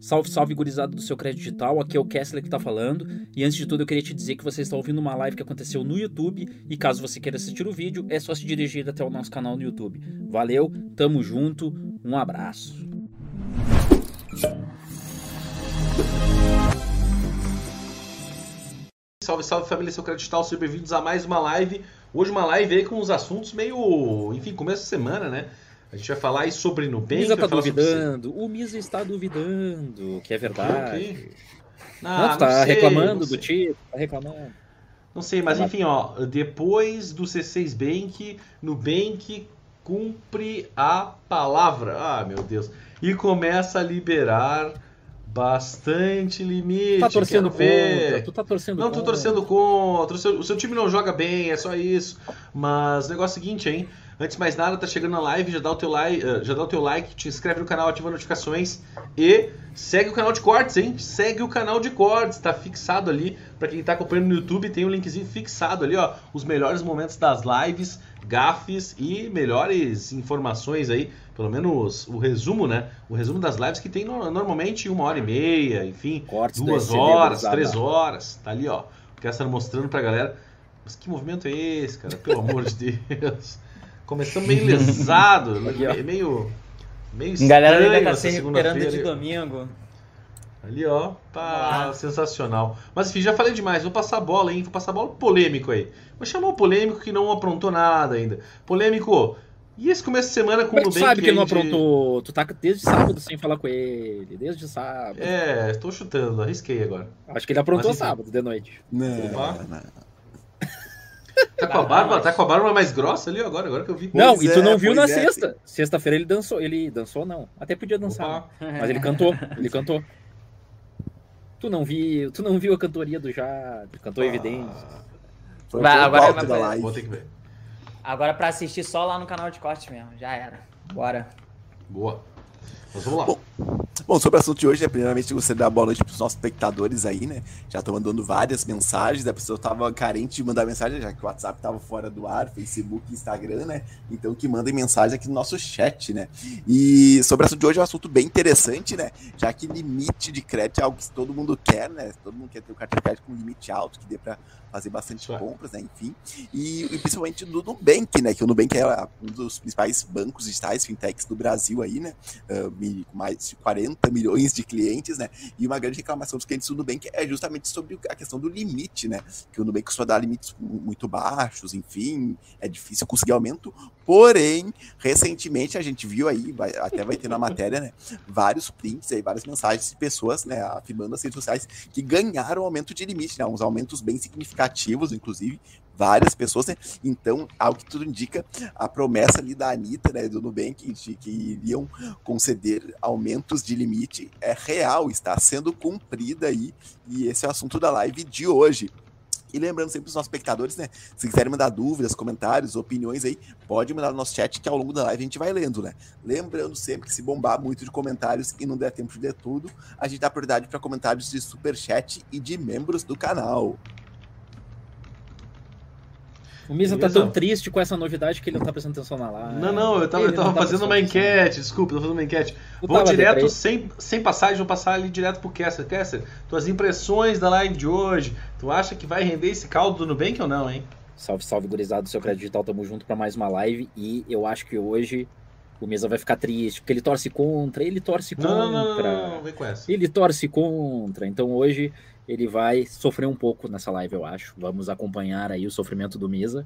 Salve, salve, gurizada do seu crédito digital. Aqui é o Kessler que tá falando. E antes de tudo, eu queria te dizer que você está ouvindo uma live que aconteceu no YouTube. E caso você queira assistir o vídeo, é só se dirigir até o nosso canal no YouTube. Valeu, tamo junto, um abraço. Salve, salve família, seu crédito digital, sejam bem-vindos a mais uma live. Hoje uma live aí com uns assuntos meio, enfim, começo de semana, né? A gente vai falar aí sobre Nubank. O Misa tá sobre- duvidando, o Misa está duvidando, que é verdade. Não, Não, tu não tá sei, reclamando do título, tá reclamando. Não sei, mas enfim, ó, depois do C6 Bank, Nubank cumpre a palavra. Ah, meu Deus. E começa a liberar bastante limite. Tá torcendo contra, tu tá torcendo Não, tô contra. torcendo contra. O seu, o seu time não joga bem, é só isso. Mas o negócio é o seguinte, hein? Antes de mais nada, tá chegando na live, já dá o teu like, eh, já dá o teu like, te inscreve no canal, ativa notificações e segue o canal de cortes, hein? Segue o canal de cortes, tá fixado ali. Pra quem tá acompanhando no YouTube, tem um linkzinho fixado ali, ó. Os melhores momentos das lives, gafes e melhores informações aí. Pelo menos o resumo, né? O resumo das lives que tem no- normalmente uma hora e meia, enfim Cortes duas horas, três horas. Tá ali, ó. O Kessler mostrando pra galera. Mas que movimento é esse, cara? Pelo amor de Deus. Começamos meio lesado, meio, meio, meio A galera ainda estranho tá se recuperando de domingo. Ali, ó. Pá, Olá. sensacional. Mas enfim, já falei demais. Vou passar a bola, hein? Vou passar a bola polêmico aí. Vou chamar o polêmico que não aprontou nada ainda. Polêmico, e esse começo de semana com Como é o tu Nubank sabe que ele não aprontou? Tu tá desde sábado sem falar com ele, desde sábado. É, tô chutando, arrisquei agora. Acho que ele aprontou Mas, sábado de noite. Opa. Não, não. Tá com a barba, tá com a barba mais grossa ali agora, agora que eu vi. não, Pois e tu é, não viu na é. sexta. Sexta-feira ele dançou. Ele dançou, não. Até podia dançar. Opa. né? Mas ele cantou. Ele cantou. Tu não viu, tu não viu a cantoria do Jade, cantou evidente. Foi agora vai- da live. Vou ter que ver. Agora pra assistir só lá no canal de corte mesmo. Já era. Bora. Boa. Mas vamos lá. Bom, Bom, sobre o assunto de hoje, né, primeiramente eu gostaria de dar boa noite para os nossos espectadores aí, né? Já estão mandando várias mensagens, a pessoa estava carente de mandar mensagem, já que o WhatsApp estava fora do ar, Facebook, Instagram, né? Então que mandem mensagem aqui no nosso chat, né? E sobre o assunto de hoje é um assunto bem interessante, né? Já que limite de crédito é algo que todo mundo quer, né? Todo mundo quer ter o cartão de crédito com limite alto, que dê para fazer bastante Isso é. compras, né? Enfim. E, e principalmente do Nubank, né? Que o Nubank é um dos principais bancos digitais, fintechs do Brasil aí, né? uh, mais de 40 milhões de clientes, né? E uma grande reclamação dos clientes do Nubank é justamente sobre a questão do limite, né? Que o Nubank só dá limites mu- muito baixos, enfim, é difícil conseguir aumento. Porém, recentemente a gente viu aí, vai- até vai ter na matéria, né? Vários prints aí, várias mensagens de pessoas, né? Afirmando nas redes sociais que ganharam aumento de limite, né? Uns aumentos bem significativos, inclusive. Várias pessoas, né? Então, ao que tudo indica, a promessa ali da Anitta, né, do Nubank, de que iriam conceder aumentos de limite é real, está sendo cumprida aí, e esse é o assunto da live de hoje. E lembrando sempre os nossos espectadores, né? Se quiserem mandar dúvidas, comentários, opiniões aí, pode mandar no nosso chat que ao longo da live a gente vai lendo, né? Lembrando sempre que se bombar muito de comentários e não der tempo de ler tudo, a gente dá prioridade para comentários de superchat e de membros do canal. O Misa tá tão triste com essa novidade que ele não tá prestando atenção na live. Não, não, eu tava, eu tava não fazendo uma enquete, desculpa, eu tô fazendo uma enquete. Tu Vou tava direto, sem, sem passagem, vou passar ali direto pro Kessler. Kessler, tuas impressões da live de hoje, tu acha que vai render esse caldo do Nubank ou não, hein? Salve, salve, gurizada do seu crédito digital, tamo junto pra mais uma live e eu acho que hoje o Misa vai ficar triste, porque ele torce contra, ele torce contra. Não, não, não, não, não, vem com essa. Ele torce contra, então hoje ele vai sofrer um pouco nessa live, eu acho. Vamos acompanhar aí o sofrimento do Misa,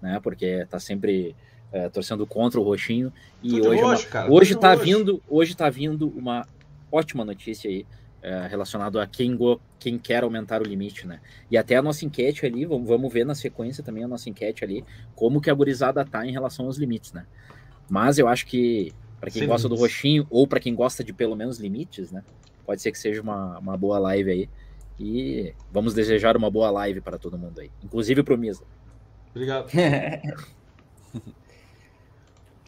né? Porque tá sempre é, torcendo contra o roxinho. E Tô de hoje, é uma- roxo, cara, hoje tá vindo, hoje tá vindo uma ótima notícia aí é, relacionado a quem, go- quem quer aumentar o limite, né? E até a nossa enquete ali, vamos, vamos ver na sequência também a nossa enquete ali, como que a gurizada tá em relação aos limites, né? Mas eu acho que para quem Sem gosta do limites. roxinho ou para quem gosta de pelo menos limites, né? Pode ser que seja uma, uma boa live aí. E vamos desejar uma boa live para todo mundo aí, inclusive pro Misa. Obrigado.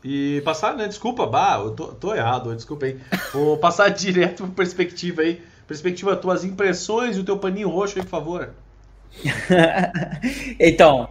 E passar, né? Desculpa, bah, eu tô, tô errado, desculpa aí. Vou passar direto pro perspectiva aí. Perspectiva, tuas impressões e o teu paninho roxo aí, por favor. então,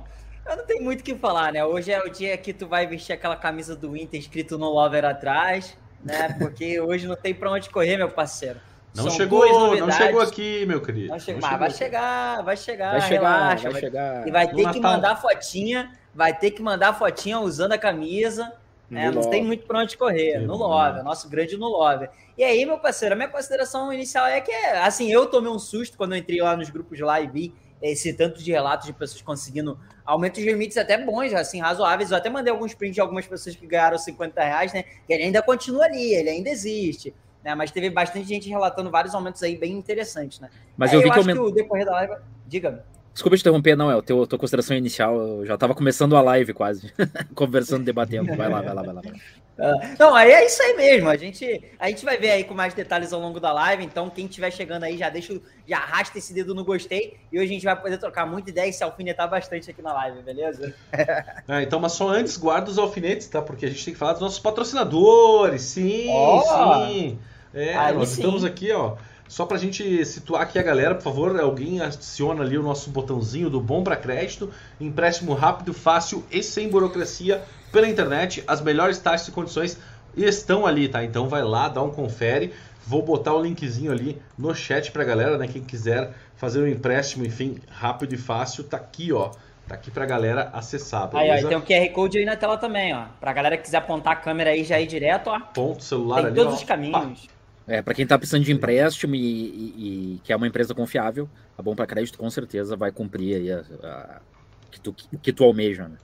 eu não tenho muito o que falar, né? Hoje é o dia que tu vai vestir aquela camisa do Inter escrito no Lover atrás, né? Porque hoje não tem pra onde correr, meu parceiro. Não São chegou, duas não chegou aqui, meu querido. Não chega- Não mas vai chegou. chegar, vai chegar, Vai chegar, relaxa. vai vai- chegar. E vai No ter que Natal. mandar fotinha, vai ter que mandar fotinha usando a camisa. né? Não tem muito pra onde correr. No. Love, nosso grande no Love. E aí, meu parceiro, a minha consideração inicial é que, assim, eu tomei um susto quando eu entrei lá nos grupos lá e vi esse tanto de relatos de pessoas conseguindo aumentos de limites até bons, assim, razoáveis. Eu até mandei alguns prints de algumas pessoas que ganharam 50 reais, né? Que ele ainda continua ali, ele ainda existe. Né? Mas teve bastante gente relatando vários aumentos aí bem interessantes, né? Mas É, eu vi que acho aument... que o decorrer da live. Diga. Desculpa te interromper, não, é o teu, tua consideração inicial. Eu já tava começando a live quase. Conversando, debatendo. Vai lá, vai lá, vai lá. Vai lá. Ah, Não, aí é isso aí mesmo. A gente, a gente vai ver aí com mais detalhes ao longo da live. Então, quem estiver chegando aí, já deixa, o- já arrasta esse dedo no gostei. E hoje a gente vai poder trocar muita ideia e se alfinetar bastante aqui na live, beleza? Ah, então, mas só antes, guarda os alfinetes, tá? Porque a gente tem que falar dos nossos patrocinadores. Sim, Ó! sim. É, Aí nós sim. estamos aqui, ó. Só pra gente situar aqui a galera, por favor, alguém adiciona ali o nosso botãozinho do Bom para Crédito. Empréstimo rápido, fácil e sem burocracia pela internet. As melhores taxas e condições estão ali, tá? Então vai lá, dá um confere. Vou botar o linkzinho ali no chat pra galera, né? Quem quiser fazer um empréstimo, enfim, rápido e fácil, tá aqui, ó. Tá aqui pra galera acessar, Aí, ó, beleza? tem o QR Code aí na tela também, ó. Pra galera que quiser apontar a câmera aí já ir direto, ó. Ponto celular Tem ali, todos ó. os caminhos. É, para quem tá precisando de empréstimo e, e- e que é uma empresa confiável, a Bom para Crédito com certeza vai cumprir aí a, a- que tu, que tu almeja, né?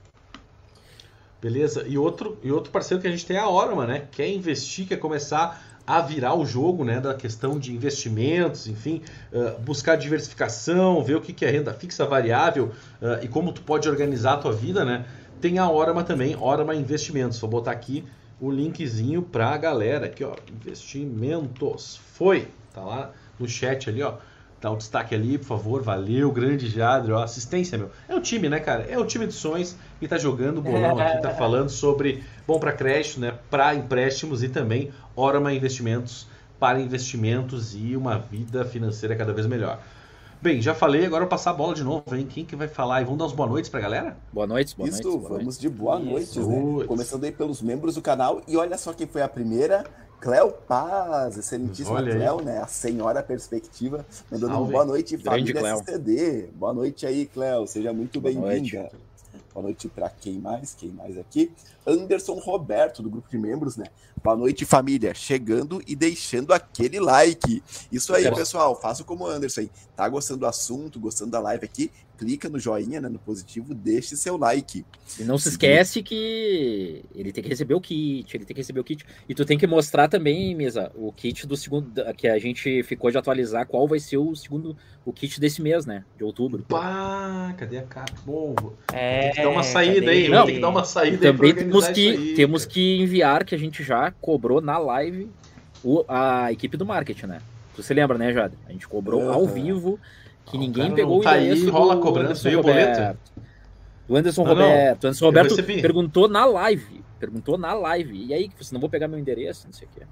Beleza? E outro, e outro parceiro que a gente tem é a Orma, né? Quer investir, quer começar a virar o jogo, né? Da questão de investimentos, enfim, ah, buscar diversificação, ver o que que é renda fixa variável ah, e como tu pode organizar a tua vida, né? Tem a Orma também, Orma Investimentos. Vou botar aqui o linkzinho pra galera aqui, ó. Investimentos. Foi. Tá lá no chat ali, ó. Dá o destaque ali, por favor. Valeu, grande Jadre, ó. Assistência, meu. É o time, né, cara? É o time de sonhos que tá jogando bolão aqui, tá falando sobre bom para crédito, né? Para empréstimos e também Orama Investimentos para investimentos e uma vida financeira cada vez melhor. Bem, já falei, agora eu vou passar a bola de novo, hein? Quem que vai falar? E vamos dar uns boa noites pra galera? Boa noite, boa Isso, noite. boa vamos noite. de boa Isso. noite, né? Começando aí pelos membros do canal. E olha só quem foi a primeira. Cléo Paz, excelentíssima Olha aí. Cléo, né? A senhora perspectiva, mandando Salve. uma boa noite, Grande família Cléo. SCD. Boa noite aí, Cléo. Seja muito Boa noite. bem-vinda. Boa noite para quem mais? Quem mais aqui? Anderson Roberto, do grupo de membros, né? Boa noite, família. Chegando e deixando aquele like. Isso aí, pessoal. Faça como o Anderson aí. Tá gostando do assunto, gostando da live aqui? Clica no joinha, né? No positivo, deixe seu like. E não se esquece que ele tem que receber o kit, ele tem que receber o kit. E tu tem que mostrar também, Mesa, o kit do segundo. Que a gente ficou de atualizar qual vai ser o segundo. O kit desse mês, né? De outubro. Pá, cadê a capa? Bom, É, tem que dar uma saída cadê aí, vamos ter que dar uma saída Também temos que, isso aí, temos cara. que enviar, que a gente já cobrou na live, o- a equipe do marketing, né? Tu se lembra, né, Jada? A gente cobrou ao Aham. vivo, que Ah, o ninguém pegou não o tá aí, endereço rola do cobrança, Anderson veio o boleto? Roberto. Do Anderson Não, não, Roberto. Anderson eu Roberto recebi. perguntou na live. Perguntou na live. E aí, você não vou pegar meu endereço, não sei o quê.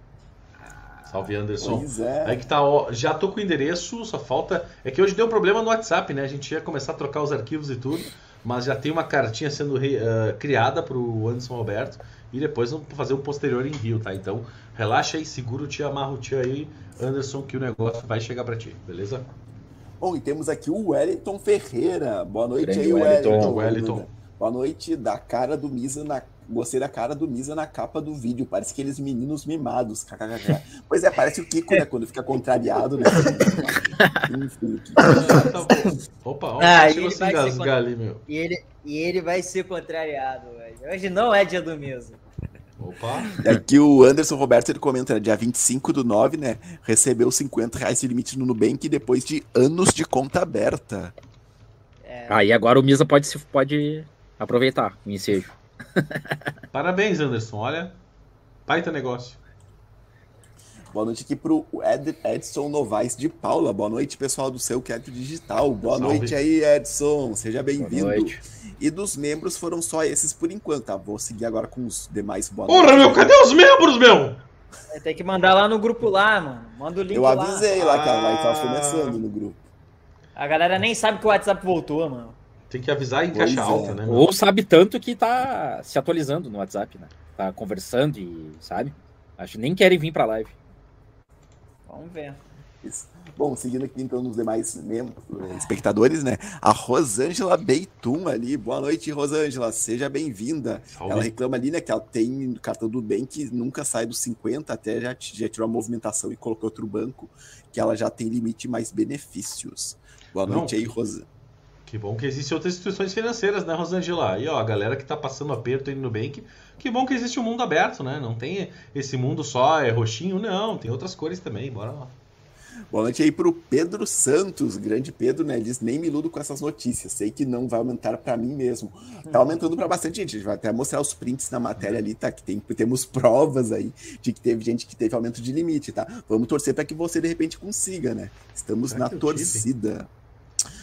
Salve, Anderson. Pois é. Aí que tá, ó, já tô com o endereço, só falta. É que hoje deu um problema no WhatsApp, né? A gente ia começar a trocar os arquivos e tudo, mas já tem uma cartinha sendo re- eh, criada pro Anderson Roberto e depois vamos fazer um posterior envio, tá? Então relaxa aí, segura o tio, amarra o tio aí, Anderson, que o negócio vai chegar pra ti, beleza? Bom, e temos aqui o Wellington Ferreira. Boa noite Grande aí, Wellington. Wellington. Wellington. Boa noite da cara do Misa na. Gostei da cara do Misa na capa do vídeo. Parece aqueles meninos mimados. kkkk. pois é, parece o Kiko, né? Quando fica contrariado, né? Enfim, Kiko. Tá. Opa, ó, Ah, ele se engasgar contra- ali, meu. E ele, e ele vai ser contrariado, velho. Hoje não é dia do mesmo. Opa, E aqui o Anderson Roberto ele comenta, né, dia 25 do 9, né? Recebeu 50 reais de limite no Nubank depois de anos de conta aberta. Aí agora o Misa pode, se, pode aproveitar o ensejo. parabéns, Anderson, olha. Baita negócio. Boa noite aqui pro Ed, Edson Novaes de Paula. Boa noite, pessoal do seu Quieto Digital. Boa Salve. noite aí, Edson. Seja Boa bem-vindo. noite. E dos membros foram só esses por enquanto, tá? Vou seguir agora com os demais boa Porra, meu, cadê os membros, meu? Tem que mandar lá no grupo lá, mano. Manda o link Eu lá. avisei lá, cara, lá que tava Ah. começando no grupo. A galera nem sabe que o WhatsApp voltou, mano. Tem que avisar em Pois caixa é. alta, né? meu? Ou sabe tanto que tá se atualizando no WhatsApp, né? Tá conversando e, sabe? Acho que nem querem vir pra live. Vamos ver. Isso. Bom, seguindo aqui então nos demais membros, eh, espectadores, né? A Rosângela Beitum ali. Boa noite, Rosângela. Seja bem-vinda. Ela reclama ali, né, que ela tem cartão do bem que nunca sai dos 50, até já, já tirou a movimentação e colocou outro banco, que ela já tem limite mais benefícios. Boa noite Não. aí, Rosângela. Que bom que existem outras instituições financeiras, né, Rosângela? E ó, a galera que tá passando aperto aí no Nubank, que bom que existe um mundo aberto, né? Não tem esse mundo só é roxinho, não. Tem outras cores também, bora lá. Boa noite aí pro Pedro Santos, grande Pedro, né? Ele diz, nem me iludo com essas notícias, sei que não vai aumentar para mim mesmo. Tá aumentando para bastante gente, a gente vai até mostrar os prints na matéria ali, tá? Que tem, temos provas aí de que teve gente que teve aumento de limite, tá? Vamos torcer para que você de repente consiga, né? Estamos na torcida.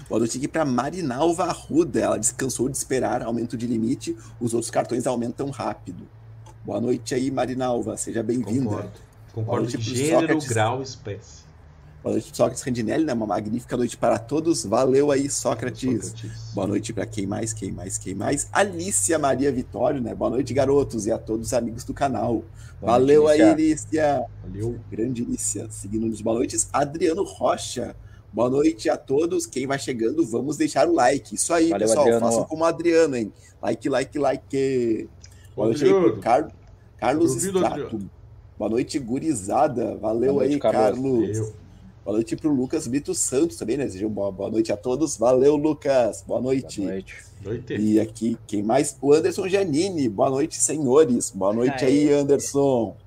Boa noite aqui para Marinalva Arruda, ela descansou de esperar aumento de limite, os outros cartões aumentam rápido. Boa noite aí, Marinalva, seja bem-vinda. Concordo, Concordo de gênero, Sócrates. grau, espécie. Boa noite, Sócrates Randinelli, né? Uma magnífica noite para todos. Valeu aí, Sócrates. Sócrates. Boa noite para quem mais, quem mais, quem mais. Alicia Maria Vitório, né? Boa noite, garotos, e a todos os amigos do canal. Boa Valeu noite, aí, Alicia. Valeu. Grande Alicia. Seguindo nos boa noites, Adriano Rocha. Boa noite a todos. Quem vai chegando, vamos deixar o like. Isso aí, Valeu, pessoal. Adriano. Façam como o Adriano, hein? Like, like, like. Boa noite aí Car... Carlos Strato. Boa noite, gurizada. Valeu noite, aí, Carlos. Carlos. Boa noite para o Lucas Brito Santos também, né? Sejam boa, boa noite a todos. Valeu, Lucas. Boa noite. Boa noite. noite. E aqui, quem mais? O Anderson Giannini. Boa noite, senhores. Boa noite aí, Anderson.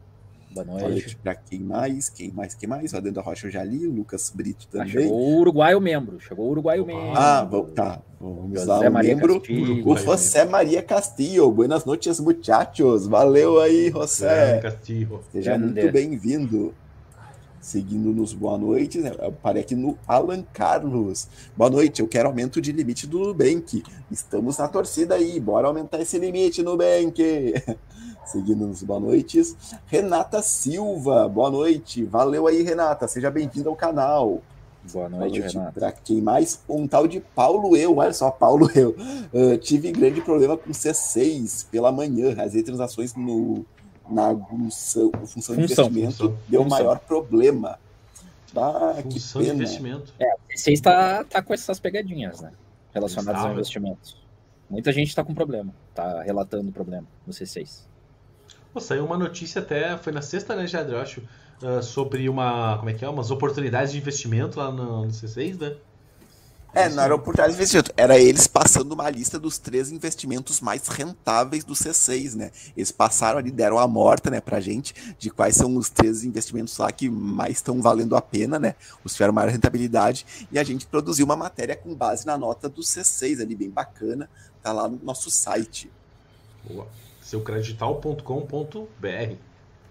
Boa noite. Boa noite para quem mais? Quem mais? Quem mais? O Adendo da Rocha eu já li, o Lucas Brito ah, também. Ah, chegou o Uruguaio membro. Chegou o Uruguaio membro. Ah, vamos, tá. Vamos José lá, o Maria membro. Castilho, o José Maria Castillo. Buenas noites, muchachos. Valeu aí, José. Castillo. Seja muito bem-vindo. Seguindo nos boa noite, né? eu parei aqui no Alan Carlos. Boa noite, eu quero aumento de limite do Nubank. Estamos na torcida aí, bora aumentar esse limite, Nubank. Seguindo nos boa noites. Renata Silva, boa noite. Valeu aí, Renata. Seja bem-vinda ao canal. Boa noite, boa noite Renata. Para quem mais? Um tal de Paulo Eu, olha só, Paulo Eu. Uh, tive grande problema com C6 pela manhã. As transações no na função, função, de investimento função, deu função. maior problema. Ah, função de investimento. É, você está tá com essas pegadinhas, né? Relacionadas a investimentos. Muita gente está com problema, está relatando problema no C6. Pô, saiu uma notícia até, foi na sexta, né, Jadre, eu acho, uh, sobre uma, como é que é, umas oportunidades de investimento lá no, no C6, né? É, não era oportunidade de investimento, era eles passando uma lista dos três investimentos mais rentáveis do C6, né? Eles passaram ali, deram a morta, né, pra gente, de quais são os três investimentos lá que mais estão valendo a pena, né? Os tiveram maior rentabilidade, e a gente produziu uma matéria com base na nota do C6 ali, bem bacana, tá lá no nosso site. Boa. Seucredital.com.br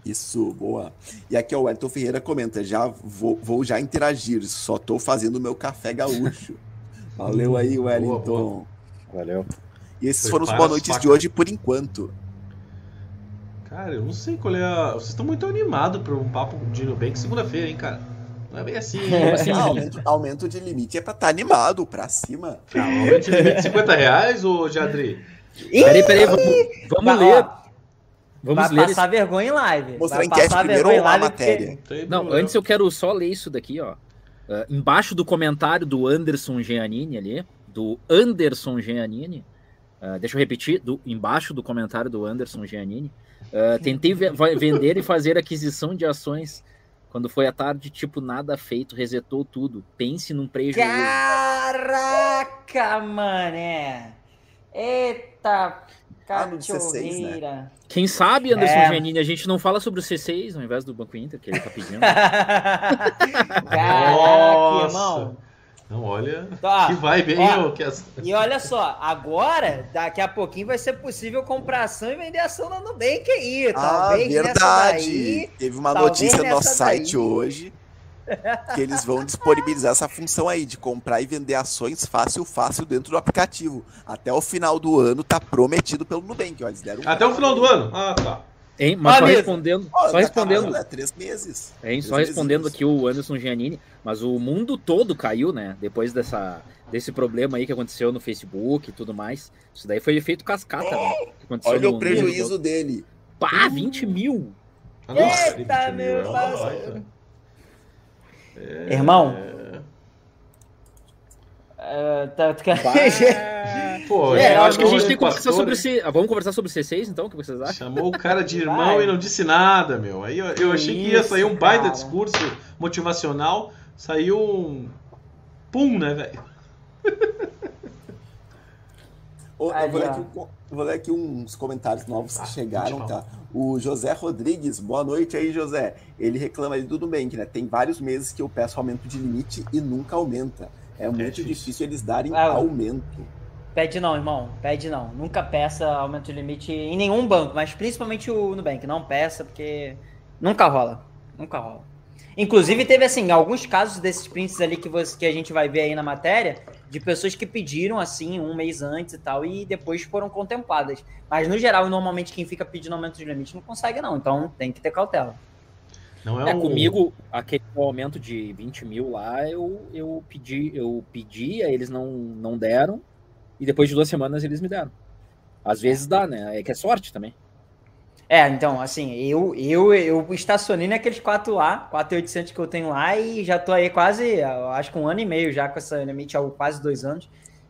isso, boa. E aqui ó, o Elton Ferreira comenta: já vou, vou já interagir, só tô fazendo o meu café gaúcho. Valeu aí, Wellington. Boa, boa. Valeu. E esses foram os boa noites de hoje por enquanto. Cara, eu não sei qual é a. Vocês estão muito animados para um papo de Nubank segunda-feira, hein, cara? Não é bem assim, é assim. Aumento, aumento, de limite é pra estar tá animado pra cima. Ah, aumento de limite 50 reais, ô Jadri? Peraí, peraí, vamos, vamos ler. Vamos vai ler passar esse... vergonha em live. Mostrar vai enquete primeiro ou a matéria? Porque... Não, antes eu quero só ler isso daqui, ó. Uh, embaixo do comentário do Anderson Giannini ali, do Anderson Giannini, uh, deixa eu repetir, do, embaixo do comentário do Anderson Giannini, uh, tentei vender e fazer aquisição de ações quando foi à tarde, tipo, nada feito, resetou tudo. Pense num prejuízo. Caraca, mané! Eita ah, no C6, né? Quem sabe, Anderson é. Giannini, a gente não fala sobre o C6 ao invés do Banco Inter, que ele tá pedindo. Caraca, irmão. Não, olha. Tá. Que vai bem, ó, que as... E olha só, agora, daqui a pouquinho vai ser possível comprar ação e vender ação na Nubank aí. Ah, talvez verdade. Daí, Teve uma notícia no nosso daí. site hoje que eles vão disponibilizar essa função aí de comprar e vender ações fácil, fácil dentro do aplicativo. Até o final do ano tá prometido pelo Nubank. Ó, eles deram Até o final do ano? Ah, tá. Hein, mas ah, só respondendo, oh, só respondendo, né? três meses. Hein, três só respondendo meses. aqui o Anderson Giannini, mas o mundo todo caiu, né? Depois dessa, desse problema aí que aconteceu no Facebook e tudo mais. Isso daí foi efeito cascata, né? Olha o prejuízo dele. Pá, 20 mil. Eita, meu parceiro. É... Irmão? Uh, tá, tá... Pô, é, eu acho que a gente tem que conversar sobre C... Vamos conversar sobre C6 então? O que vocês acham? Chamou o cara de irmão Vai. e não disse nada, meu. Aí eu, eu achei que ia sair um baita cara. discurso motivacional. Saiu um. Pum, né, velho? eu, vou ler aqui, vou ler aqui uns comentários novos que ah, chegaram, tá? O José Rodrigues, boa noite aí, José. Ele reclama ali do Nubank, né? Tem vários meses que eu peço aumento de limite e nunca aumenta. É, é muito difícil. difícil eles darem ah, aumento. Pede não, irmão. Pede não. Nunca peça aumento de limite em nenhum banco, mas principalmente o Nubank. Não peça, porque nunca rola. Nunca rola. Inclusive, teve assim, alguns casos desses prints ali que, você, que a gente vai ver aí na matéria, de pessoas que pediram assim um mês antes e tal, e depois foram contempladas. Mas no geral, normalmente quem fica pedindo aumento de limite não consegue, não. Então tem que ter cautela. Não é, é um... comigo, aquele aumento de 20 mil lá, eu, eu pedi, eu pedi, aí eles não, não deram, e depois de duas semanas eles me deram. Às vezes dá, né? É que é sorte também. É, então, assim, eu, eu, eu estacionei naqueles 4A, 4.800 que eu tenho lá e já tô aí quase, acho que um ano e meio já com essa limite, há quase dois anos.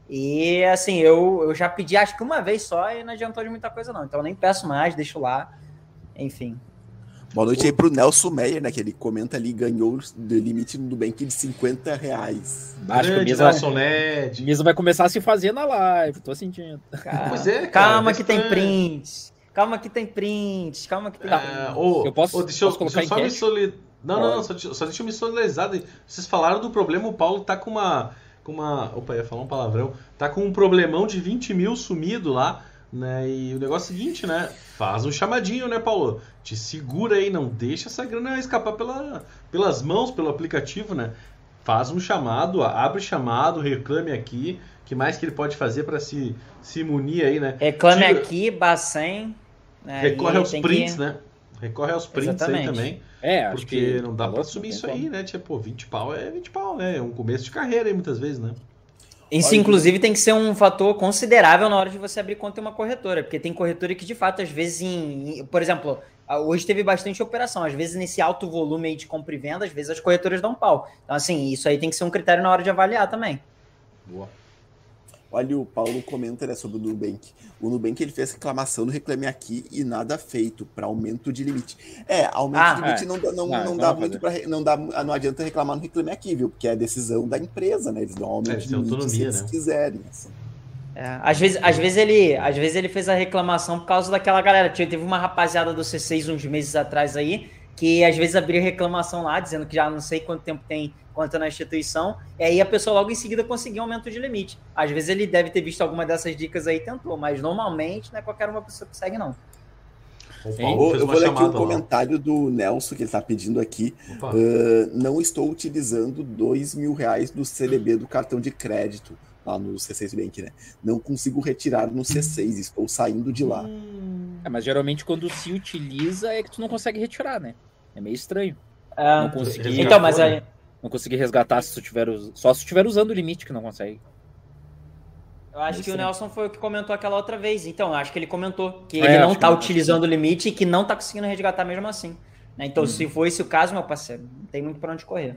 E, assim, eu, eu já pedi acho que uma vez só e não adiantou de muita coisa não. Então, nem peço mais, deixo lá, enfim. Boa noite aí pro Nelson Meyer, né? Que ele comenta ali, ganhou do limite do Nubank de 50 reais. Acho que o Misa, Nelson. Misa vai começar a se fazer na live, tô sentindo. pois é, cara, calma que tem print. Calma que tem print, calma que tem. É, oh, eu posso, oh, deixa eu, posso deixa eu só me solid... Não, não, não, só, só deixa eu me solidarizar. Vocês falaram do problema, o Paulo tá com uma. Com uma. Opa, ia falar um palavrão. Tá com um problemão de 20 mil sumido lá. Né? E o negócio é o seguinte, né? Faz um chamadinho, né, Paulo? Te segura aí, não deixa essa grana escapar pela, pelas mãos, pelo aplicativo, né? Faz um chamado, abre o chamado, reclame aqui. O que mais que ele pode fazer para se, se munir aí, né? Reclame Tira... aqui, Bacen. Né? Recorre aos prints, que... né? Recorre aos prints Exatamente. aí também. É, acho porque que não dá para assumir isso aí, né? Tipo, 20 pau é 20 pau, né? É um começo de carreira aí muitas vezes, né? Isso, inclusive, tem que ser um fator considerável na hora de você abrir conta em uma corretora, porque tem corretora que, de fato, às vezes, em, por exemplo, hoje teve bastante operação, às vezes nesse alto volume de compra e venda, às vezes as corretoras dão pau. Então, assim, isso aí tem que ser um critério na hora de avaliar também. Boa. Olha, o Paulo comenta né, sobre o Nubank. O Nubank ele fez reclamação no Reclame Aqui e nada feito para aumento de limite. É, aumento ah, de limite é. não, não, não, não dá muito para não dá, não adianta reclamar no Reclame Aqui, viu? Porque é decisão da empresa, né? Eles dão aumento é, de limite autonomia, se eles né? quiserem. Assim. É, às, vezes, às, vezes ele, às vezes ele fez a reclamação por causa daquela galera. Teve uma rapaziada do C6 uns meses atrás aí, que às vezes abria reclamação lá, dizendo que já não sei quanto tempo tem conta na instituição, e aí a pessoa logo em seguida conseguiu aumento de limite. Às vezes ele deve ter visto alguma dessas dicas aí e tentou, mas normalmente não é qualquer uma pessoa que segue, não. Paulo, eu vou ler aqui um comentário do Nelson que ele está pedindo aqui. Uh, não estou utilizando dois mil reais do CDB do cartão de crédito lá no C6 Bank, né? Não consigo retirar no C6, estou saindo de lá. Hum. É, mas geralmente quando se utiliza é que tu não consegue retirar, né? É meio estranho. Ah, não consegui. Então, mas aí, não conseguir resgatar se tu tiver só se estiver usando o limite que não consegue. Eu acho que o Nelson foi o que comentou aquela outra vez. Então, eu acho que ele comentou que é, ele não está utilizando o limite e que não está conseguindo resgatar mesmo assim. Né? Então, hum. se for esse o caso, meu parceiro, não tem muito para onde correr.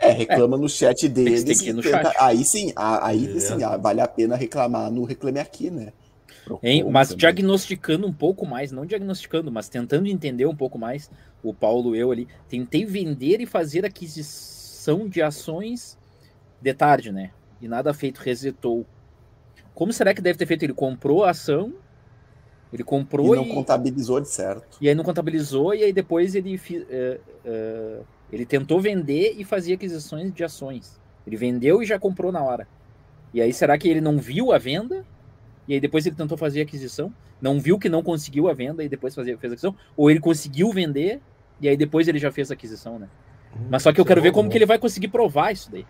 É, reclama é. no chat deles. No tenta... chat. Aí sim, aí é. sim, vale a pena reclamar no Reclame Aqui, né? Hein? Mas também. diagnosticando um pouco mais, não diagnosticando, mas tentando entender um pouco mais, o Paulo, eu ali, tentei vender e fazer aquisição de ações de tarde, né? E nada feito, resetou. Como será que deve ter feito? Ele comprou a ação, ele comprou e não e... contabilizou de certo. E aí não contabilizou e aí depois ele uh, uh, ele tentou vender e fazia aquisições de ações. Ele vendeu e já comprou na hora. E aí será que ele não viu a venda? E aí depois ele tentou fazer a aquisição, não viu que não conseguiu a venda e depois fazia, fez a aquisição? Ou ele conseguiu vender e aí depois ele já fez a aquisição, né? Mas só que eu quero ver como que ele vai conseguir provar isso daí.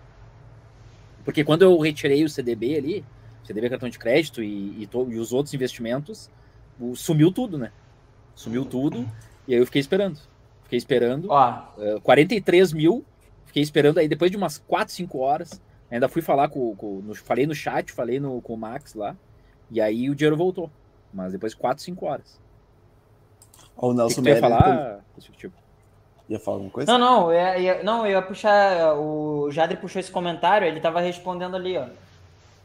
Porque quando eu retirei o CDB ali, CDB cartão de crédito e, e, to, e os outros investimentos, o, sumiu tudo, né? Sumiu tudo. E aí eu fiquei esperando. Fiquei esperando. Uh, eh, 43 mil. Fiquei esperando aí depois de umas 4, 5 horas. Ainda fui falar com, com no, falei no chat, falei no, com o Max lá. E aí o dinheiro voltou. Mas depois de 4, 5 horas. O Nelson que que falar, tipo? Ia falar alguma coisa? Não, não, eu ia, não, eu ia puxar. O Jadre puxou esse comentário, ele tava respondendo ali, ó.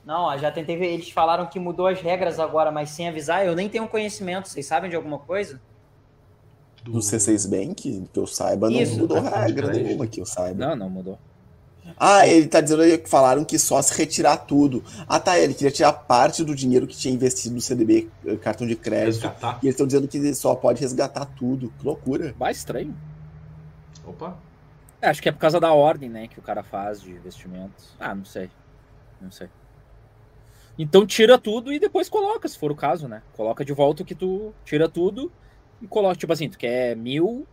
Não, já tentei ver. Eles falaram que mudou as regras agora, mas sem avisar. Eu nem tenho conhecimento. Vocês sabem de alguma coisa? Do C6 Bank, que eu saiba, não Isso, mudou de regra nenhuma que eu saiba. Não, não mudou. Ah, ele tá dizendo aí que falaram que só se retirar tudo. Ah, tá, ele queria tirar parte do dinheiro que tinha investido no CDB, eh, cartão de crédito. Resgatar. E eles estão dizendo que só pode resgatar tudo. Que loucura. Vai estranho. Opa. É, acho que é por causa da ordem, né, que o cara faz de investimentos. Ah, não sei. Não sei. Então tira tudo e depois coloca, se for o caso, né? Coloca de volta o que tu tira tudo e coloca, tipo assim, tu quer mil,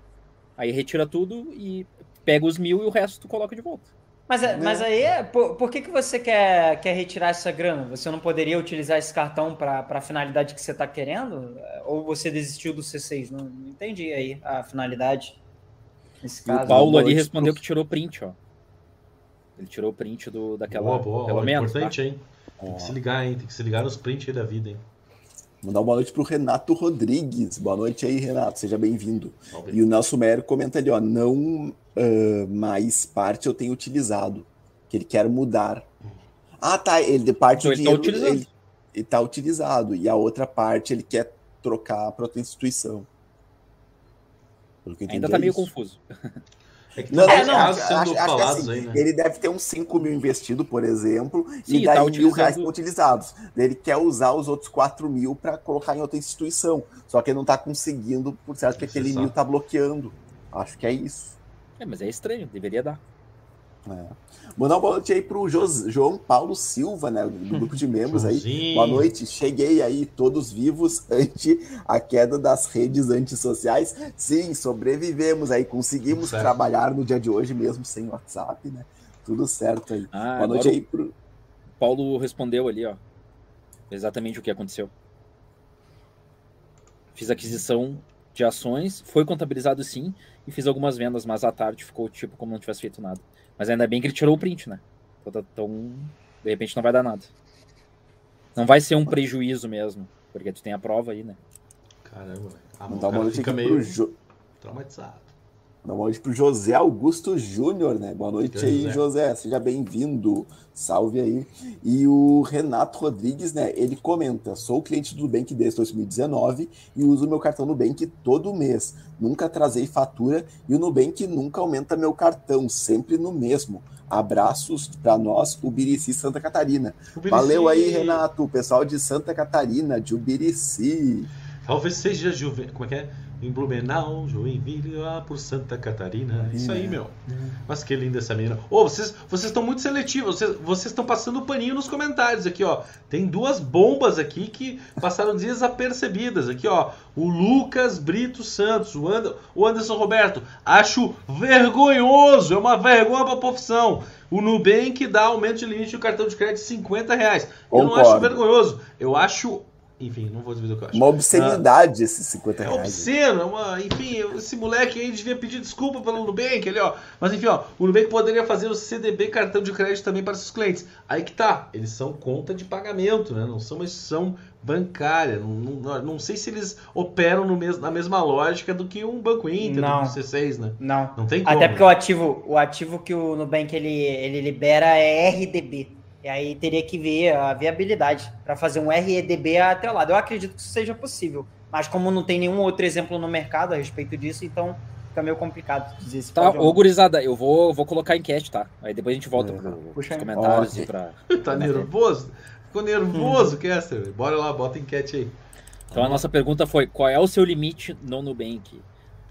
aí retira tudo e pega os mil e o resto tu coloca de volta. Mas, é- mas aí, é- por, por que, que você quer, quer retirar essa grana? Você não poderia utilizar esse cartão para a finalidade que você está querendo? Ou você desistiu do C6? Não, não entendi aí a finalidade. Nesse E o caso. Paulo ali respondeu pro- que tirou print, ó. Ele tirou o print do, daquela. boa, boa. pelo ó, menos. importante, tá? hein? Tem que se ligar, hein? Tem que se ligar nos prints aí da vida, hein? Mandar uma boa noite pro Renato Rodrigues. Boa noite aí, Renato. Seja bem-vindo. E o Nelson Meyer comenta ali, ó, não ah, mais parte eu tenho utilizado, que ele quer mudar. Ah, tá, ele de parte Então ele tá utilizando. ele, ele tá utilizado e a outra parte ele quer trocar para outra instituição. Ainda tá é meio isso. confuso. É que Não, tem É, não, casos acho- sendo acho que falados assim, aí, né? Ele deve ter uns 5 mil investido, por exemplo, Sim, e daí tá mil utilizando- reais estão utilizados. Ele quer usar os outros 4 mil para colocar em outra instituição. Só que ele não tá conseguindo, por certo que aquele mil tá bloqueando. Acho que é isso. É, mas é estranho, deveria dar. É. Mandar uma boa noite aí pro Jos- João Paulo Silva, né? Do grupo de membros aí. Boa noite, cheguei aí, todos vivos ante a queda das redes antissociais. Sim, sobrevivemos aí, conseguimos certo. trabalhar no dia de hoje mesmo sem WhatsApp, né? Tudo certo aí. Ah, Boa noite aí pro. o Paulo respondeu ali, ó. Exatamente o que aconteceu. Fiz aquisição de ações, foi contabilizado sim, e fiz algumas vendas, mas à tarde ficou tipo como não tivesse feito nada. Mas ainda bem que ele tirou o print, né? Então, então, de repente não vai dar nada. Não vai ser um prejuízo mesmo, porque tu tem a prova aí, né? Caramba, velho. Ah, Mandar o uma cara fica meio jo... traumatizado. Mandar uma noite pro José Augusto Júnior, né? Boa noite aí, José. Seja bem-vindo. Salve aí. E o Renato Rodrigues, né? Ele comenta: sou cliente do Nubank desde 2019 e uso meu cartão Nubank todo mês. Nunca trazei fatura e o Nubank nunca aumenta meu cartão, sempre no mesmo. Abraços para nós, Ubirici Santa Catarina. Ubirici. Valeu aí, Renato. Pessoal de Santa Catarina, de Ubirici. Talvez seja Juve... Como é que é? Em Blumenau, Joinville, lá por Santa Catarina. Isso aí, É. meu. Mas que linda essa menina. Ô, vocês vocês estão muito seletivos. Vocês vocês estão passando paninho nos comentários aqui, ó. Tem duas bombas aqui que passaram desapercebidas. Aqui, ó. O Lucas Brito Santos, o, And... o Anderson Roberto. Acho vergonhoso. É uma vergonha pra profissão. O Nubank dá aumento de limite do cartão de crédito de 50 reais. Eu não acho vergonhoso. Eu acho. Enfim, não vou dizer o que eu acho. Uma obscenidade esses 50 É reais. obsceno, é uma, enfim, esse moleque aí devia pedir desculpa pelo Nubank ali, ó. Mas enfim, ó, o Nubank poderia fazer o CDB cartão de crédito também para seus clientes. Aí que tá, eles são conta de pagamento, né? Não são uma instituição bancária. Não, não, não sei se eles operam no mes, na mesma lógica do que um Banco Inter, Não. do que o C6, né? Não. Não tem como. Até porque o ativo, o ativo que o Nubank ele, ele libera é RDB. E aí teria que ver a viabilidade para fazer um REDB atrelado. Eu acredito que isso seja possível. Mas como não tem nenhum outro exemplo no mercado a respeito disso, então fica meio complicado dizer se Tá, pode ou ô gurizada, eu vou, vou colocar enquete, tá? Aí depois a gente volta É. Puxa pros aí. comentários e pra. Tá nervoso? Ficou nervoso, Kester. Bora lá, bota enquete aí. Então a nossa pergunta foi: qual é o seu limite no Nubank?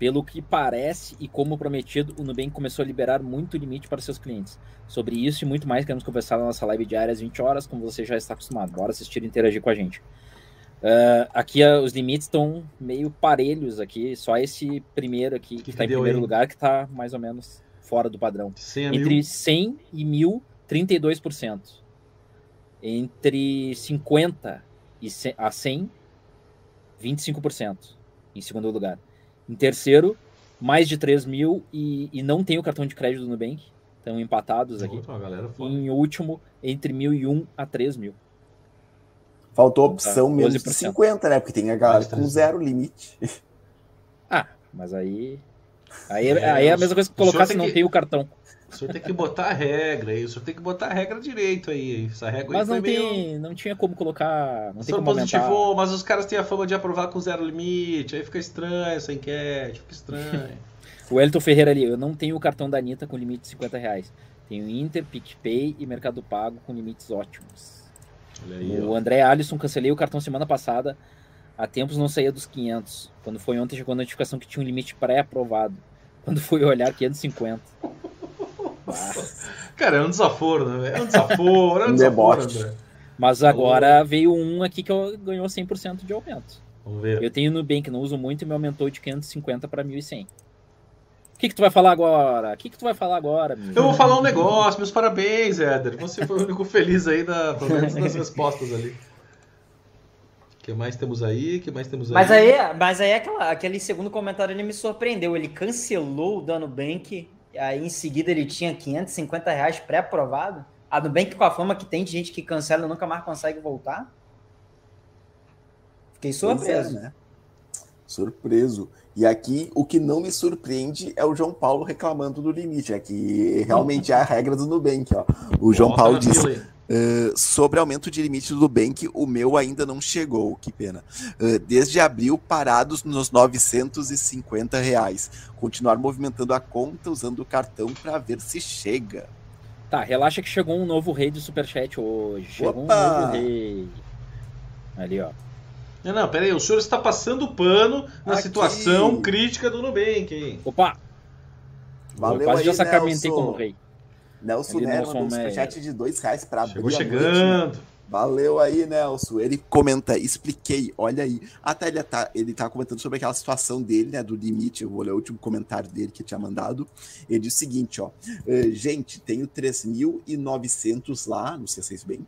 Pelo que parece e como prometido, o Nubank começou a liberar muito limite para seus clientes. Sobre isso e muito mais, queremos conversar na nossa live diária às 20 horas, como você já está acostumado. Bora assistir e interagir com a gente. Ah, aqui ah, os limites estão meio parelhos aqui, só esse primeiro aqui, que está em primeiro aí? lugar, que está mais ou menos fora do padrão. 100 a Entre mil. 100 e 1000, 32%. Entre 50 e 100 a 100, 25%. Em segundo lugar. Em terceiro, mais de 3 mil e, e não tem o cartão de crédito do Nubank. Estão empatados aqui. E foda. em último, entre 1.001 a 3 mil. Faltou a opção Tá, menos de 12%. 50, né? Porque tem a galera com 13. zero limite. Ah, mas aí. Aí, é- É, aí é a mesma coisa que colocar se não que- tem o cartão. O senhor tem que botar a regra aí, o senhor tem que botar a regra direito aí. Essa regra Mas aí não, foi meio. tem, não tinha como colocar. Não O tem senhor como aumentar. positivou, mas os caras têm a fama de aprovar com zero limite, aí fica estranho essa enquete, fica estranho. O Elton Ferreira ali, eu não tenho o cartão da Anitta com limite de 50 reais. Tenho Inter, PicPay e Mercado Pago com limites ótimos. Aí, O ó. André Alisson, cancelei o cartão semana passada. Há tempos não saía dos 500. Quando foi ontem, chegou a notificação que tinha um limite pré-aprovado. Quando fui olhar, 550. Cara, é um desaforo, né? É um desaforo, é um Um desaforo. André. Mas agora veio um aqui que eu- ganhou 100% de aumento. Vamos ver. Eu tenho Nubank, não uso muito, e me aumentou de 550 para 1.100. O que, que tu vai falar agora? O que, que tu vai falar agora? Eu vou falar um negócio, meus parabéns, Éder. Você foi o único feliz aí, da, pelo menos das respostas ali. O que mais temos aí? O que mais temos aí? Mas aí, mas aí aquela, aquele segundo comentário ele me surpreendeu. Ele cancelou o da Nubank, e aí em seguida ele tinha 550 reais pré-aprovado. A Nubank com a fama que tem de gente que cancela e nunca mais consegue voltar. Fiquei é, surpreso. né? Surpreso. E aqui, o que não me surpreende é o João Paulo reclamando do limite. É que realmente é a regra do Nubank, ó. O João Paulo na "Ah, sobre aumento de limite do Nubank, o meu ainda não chegou, que pena. Ah, desde abril, parados nos 950 reais. Continuar movimentando a conta usando o cartão para ver se chega. Tá, relaxa que chegou um novo rei do Superchat hoje. Chegou Opa! um novo rei. Ali, ó. Não, não, pera aí. O senhor está passando pano na Aqui. situação crítica do Nubank, hein? Opa! Valeu eu quase aí, já sacramentei Nelson. como rei. Nelson Ali, Nero Nelson mandou um superchat de dois reais para abrir Chegou a noite, né? chegando. Valeu aí, Nelson. Ele comenta, expliquei, olha aí. Até ele tá, ele tá comentando sobre aquela situação dele, né, do limite. Eu vou ler o último comentário dele que tinha mandado. Ele diz o seguinte, ó. "Eh, gente, tenho 3.900 lá no C6 Bank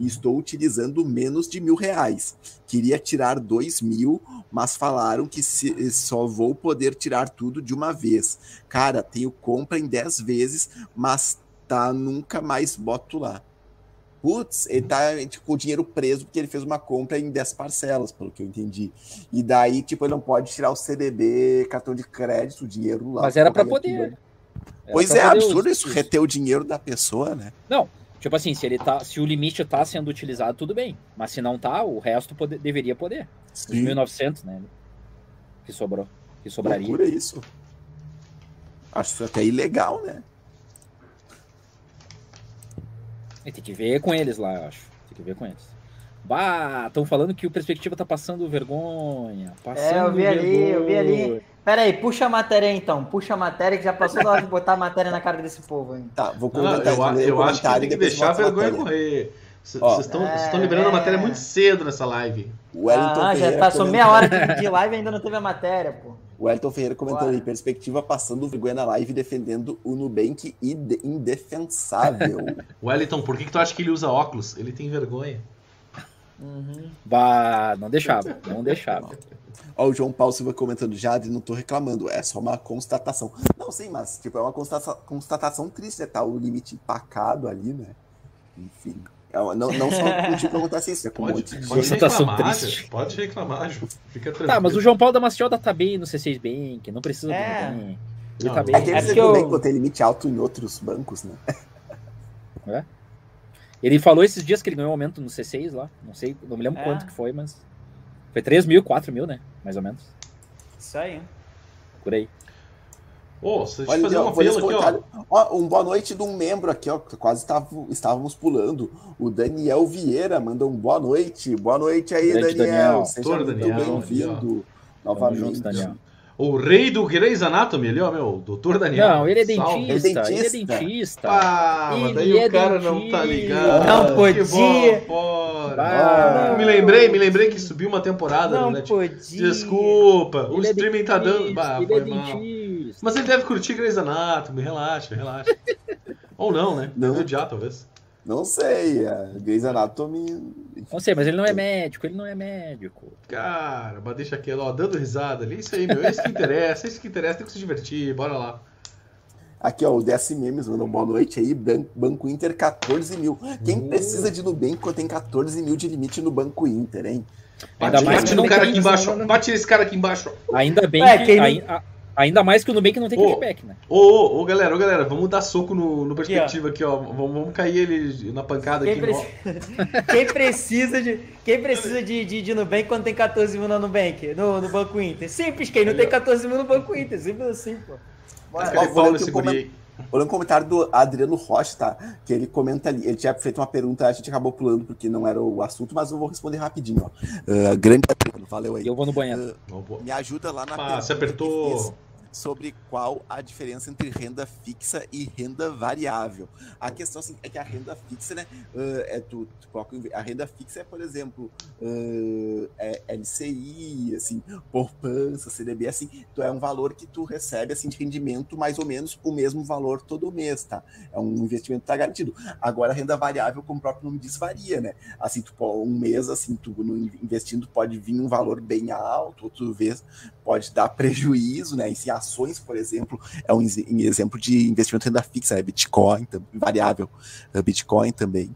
e estou utilizando menos de mil reais. Queria tirar dois mil, mas falaram que se- só vou poder tirar tudo de uma vez. Cara, tenho compra em 10 vezes, mas tá, nunca mais boto lá. Putz, ele tá tipo, com o dinheiro preso porque ele fez uma compra em 10 parcelas, pelo que eu entendi. E daí, tipo, ele não pode tirar o CDB, cartão de crédito, o dinheiro lá. Mas era pra colocar poder. Era Pois pra é, poder absurdo us- isso, reter o dinheiro da pessoa, né? Tipo assim, se ele tá, se o limite tá sendo utilizado, tudo bem. Mas se não tá, o resto pode- deveria poder. Os 1.900, né? Que sobrou. Que sobraria. Loucura isso. Acho isso até ilegal, né? E tem que ver com eles lá, eu acho. Tem que ver com eles. Bah, estão falando que o Perspectiva tá passando vergonha. Passando É, eu vi ali, eu vi ali. vergonha. Pera aí, puxa a matéria aí, então. Puxa a matéria que já passou da hora de botar a matéria na cara desse povo, hein? Tá, vou Não, comentar eu, aqui, ler o eu acho que tem que deixar a vergonha matéria. correr. Vocês estão É, liberando a é. matéria muito cedo nessa live. O Wellington Ah, já passou comentou- meia hora de, de live e ainda não teve a matéria, pô. O Elton Ferreira comentando Bora. aí, perspectiva passando vergonha na live defendendo o Nubank inde- indefensável. Wellington, por que, que tu acha que ele usa óculos? Ele tem vergonha. Uhum. Bah, não deixava, não deixava. Ó, o João Paulo Silva comentando, Jade, não tô reclamando, é só uma constatação. Não, sim, mas tipo, é uma constata- constatação triste, né? Tá o limite empacado ali, né? Enfim. É uma- não, não só contigo que acontece isso, é com um Pode, monte de pode reclamar, triste. Pode reclamar, Ju. Fica tranquilo. Tá, mas o João Paulo da Macioda tá bem no C6 Bank, não precisa É. Ele Não, tá não. bem. É que É eles também eu- tem limite alto em outros bancos, né? Ele falou esses dias que ele ganhou aumento no C6 lá. Não sei, não me lembro É. quanto que foi, mas. Foi 3 mil, 4 mil, né? Mais ou menos. Isso aí. Por aí. Ô, deixa eu Olha, fazer um apelo aqui, ó. comentário. Ó, um boa noite de um membro aqui, ó. que Quase tavu- estávamos pulando. O Daniel Vieira manda um boa noite. Boa noite aí, Grande Daniel. Daniel. Seja Daniel, bem-vindo novamente. junto, Daniel. O rei do Grey's Anatomy ali, ó, meu. Doutor Daniel. Não, ele é dentista. Ele é Ele é dentista. dentista. Ah, mas daí Ele o é cara não tá dentista. ligado. Não Que podia. fora. Ah, me lembrei, me lembrei que subiu uma temporada Não no Netflix. podia. Desculpa, o Ele é streaming tá dando. dentista, Bah, ele foi é mal. dentista. Mas ele deve curtir Grey's Anatomy, relaxa, relaxa. Ou não, né? Não. Deve odiar, talvez. Não sei, a Grey's Anatomy. Não sei, mas ele não é médico, ele não é médico. Cara, mas deixa aquilo, ó, dando risada ali. Isso aí, meu. É isso que interessa, é isso que interessa. Tem que se divertir, bora lá. Aqui, ó, o DS Memes mandou boa noite aí. Ban- Banco Inter, 14 mil. Quem precisa de Nubank tem 14 mil de limite no Banco Inter, hein? Ainda Bate, mais bate no cara aqui embaixo, ó. bate nesse cara aqui embaixo. ó. Ainda bem Ué, que. quem ai- a- Ainda mais que o Nubank não tem Ô. cashback, né? Ô, ô, ô, galera, ô, galera, vamos dar soco no, no perspectiva aqui, ó. Vamos, vamos cair ele na pancada Quem, aqui. preci- Quem precisa de quem precisa de, de, de Nubank quando tem 14 mil no Nubank, no, no Banco Inter? Simples, quem não tem 14 mil no Banco Inter, simples assim, pô. Bora. Ó, Paulo esse aqui guri Olha um comentário do Adriano Rocha, tá? Que ele comenta ali. Ele tinha feito uma pergunta, a gente acabou pulando porque não era o assunto, mas eu vou responder rapidinho, ó. Ah, grande Adriano, valeu aí. E eu vou no banheiro. Boa. Me ajuda lá na Ah, você apertou. Sobre qual a diferença entre renda fixa e renda variável. A questão assim, é que a renda fixa, né, é tu, tu coloca a renda fixa é, por exemplo, ah, é LCI, assim, poupança, CDB, assim, tu é um valor que tu recebe assim de rendimento mais ou menos o mesmo valor todo mês, tá? É um investimento que tá garantido. Agora a renda variável, como o próprio nome diz, varia, né? Assim, tu um mês assim, tu investindo pode vir um valor bem alto, outro vez pode dar prejuízo, né? E se ações, por exemplo, é um exe- em exemplo de investimento em renda fixa, é Bitcoin, variável, eh, Bitcoin também.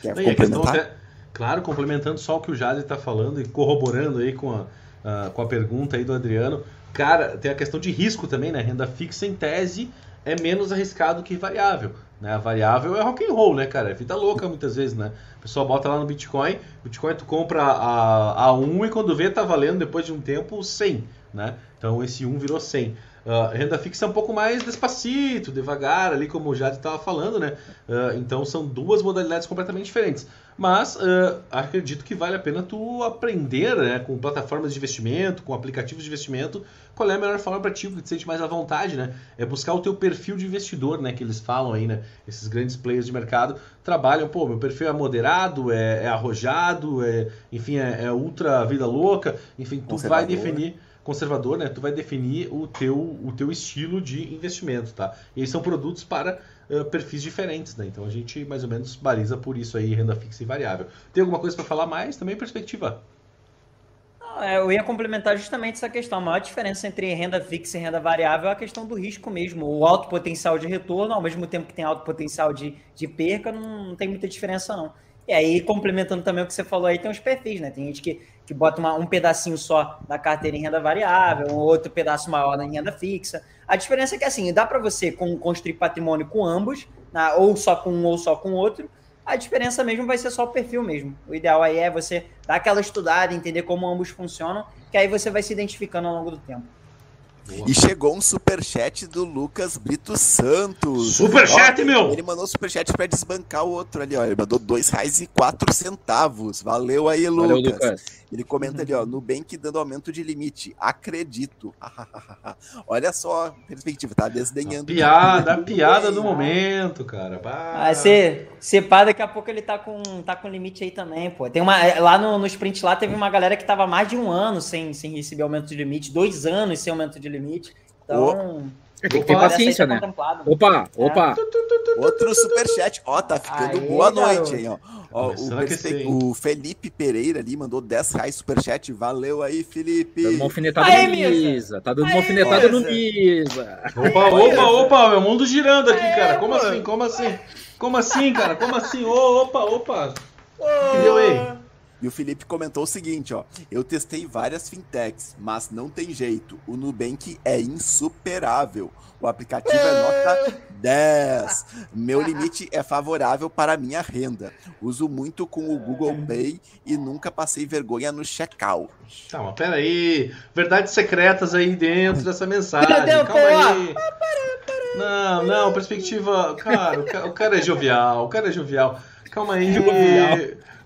Quer Não, questão complementar? claro, complementando só o que o Jade está falando e corroborando aí com a, a- com a pergunta aí do Adriano, cara, tem a questão de risco também, né? Renda fixa, em tese, é menos arriscado que variável. Né? A variável é rock and roll, né, cara? É vida louca muitas vezes, né? O pessoal bota lá no Bitcoin, Bitcoin tu compra a, a 1 e quando vê tá valendo depois de um tempo 100, né? Então esse 1 virou 100. Ah, renda fixa é um pouco mais despacito, devagar, ali como o Jade estava falando, né? Ah, então são duas modalidades completamente diferentes. Mas ah, acredito que vale a pena tu aprender né, com plataformas de investimento, com aplicativos de investimento, qual é a melhor forma para ti, que te sente mais à vontade, né? É buscar o teu perfil de investidor, né? Que eles falam aí, né? Esses grandes players de mercado trabalham, pô, meu perfil é moderado, é, é arrojado, é, enfim, é, é ultra vida louca, enfim, tu vai Conservador. definir conservador, né? Tu vai definir o teu, o teu estilo de investimento, tá? E eles são produtos para eh, perfis diferentes, né? Então a gente mais ou menos baliza por isso aí, renda fixa e variável. Tem alguma coisa para falar mais? Também perspectiva. É, Eu ia complementar justamente essa questão. A maior diferença entre renda fixa e renda variável é a questão do risco mesmo. O alto potencial de retorno, ao mesmo tempo que tem alto potencial de, de perca, não, não tem muita diferença, não. E aí, complementando também o que você falou aí, tem os perfis, né? Tem gente que, que bota uma- um pedacinho só da carteira em renda variável, um outro pedaço maior em renda fixa. A diferença é que, assim, dá para você construir patrimônio com ambos, na- ou só com um ou só com outro. A diferença mesmo vai ser só o perfil mesmo. O ideal aí é você dar aquela estudada, entender como ambos funcionam, que aí você vai se identificando ao longo do tempo. E chegou um superchat do Lucas Brito Santos. Superchat, Ó, meu! Ele mandou superchat pra desbancar o outro ali, ó. Ele mandou dois reais e quatro centavos. Valeu aí, Lucas. Valeu, Lucas. Ele comenta ali, ó, Nubank dando aumento de limite. Acredito. Olha só a perspectiva, tá desdenhando. Piada, a piada do momento, cara. Ah, você, você pá, daqui a pouco ele tá com, tá com limite aí também, pô. Tem uma, lá no, no sprint lá teve uma galera que tava mais de um ano sem, sem receber aumento de limite, dois anos sem aumento de limite. Então, Tem que ter paciência, aí né? tá. Opa, opa. Outro superchat. Ó, tá ficando Aê, boa noite, hein, ó. Ó, o, o Felipe Pereira ali mandou 10 reais superchat. Valeu aí, Felipe. Dando uma alfinetada Aê, no Misa. Tá dando uma alfinetada no Misa. Opa, opa, opa, meu mundo girando aqui, cara. Como assim? Como assim? Como assim, cara? Como assim? Ô, opa, opa. Que deu aí? E o Felipe comentou o seguinte, ó. Eu testei várias fintechs, mas não tem jeito. O Nubank é insuperável. O aplicativo é nota 10. Meu limite é favorável para a minha renda. Uso muito com o Google Pay e nunca passei vergonha no checkout. Tá, mas pera aí. Verdades secretas aí dentro dessa mensagem. Calma pera. aí. Não, não, perspectiva. Cara, o ca- o cara é jovial, o cara é jovial. Calma aí. Jovial.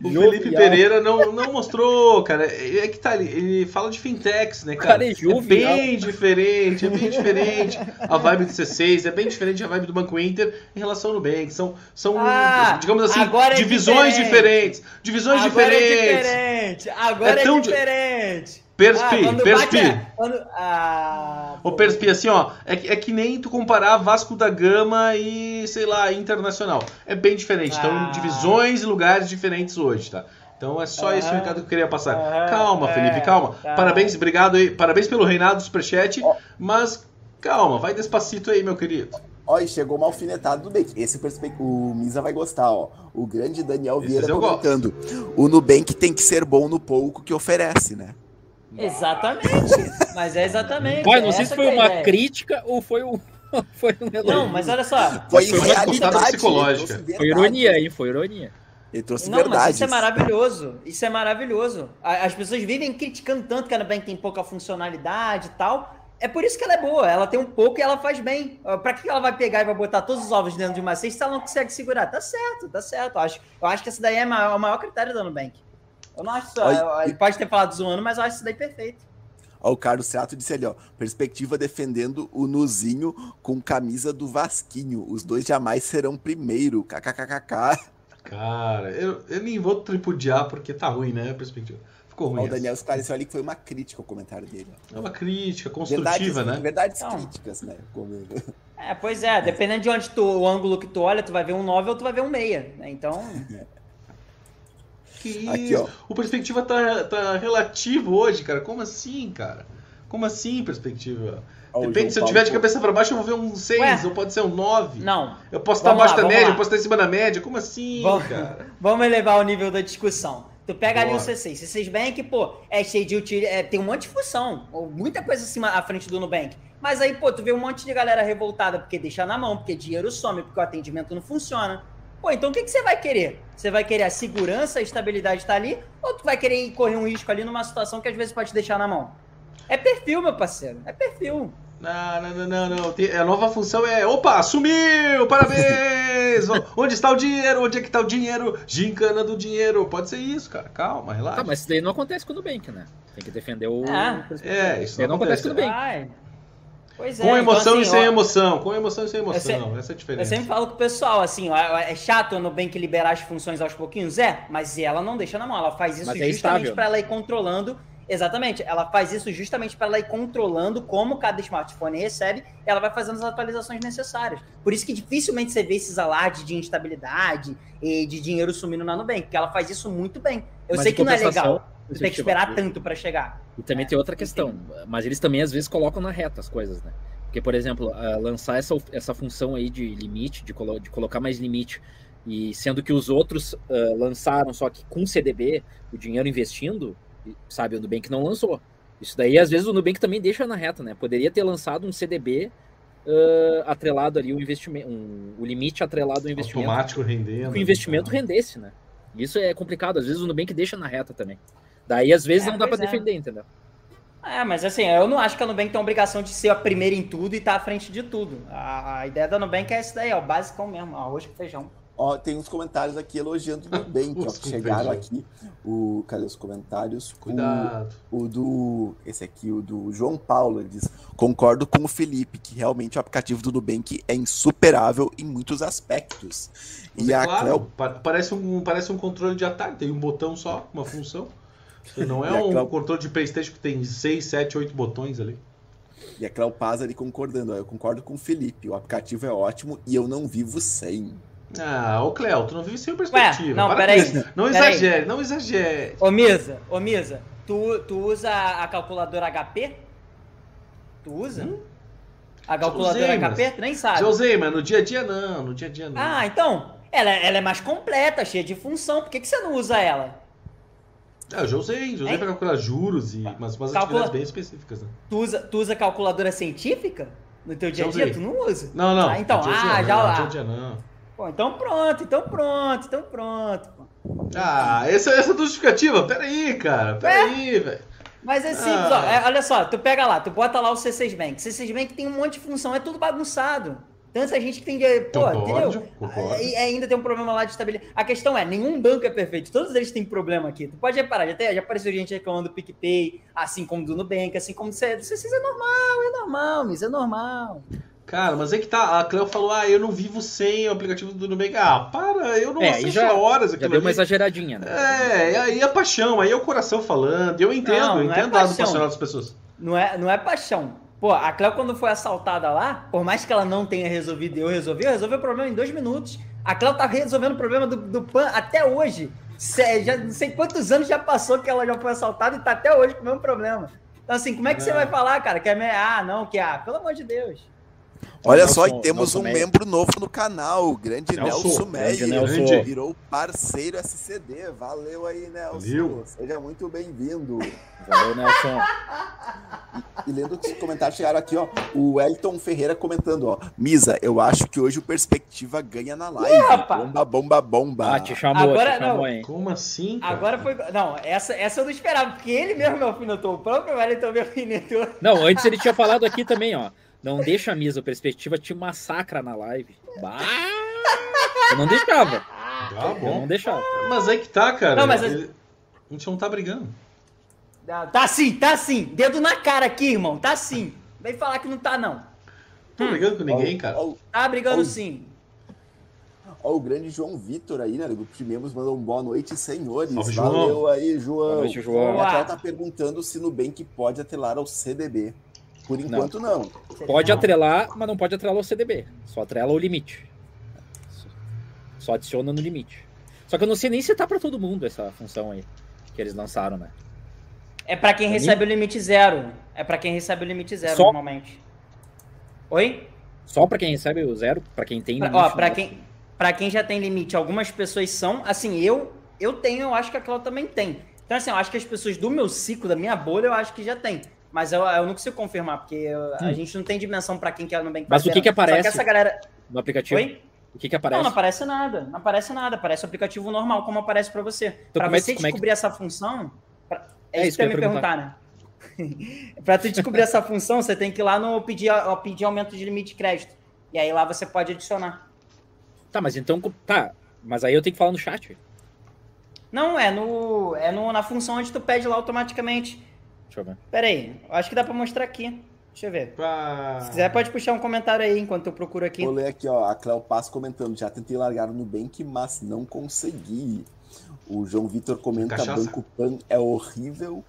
O Jovial. Felipe Pereira não, não mostrou, cara. É que tá ali, ele fala de fintechs, né, cara? cara é jovial. bem diferente, é bem diferente. A vibe do C6 é bem diferente da vibe do Banco Inter em relação ao Nubank. São, são Ah, digamos assim, agora é divisões diferente. diferentes. Divisões Agora é diferentes. diferente. Agora É é, tão di- diferente. Perspi, quando perspi. bate a- quando- ah, Ô. Perspi, assim, ó, é que, é que nem tu comparar Vasco da Gama e, sei lá, Internacional. É bem diferente. Então, Ah. divisões e lugares diferentes hoje, tá? Então é só esse recado que eu queria passar. Calma, é, Felipe, calma. tá. Parabéns, obrigado aí. Parabéns pelo reinado do Superchat. Mas calma, vai despacito aí, meu querido. Ó, e chegou uma alfinetada do Nubank. Esse perspe- o Misa vai gostar, ó. O grande Daniel Vieira eu gosto. comentando. O Nubank tem que ser bom no pouco que oferece, né? Exatamente. Mas é exatamente. Pai, não sei essa se foi é uma ideia. crítica ou foi um. Foi um elogio. Não, mas olha só. Foi, Foi uma realidade, contada psicológica. Foi ironia, hein? Foi ironia. Ele trouxe Não, mas verdades. isso é maravilhoso. Isso é maravilhoso. As pessoas vivem criticando tanto que a Nubank tem pouca funcionalidade e tal. É por isso que ela é boa. Ela tem um pouco e ela faz bem. Ah, Pra que ela vai pegar e vai botar todos os ovos dentro de uma cesta se ela não consegue segurar? Tá certo, tá certo. Eu acho, eu acho que esse daí é o maior critério da Nubank. Eu não acho isso. Olha, Ele pode ter falado zoando, mas eu acho isso daí perfeito. Ó, o Carlos Seato disse ali, ó. Perspectiva defendendo o Nuzinho com camisa do Vasquinho. Os dois jamais serão primeiro. KKKKK. Cara, eu, eu nem vou tripudiar porque tá ruim, né? A perspectiva. Ficou Ó, ruim. o essa. Daniel esclareceu ali que foi uma crítica ao comentário dele. ó. É uma crítica Verdades, construtiva, né? verdades Não. críticas, né? Como- É, pois é, dependendo de onde tu, o ângulo que tu olha, tu vai ver um 9 ou tu vai ver um meia. né? Então, Que isso? Aqui, ó. O perspectiva tá, tá relativo hoje, cara. Como assim, cara? Como assim, perspectiva? Ó, Depende, se eu tiver de cabeça pra baixo, eu vou ver um 6, Ué. ou pode ser um 9. não. Eu posso estar abaixo lá, da média, lá. eu posso estar em cima da média. Como assim, Vamos, cara? vamos elevar o nível da discussão. Tu pega ali o Bora. C6. C6 Bank, pô, é cheio de utilidade, é, tem um monte de função, ou muita coisa acima à frente do Nubank. Mas aí, pô, tu vê um monte de galera revoltada porque deixa na mão, porque dinheiro some, porque o atendimento não funciona. Pô, então o que, que você vai querer? Você vai querer a segurança, a estabilidade tá ali, ou tu vai querer correr um risco ali numa situação que às vezes pode te deixar na mão? É perfil, meu parceiro. É perfil. Não, não, não, não, não. A nova função é. Opa, sumiu! Parabéns! Onde está o dinheiro? Onde é que está o dinheiro? Gincana do dinheiro. Pode ser isso, cara. Calma, relaxa. Tá, mas isso daí não acontece com o Nubank, né? Tem que defender o. Ah. É, isso Não acontece com o Nubank. Vai. Pois é. Com emoção então, e assim, sem ó, emoção. Com emoção e sem emoção. Essa é a Eu diferença. sempre falo com o pessoal, assim, ó, é chato a Nubank liberar as funções aos pouquinhos? É, mas ela não deixa na mão, ela faz isso Mas é justamente para ela ir controlando. Exatamente, ela faz isso justamente para ela ir controlando como cada smartphone recebe, ela vai fazendo as atualizações necessárias. Por isso que dificilmente você vê esses alardes de instabilidade e de dinheiro sumindo na Nubank, porque ela faz isso muito bem. Eu Mas sei que não é legal, você tem que esperar tanto para chegar. E também tem outra questão, mas eles também às vezes colocam na reta as coisas, né? Porque, por exemplo, ah, lançar essa, essa função aí de limite, de, colo- de colocar mais limite, e sendo que os outros ah, lançaram, só que com CDB, o dinheiro investindo, sabe, o Nubank não lançou. Isso daí, às vezes, o Nubank também deixa na reta, né? Poderia ter lançado um CDB ah, atrelado ali, o investimento, um- o limite atrelado ao investimento, Automático rendendo. que o investimento rendesse, né? Isso é complicado, às vezes o Nubank deixa na reta também. Daí, às vezes, É, não dá para é. defender, entendeu? É, mas assim, eu não acho que a Nubank tem a obrigação de ser a primeira em tudo e estar à frente de tudo. A, a ideia da Nubank é essa daí, é o basicão mesmo, arroz com feijão. Ó, tem uns comentários aqui elogiando o Nubank, ó, que chegaram aqui. O, cadê os comentários? O- Cuidado. O do. Esse aqui, o do João Paulo, ele diz: Concordo com o Felipe, que realmente o aplicativo do Nubank é insuperável em muitos aspectos. Mas E é a claro, Cleo. pa- parece, um, parece um controle de atalho, tem um botão só, uma função. Não é um Cleo- controle de Playstation que tem 6, 7, 8 botões ali. E a Cleo Paz ali concordando. ó, Eu concordo com o Felipe. O aplicativo é ótimo e eu não vivo sem. Ah, ô Cléo, tu não vive sem perspectiva. não, Para peraí, isso. Não peraí. exagere, não exagere. Ô Misa, ô Misa, tu, tu usa a calculadora HP? Tu usa? Hum? A calculadora usei, HP? Tu nem sabe. Já usei, mas no dia a dia não, no dia a dia não. Ah, então, ela, ela é mais completa, cheia de função, por que, que você não usa ela? Ah, eu já usei, já usei Hein? pra calcular juros e umas, umas Calcula- atividades bem específicas, né? Tu usa, tu usa calculadora científica? No teu dia a dia? Tu não usa? Não, não. Ah, então, no ah, não, já no lá. dia a dia não. Pô, então pronto, então pronto, então pronto. pô. Ah, essa, essa é a justificativa. Peraí, cara. Peraí, velho. Mas é simples, Ah. ó. é, olha só, tu pega lá, tu bota lá o C6 Bank. C6 Bank tem um monte de função, é tudo bagunçado. Tanta gente que tem de. Pô, Concordo, entendeu? concordo. E ainda tem um problema lá de estabilidade. A questão é, nenhum banco é perfeito. Todos eles têm problema aqui. Tu pode reparar, já, tem- já apareceu gente reclamando do PicPay, assim como do Nubank, assim como do C- do C6 é normal, é normal, Miss, é normal. Cara, mas é que tá. A Cleo falou: ah, eu não vivo sem o aplicativo do Nubank. Ah, para, eu não É, e já- horas Já aquilo deu uma ali. exageradinha, né? É, e aí é paixão, aí é o coração falando. Eu entendo, Não, eu não é entendo lado paixão. passional das pessoas. Não é, não é paixão. Pô, a Cleo, quando foi assaltada lá, por mais que ela não tenha resolvido eu resolvi, eu resolvi o problema em dois minutos. A Cleo tá resolvendo o problema do, do PAN até hoje. Cê- já não sei quantos anos já passou que ela já foi assaltada e tá até hoje com o mesmo problema. Então, assim, como é que você Não. vai falar, cara? Que é me... Ah, não, que ah, pelo amor de Deus. Olha Nelson- só, e temos Nelson um Meyer. membro novo no canal, o grande Nelson, Nelson, Meyer. Grande. Virou parceiro SCD. Valeu aí, Nelson. Valeu. Seja muito bem-vindo. Valeu, Nelson. E lendo os comentários chegaram aqui, ó. O Elton Ferreira comentando, ó. Misa, eu acho que hoje o Perspectiva ganha na live. bomba, bomba, bomba. Ah, te chamou, Agora, te chamou, não. hein? Como assim? cara? Agora foi. Não, essa, essa eu não esperava, porque ele mesmo me alfinetou. O próprio Wellington me alfinetou. Não, antes ele tinha falado aqui também, ó. Não deixa a misa, perspectiva te massacra na live. Bah! Eu não deixava. Tá Eu não bom. deixava. Mas aí que tá, cara. Não, mas- Ele- A gente não tá brigando. Ah, Tá sim, tá sim. Dedo na cara aqui, irmão. Tá sim. Vem falar que não tá, não. Não tô brigando com ninguém, cara. Ó, Tá brigando sim. ó, o grande João Vitor aí, né? Do grupo de membros mandou um boa noite, senhores. Salve, João. Valeu aí, João. Boa noite, João. A Cláudia Boa. tá perguntando se Nubank pode atrelar ao CDB. Por enquanto, não. Pode Não. atrelar, mas não pode atrelar o CDB. Só atrela o limite. Só adiciona no limite. Só que eu não sei nem se tá pra todo mundo essa função aí que eles lançaram, né? É pra quem recebe o limite zero. É pra quem recebe o limite zero, Só? normalmente. Oi? Só pra quem recebe o zero, pra quem tem Pra, limite. ó, pra né? quem, pra quem já tem limite, algumas pessoas são. Assim, eu eu tenho, eu acho que a Cláudia também tem. Então, assim, eu acho que as pessoas do meu ciclo, da minha bolha, eu acho que já tem. Mas eu, eu não consigo confirmar, porque eu- a Hum. gente não tem dimensão pra quem quer no bem Mas o que que aparece? que essa galera. no aplicativo. Oi? O que que Não, aparece? não aparece nada. Não aparece nada. Aparece o aplicativo normal, como aparece pra você. Então, pra como é que- você como é que- descobrir essa função. pra- É, É isso que eu que ia me perguntar, né? pra tu descobrir essa função, você tem que ir lá no pedir, pedir aumento de limite de crédito. E aí lá você pode adicionar. Tá, mas então. Tá, mas aí eu tenho que falar no chat. Não, é no. É no, na função onde tu pede lá automaticamente. Deixa eu ver. Pera aí, acho que dá pra mostrar aqui. Deixa eu ver. Pá. Se quiser, pode puxar um comentário aí enquanto eu procuro aqui. Vou ler aqui, ó, a Cléo Paz comentando, já tentei largar no Nubank, mas não consegui. O João Vitor comenta, Cachaça. Banco Pan é horrível.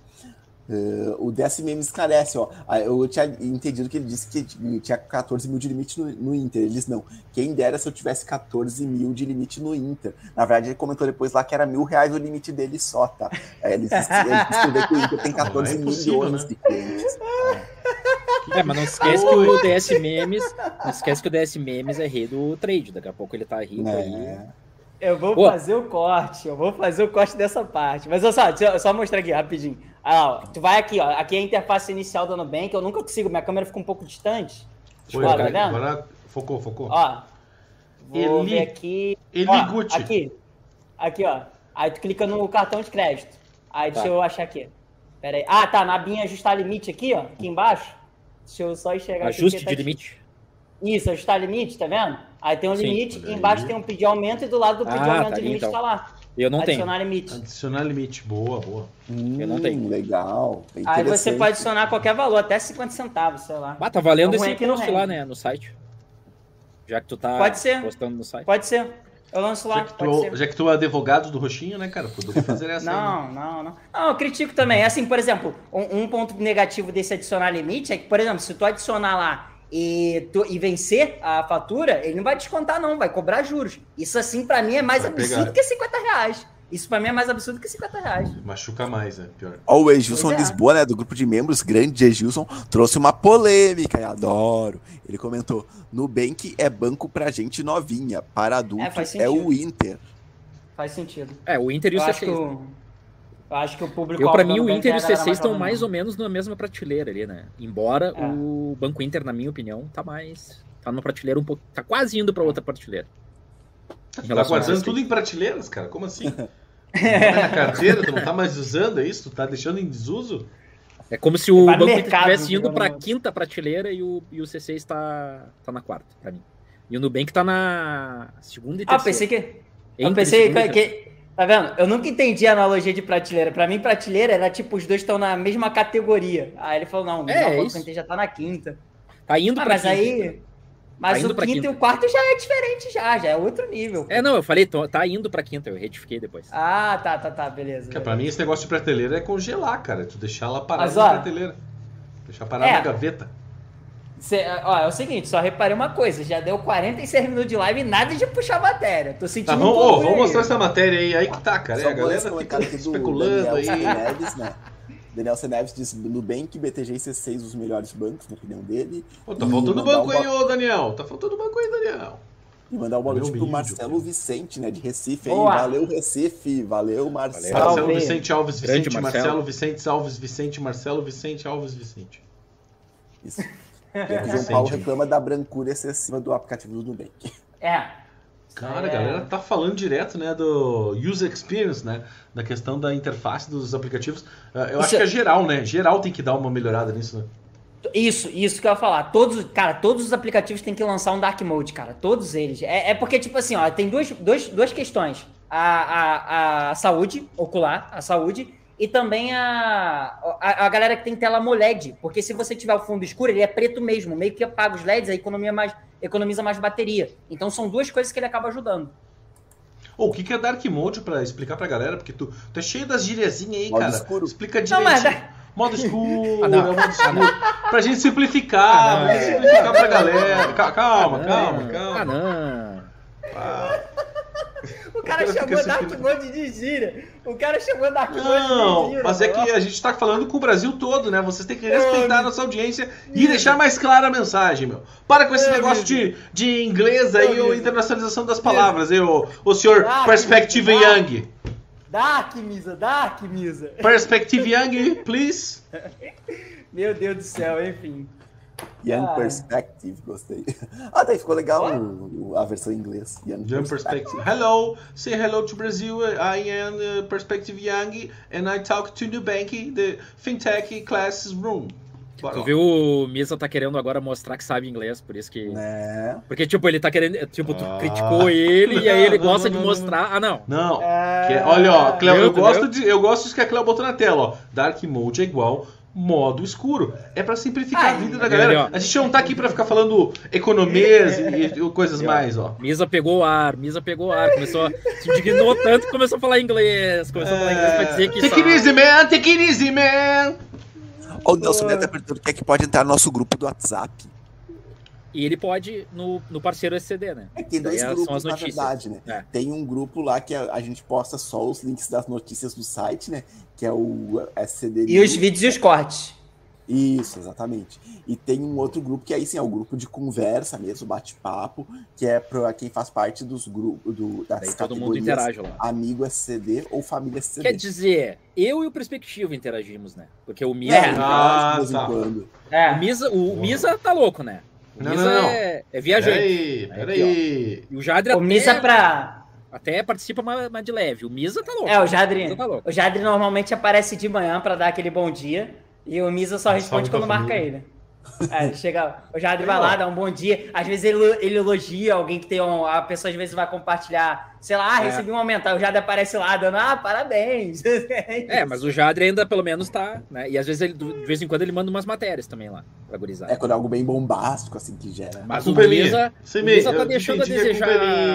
Eh, o DSM me esclarece, ó. Eu tinha entendido que ele disse que tinha 14 mil de limite no, no Inter. Eles não. Quem dera se eu tivesse 14 mil de limite no Inter. Na verdade, ele comentou depois lá que era mil reais o limite dele só, tá? É, ele disse ele escreveu que o Inter tem 14 Não, é milhões né? de clientes. É, mas não esquece que o DS Memes. Não esquece que o DS Memes é rei do trade. Daqui a pouco ele tá rico aí. Eu vou fazer o corte, eu vou fazer o corte dessa parte. Mas olha só, deixa eu só mostrar aqui rapidinho. Ah, ó, tu vai aqui, ó. Aqui é a interface inicial do Nubank. Eu nunca consigo, minha câmera fica um pouco distante. Foi, Ó, tá vendo? agora focou, focou. Ó. Vou Eli- ver aqui. Eli Ó, Gucci. Aqui. Aqui, ó. Aí tu clica no cartão de crédito. Aí deixa Tá. eu achar aqui. Pera aí. Ah, tá. Na abinha ajustar limite aqui, ó. Aqui embaixo. Deixa eu só enxergar aqui, Ajuste porque de tá limite. Isso, ajustar limite, tá vendo? Aí tem um Sim. limite, embaixo tem um pedir aumento e do lado do pedir Ah, aumento tá ali, limite então. tá lá. Eu não tenho. Adicionar limite. Adicionar limite. Boa, boa. Eu não tenho. Hum, Legal. bem Aí você pode adicionar qualquer valor, até 50 centavos, sei lá. Ah, tá valendo O esse é não rende. lá, né? No site. Já que tu tá Pode ser. postando no site. Pode ser. Eu lanço lá, Já que, pode tu, ser. já que tu é advogado do Roxinho, né, cara? Poderia fazer essa aí, né? Não, não, não. Não, eu critico também. Assim, por exemplo, um, um ponto negativo desse adicionar limite é que, por exemplo, se tu adicionar lá e, tu, e vencer a fatura, ele não vai descontar, não, vai cobrar juros. Isso, assim, pra mim é mais Vai absurdo pegar. que 50 reais. Isso pra mim é mais absurdo que 50 reais. Machuca mais, é pior. Ó, o Egilson é. Lisboa, né, do grupo de membros, grande Egilson, trouxe uma polêmica, eu adoro. Ele comentou: Nubank é banco pra gente novinha, para adulto É, é, o. Inter. Faz sentido. É, o Inter e o Eu acho, que C6. Eu acho que o público. Eu, pra mim, o é Inter e o C6 estão mais ou menos na mesma prateleira ali, né? Embora É. o Banco Inter, na minha opinião, tá mais. Tá numa prateleira um pouco. Tá quase indo pra outra prateleira. Tá guardando C6. tudo em prateleiras, cara? Como assim? Tá na carteira, tu não tá mais usando, é isso? Tu tá deixando em desuso? É como se o no Banco Inter mercado, estivesse indo pra assim. quinta prateleira e o, e o C6 tá, tá na quarta, pra mim. E o Nubank tá na segunda e Ah, terceira. pensei que. Eu Entre pensei segunda e que, terceira. que- Tá vendo? Eu nunca entendi a analogia de prateleira. Pra mim, prateleira era tipo, os dois estão na mesma categoria. Aí ele falou, não, É, isso. o Inter já tá na quinta. Tá indo Ah, pra mas quinta. aí. Mas Tá indo o quinto quinta. e o quarto já é diferente, já, já é outro nível. É, não, eu falei, tô- tá indo pra quinta, eu retifiquei depois. Ah, tá, tá, tá, beleza. Porque pra mim esse negócio de prateleira é congelar, cara. Tu deixar ela parada Mas, na ó, prateleira. Deixar parada é. na gaveta. Cê- ó, é o seguinte, só reparei uma coisa, já deu 46 minutos de live e nada de puxar matéria. Tô sentindo Tá, um vamos, vamos mostrar essa matéria aí, aí que tá, cara. Só É, a galera fica especulando Daniel aí. Neves, né? Daniel Seneves diz Nubank, BTG e C6 os melhores bancos, na opinião dele. Ô, tá faltando banco um aí, ô Daniel. Tá faltando banco aí, Daniel. E mandar um boa noite pro Marcelo cara. Vicente, né, de Recife. Valeu, Recife. Valeu, Marcelo. Valeu. Marcelo. Vicente Alves Vicente, Marcelo. Marcelo. Vicente Alves Vicente, Marcelo Vicente Alves Vicente. Isso. O João Paulo reclama da brancura excessiva do aplicativo do Nubank. É. Cara, a É. galera tá falando direto, né, do user experience, né, da questão da interface dos aplicativos. Ah, Eu acho Isso- que é geral, né? Geral tem que dar uma melhorada nisso, né? Isso, isso que eu ia falar. Todos, cara, todos os aplicativos têm que lançar um Dark Mode, cara. Todos eles. É, é porque, tipo assim, ó, tem duas, duas, duas questões. A, a, a saúde ocular, a saúde, e também a, a, a galera que tem tela AMOLED. Porque se você tiver o fundo escuro, ele é preto mesmo. Meio que apaga os LEDs, a economia mais, economiza mais bateria. Então são duas coisas que ele acaba ajudando. Ô, o que que é Dark Mode pra explicar pra galera? Porque tu, tu é cheio das gíriazinhas aí, Modo cara. escuro. Explica Não, mas- direitinho. Modo escuro, Ah, não. é modo escuro. Pra gente simplificar, Ah, pra gente simplificar pra galera. Ca- Calma, Ah, calma, calma. Ah, não. Ah, O cara chamou Dark se- Mode de gíria. O cara chamou Dark Mode de Não, gíria. mas é que a gente tá falando com o Brasil todo, né? Vocês têm que respeitar a nossa audiência e deixar mais clara a mensagem, meu. Para com esse É, negócio de, de inglês aí, É, ou internacionalização das palavras, aí, ô, ô senhor Ah, Perspective que- Young. Dark Misa, Dark Misa. Perspective Young, please. Meu Deus do céu, enfim. Young Ah. Perspective, gostei. Ah, daí ficou legal o- o- a versão em inglês. Young, Young Perspective. Hello, say hello to Brazil. I am uh, Perspective Young and I talk to Nubank, the fintech classroom. Bora Tu lá. viu o Misa tá querendo agora mostrar que sabe inglês, por isso que. Né? Porque, tipo, ele tá querendo. Tipo, tu Ah. criticou ele e aí ele Não, gosta não, de não, mostrar. Ah, não. Não, É... Que é- olha, ó, Cleo, eu, Viu, gosto de, eu gosto disso que a Cleo botou na tela, ó. Dark Mode é igual modo escuro. É pra simplificar Ai, a vida da galera. A gente não tá aqui pra ficar falando economias e, e coisas mais, ó. Misa pegou o ar, Misa pegou o ar, começou, se indignou tanto que começou a falar inglês, começou a falar inglês pra dizer que É, Take it easy, man! Take it easy, man! Ó, o Nelson Neto perguntando quem é que pode entrar no nosso grupo do WhatsApp. E ele pode no, no parceiro SCD, né? É que tem dois Daí grupos, na verdade, né? É. Tem um grupo lá que a, a gente posta só os links das notícias do site, né? Que é o SCD. E os vídeos e os cortes. Isso, exatamente. E tem um outro grupo que aí sim é o grupo de conversa mesmo, bate-papo, que é para quem faz parte dos grupos do, das Daí todo mundo interage lá. amigo SCD ou família SCD. Quer dizer, eu e o Perspectiva interagimos, né? Porque o Misa, É. de Ah, vez em tá. quando. o É. Misa, o Misa tá louco, né? O Não, Misa não, não. É, é viajante. Peraí, peraí. E o Jadre O Misa até, pra. até participa mais, de leve. O Misa tá louco. É, o Jadri. tá louco. O Jadri normalmente aparece de manhã pra dar aquele bom dia. E o Misa só responde quando marca família. ele. É, chega, o Jadri vai lá, dá um bom dia. Às vezes ele, ele elogia alguém que tem um. A pessoa às vezes vai compartilhar, sei lá, ah, É. recebi um aumento. Aí o Jadri aparece lá dando, ah, parabéns. É, mas o Jadre ainda pelo menos tá, né? E às vezes ele, de vez em quando ele manda umas matérias também lá pra gurizada. É quando é algo bem bombástico, assim, que gera. Mas A o é. Misa, Sei o mesmo, Misa tá deixando a entendi que a desejar.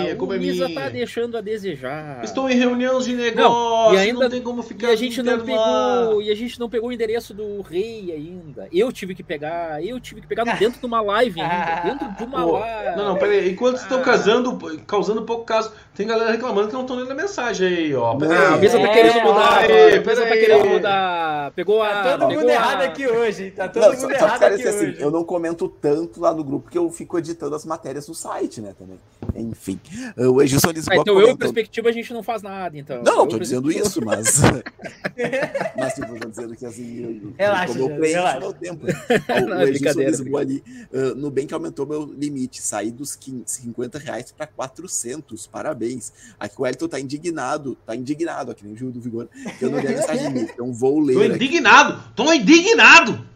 é o é Misa tá deixando a desejar. Estou em reunião de negócio, e ainda- não tem como E ficar a gente não interno lá. pegou, e a gente não pegou o endereço do rei ainda. Eu tive que pegar, eu tive que pegar no- dentro de uma live ainda, dentro de uma Pô, live. Não, não, peraí. Enquanto estão Ah. causando, causando pouco caso, tem galera reclamando que não estão lendo a mensagem aí, ó. Ah, a mesa tá É, querendo mudar, a mesa tá peraí. querendo mudar. Pegou a. Tá todo mundo a- errado aqui hoje. Tá todo Não, mundo só, só errado que, cara, aqui assim, hoje. eu não comento tanto lá no grupo porque eu fico editando as matérias do site, né, também. Enfim. O Edilson Ah, Lisboa então eu perspectiva a gente não faz nada, então. Não, Eu não, e tô dizendo isso, mas. mas tipo, tô dizendo que assim. Eu, Relaxa, eu preencho relaxa. meu tempo. Não, o é Edilson Lisboa ali. Uh, no bem que aumentou meu limite. Saí dos 15 50 reais pra 400. Parabéns. Aqui o Elton tá indignado. Tá indignado aqui, nem o Gil do Vigor. Que eu não li a mensagem dele. Então vou ler. Tô aqui. indignado! Tô indignado!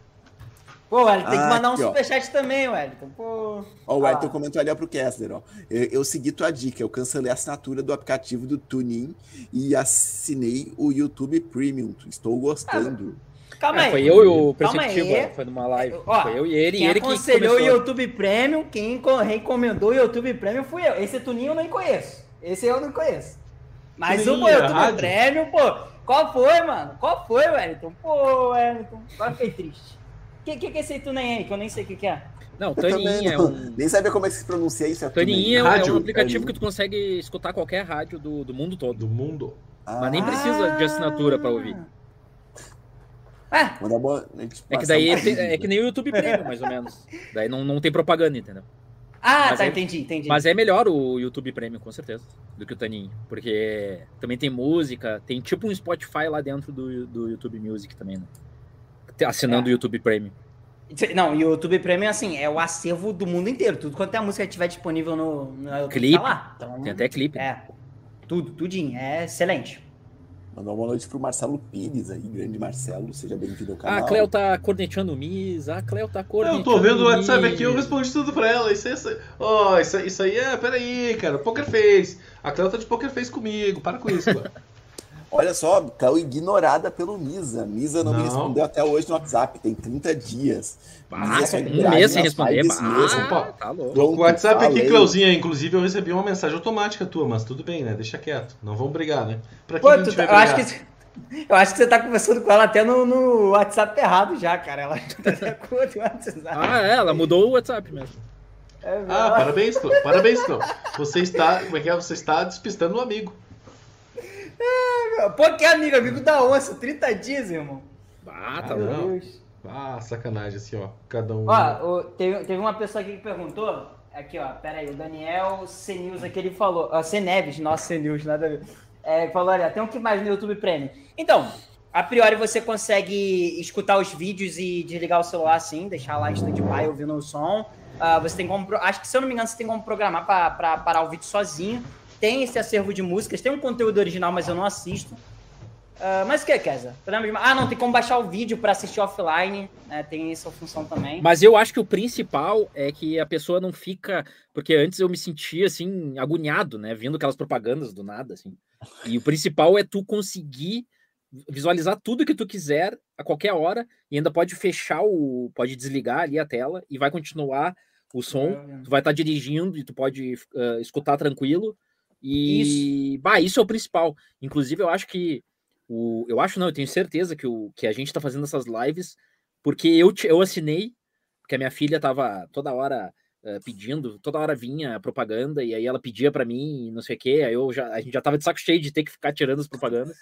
Pô, Wellington, tem que Ah, mandar um aqui, ó. superchat também, Wellington. Pô. Ó, o Ah. Elton comentou ali ó, pro Kessler, ó. Eu, eu segui tua dica, eu cancelei a assinatura do aplicativo do TuneIn e assinei o YouTube Premium. Estou gostando. Calma É, aí. foi eu e o Calma Perspectiva, aí. foi numa live. Ó, foi eu e ele, e Quem ele que aconselhou o. YouTube Premium, quem co- recomendou o YouTube Premium fui eu. Esse Tuninho eu nem conheço. Esse eu não conheço. Mas Tuninho, o pô, é YouTube rádio? Premium, pô, qual foi, mano? Qual foi, Wellington? Pô, Wellington, agora fiquei triste. O que, que, que é esse Tuninho aí, que eu nem sei o que, que é? Não, Taninha é um. Nem sabia como é que se pronuncia isso. É Taninha é um- Rádio, é um aplicativo Taninha. que tu consegue escutar qualquer rádio do, do mundo todo. Do mundo. Ah, Mas nem precisa de assinatura pra ouvir. É, noite pro É que daí é, é que nem o YouTube Premium, mais ou menos. Daí não, não tem propaganda, entendeu? Ah, Mas tá, é- entendi, entendi. Mas é melhor o YouTube Premium, com certeza, do que o Taninho. Porque também tem música, tem tipo um Spotify lá dentro do, do YouTube Music também, né? Assinando É. o YouTube Premium. Não, e o YouTube Premium, assim, é o acervo do mundo inteiro. Tudo quanto é a música que tiver disponível no, no YouTube Clipe. tá lá. Então, Tem até clipe. né? É, tudo, tudinho. É excelente. Mandar uma noite pro Marcelo Pires aí, grande Marcelo, seja bem-vindo ao Ah, canal. a Cleo tá corneteando o Miss, a Cleo tá corneteando Eu tô vendo o WhatsApp aqui, eu respondi tudo pra ela. Isso, isso, ó, isso, isso aí é. Peraí, cara. Poker Face. A Cleo tá de Poker Face comigo. Para com isso, mano. Olha só, Cleo ignorada pelo Misa. Misa não, me Não. respondeu até hoje no WhatsApp, tem 30 dias. Ah, um mês sem responder. Ah, tá louco. Pronto, O WhatsApp aqui, falei. Cleuzinha, inclusive, eu recebi uma mensagem automática tua, mas tudo bem, né? Deixa quieto. Não vamos brigar, né? Pra que Pô, tu vai tá- eu, acho que, eu acho que você tá conversando com ela até no, no WhatsApp errado já, cara. Ela tá com o WhatsApp. Ah, é, ela mudou o WhatsApp mesmo. É, Ah, parabéns, Cleo. Parabéns, Cleo. Você está, como é que é? Você está despistando o amigo. Pô, que amigo, amigo da onça, 30 dias, irmão. Ah, tá Ah. Deus. Ah, sacanagem, assim, ó. Cada um. Ó, o- teve, teve uma pessoa aqui que perguntou. Aqui, ó, pera aí, o Daniel C News aqui, ele falou. Ó, C Neves, nossa, C News, nada a ver. É, falou, olha, tem um que mais no YouTube Premium. Então, a priori você consegue escutar os vídeos e desligar o celular assim, deixar lá em stand-by ouvindo o som. Ah, você tem como. Acho que, se eu não me engano, você tem como programar pra parar o vídeo sozinho. Tem esse acervo de músicas, tem um conteúdo original, mas eu não assisto. Ah, mas o que, Kesa? Ah, não, tem como baixar o vídeo pra assistir offline. né? Tem essa função também. Mas eu acho que o principal é que a pessoa não fica. Porque antes eu me sentia assim, agoniado, né? Vendo aquelas propagandas do nada, assim. E o principal é tu conseguir visualizar tudo que tu quiser a qualquer hora e ainda pode fechar o. pode desligar ali a tela e vai continuar o som. Tu vai estar dirigindo e tu pode ah, escutar tranquilo. E bah, isso é o principal. Inclusive, eu acho que o, eu acho não, eu tenho certeza que, o, que a gente está fazendo essas lives porque eu, eu assinei, porque a minha filha tava toda hora eh, pedindo, toda hora vinha propaganda, e aí ela pedia para mim, e não sei o quê, aí eu já, a gente já tava de saco cheio de ter que ficar tirando as propagandas,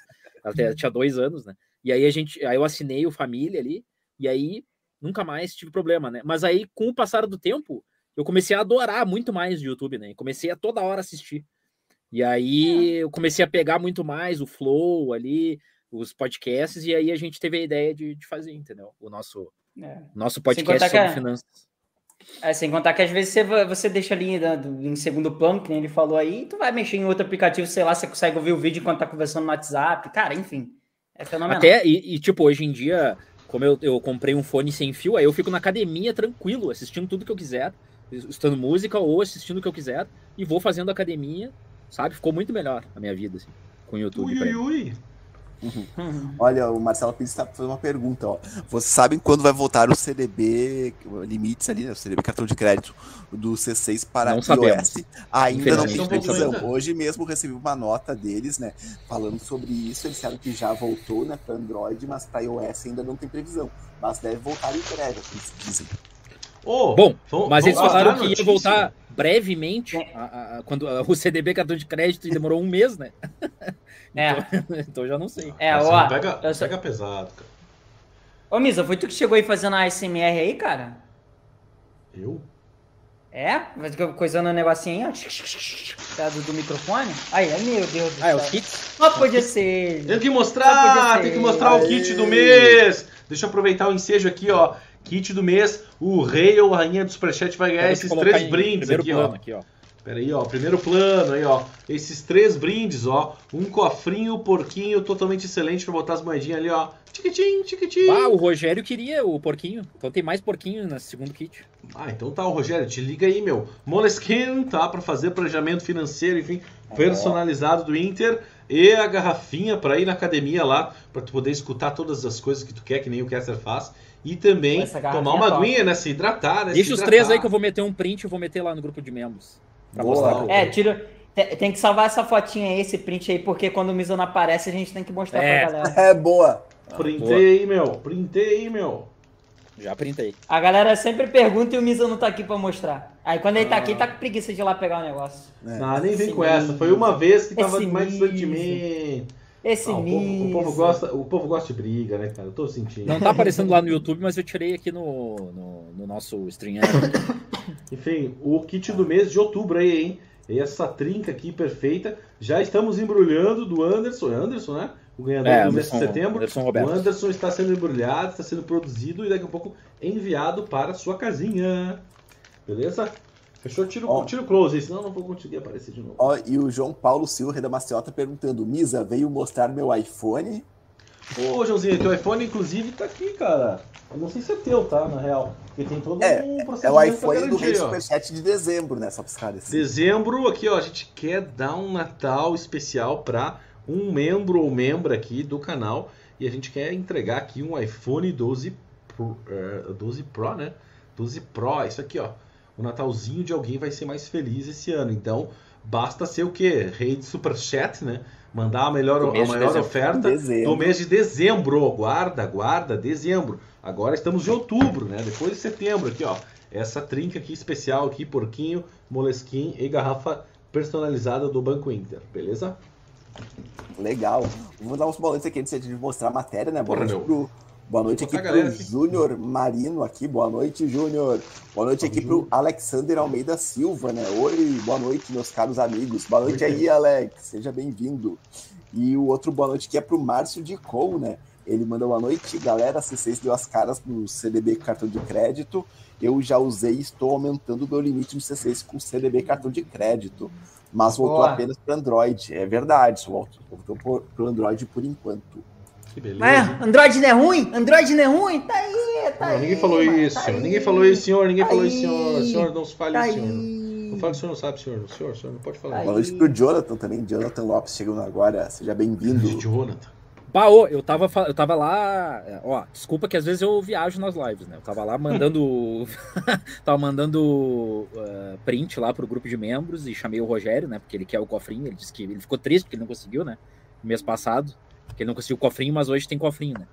ela te- tinha dois anos, né? E aí a gente, aí eu assinei o Família ali, e aí nunca mais tive problema, né? Mas aí, com o passar do tempo, eu comecei a adorar muito mais o YouTube, né? E comecei a toda hora assistir. E aí eu comecei a pegar muito mais o flow ali, os podcasts, e aí a gente teve a ideia de, de fazer, entendeu? O nosso, É. nosso podcast que sobre é- finanças. É, sem contar que às vezes você, você deixa ali né, em segundo plano, que nem ele falou aí, e tu vai mexer em outro aplicativo, sei lá, você consegue ouvir o vídeo enquanto tá conversando no WhatsApp. Cara, enfim. É fenomenal. Até, e, e, tipo, hoje em dia, como eu, eu comprei um fone sem fio, aí eu fico na academia tranquilo, assistindo tudo que eu quiser, escutando música ou assistindo o que eu quiser, e vou fazendo academia, sabe? Ficou muito melhor a minha vida, assim, com o YouTube. Ui, ui, ui. Uhum. Olha, o Marcelo Pires está fazendo uma pergunta, ó. Vocês sabem quando vai voltar o CDB, limites ali, né? O CDB cartão de crédito do C6 para Não iOS? sabemos. Ainda não tem previsão. Hoje mesmo recebi uma nota deles, né? Falando sobre isso. Eles disseram que já voltou, né, para Android, mas para iOS ainda não tem previsão. Mas deve voltar em breve, é o que eles dizem. Ô, Bom, vamos- Mas eles falaram que ia notícia? voltar brevemente, É. a- a- a- quando a- o CDB cartão de crédito e demorou um mês, né? É. Então, então eu já não sei. É, ó. não pega, eu só- pega pesado, cara. Ô, Misa, foi tu que chegou aí fazendo a SMR aí, cara? Eu? É? Coisando o negocinho aí, ó. Tá, Do, do microfone? Aí, é meu Deus do Ah, é céu. os kits? Só podia ser. Tem que mostrar, tem que mostrar o kit do mês. Deixa eu aproveitar o ensejo aqui, ó. Kit do mês, o rei ou a rainha do Superchat vai ganhar esses três brindes aqui, plano ó. aqui, ó. Pera aí, ó. Primeiro plano aí, ó. Esses três brindes, ó. Um cofrinho, porquinho, totalmente excelente pra botar as moedinhas ali, ó. Tiquitim, tiquitim. Ah, o Rogério queria o porquinho. Então tem mais porquinho nesse segundo kit. Ah, então tá, o Rogério, te liga aí, meu. Moleskin, tá? Pra fazer planejamento financeiro, enfim, personalizado do Inter. E a garrafinha pra ir na academia lá, pra tu poder escutar todas as coisas que tu quer, que nem o Kessler faz. E também tomar uma top. aguinha, né? Se hidratar, né? Deixa os hidratar. três aí que eu vou meter um print e vou meter lá no grupo de membros. Pra Boa. mostrar. É, tira. te- Tem que salvar essa fotinha aí, esse print aí, porque quando o Misa não aparece, a gente tem que mostrar É. pra galera. É boa. Printei aí, meu. Printei aí, meu. Já printei. A galera sempre pergunta e o Misa não tá aqui pra mostrar. Aí quando ele tá aqui, tá com preguiça de ir lá pegar o negócio. É. Ah, nem vem Esse com essa. Foi uma vez que tava Esse mais distante de mim. Esse Ah, o, povo, o povo gosta, o povo gosta de briga, né, cara? Eu tô sentindo. Não tá aparecendo lá no YouTube, mas eu tirei aqui no, no, no nosso stream. Enfim, o kit do mês de outubro aí, hein? Essa trinca aqui perfeita. Já estamos embrulhando do Anderson. É Anderson, né? O ganhador É, do mês de setembro. Anderson O Roberto. Anderson está sendo embrulhado, está sendo produzido e daqui a pouco enviado para a sua casinha. Beleza? Fechou? Tira, o- tira o close senão eu não vou conseguir aparecer de novo. Ó, e o João Paulo Silva da Maciota perguntando: Misa, veio mostrar meu iPhone? Ô, Joãozinho, teu iPhone, inclusive, tá aqui, cara. Eu não sei se é teu, tá? Na real. Porque tem todo É, um É procedimento o iPhone pra do Rei. Superchat de dezembro, né? Só pra assim. Dezembro, aqui, ó, a gente quer dar um Natal especial para um membro ou membra aqui do canal. E a gente quer entregar aqui um iPhone 12 Pro, eh, 12 Pro, né? 12 Pro, isso aqui, ó. O Natalzinho de alguém vai ser mais feliz esse ano. Então, basta ser o quê? Rei de Superchat, né? Mandar a, melhor, a mês de maior dezembro. oferta Dezembro. do mês de dezembro. Guarda, guarda, dezembro. Agora estamos em outubro, né? Depois de setembro aqui, ó. Essa trinca aqui especial aqui, porquinho, molesquim e garrafa personalizada do Banco Inter, beleza? Legal. Vamos dar uns noite aqui antes de mostrar a matéria, né? Boa Porra, pro, boa noite aqui botar a pro galera aqui. Júnior Marino aqui. Boa noite, Júnior. Boa noite aqui pro Alexander Almeida Silva, né? Oi, boa noite, meus caros amigos. Boa noite aí, Alex. Seja bem-vindo. E o outro boa noite aqui é pro Márcio de Cou, né? Ele manda boa noite, galera. C6 deu as caras no CDB cartão de crédito. Eu já usei e estou aumentando o meu limite no C6 com CDB cartão de crédito. Mas voltou Boa. apenas para Android. É verdade, voltou para o Android por enquanto. Que beleza. Hein? Android não é ruim? Android não é ruim? Tá aí, tá Não, aí. ninguém falou mano, isso, tá senhor. aí. Ninguém falou isso, senhor. Ninguém Tá falou isso, senhor. Senhor, não se fale Tá isso, senhor. aí. Não fala que o senhor não sabe, senhor. Senhor, o senhor não pode falar. Aí. Boa noite pro Jonathan também. Jonathan Lopes chegando agora. Seja bem-vindo. Jonathan. Baô, eu tava, eu tava lá. Ó, desculpa que às vezes eu viajo nas lives, né? Eu tava lá mandando. tava mandando eh, print lá pro grupo de membros e chamei o Rogério, né? Porque ele quer o cofrinho. Ele disse que ele ficou triste porque ele não conseguiu, né? No mês passado. Porque ele não conseguiu cofrinho, mas hoje tem cofrinho, né?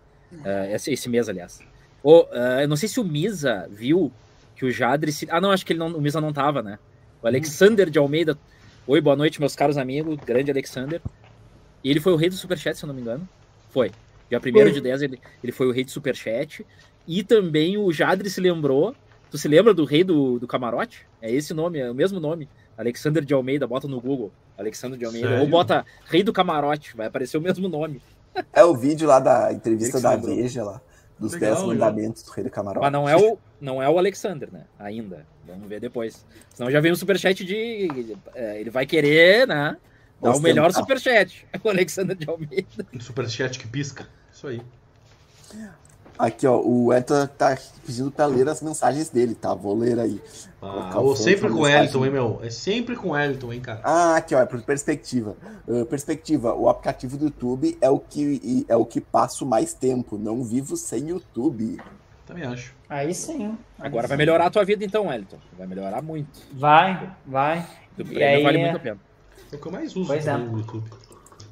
Eh, esse, esse mês, aliás. Ô, eh, eu não sei se o Misa viu que o Jadre. Se... Ah, não, acho que ele não, o Misa não tava, né? O Alexander de Almeida. Oi, boa noite, meus caros amigos. Grande Alexander. E ele foi o rei do Superchat, se eu não me engano. Foi. Dia 1 de 10 ele, ele foi o rei do Superchat. E também o Jadre se lembrou. Tu se lembra do rei do, do camarote? É esse nome, é o mesmo nome. Alexander de Almeida, bota no Google. Alexander de Almeida. Sério? Ou bota rei do camarote, vai aparecer o mesmo nome. É o vídeo lá da entrevista da. Veja lá. Dos Legal, 10 legal. mandamentos do Rei do Camarote. Mas não é o, não é o Alexander, né? Ainda. Vamos ver depois. Senão já vem um superchat de. é, ele vai querer, né? Dar o Ostentar. melhor superchat. O Alexander de Almeida. Um superchat que pisca. Isso aí. Aqui, ó. O Elton tá pedindo pra ler as mensagens dele, tá? Vou ler aí. Ah, Colocar ô, o som sempre com o. Elton, hein, meu? É sempre com o Elton, hein, cara? Ah, aqui, ó, é por perspectiva. Uh, perspectiva, o aplicativo do YouTube é o, que, é o que passo mais tempo. Não vivo sem YouTube. Também acho. Aí sim. Aí Agora vai sim. melhorar a tua vida, então, Elton. Vai melhorar muito. Vai, vai. O E prêmio aí, vale é- muito a pena. É o que eu mais uso Pois é. no YouTube.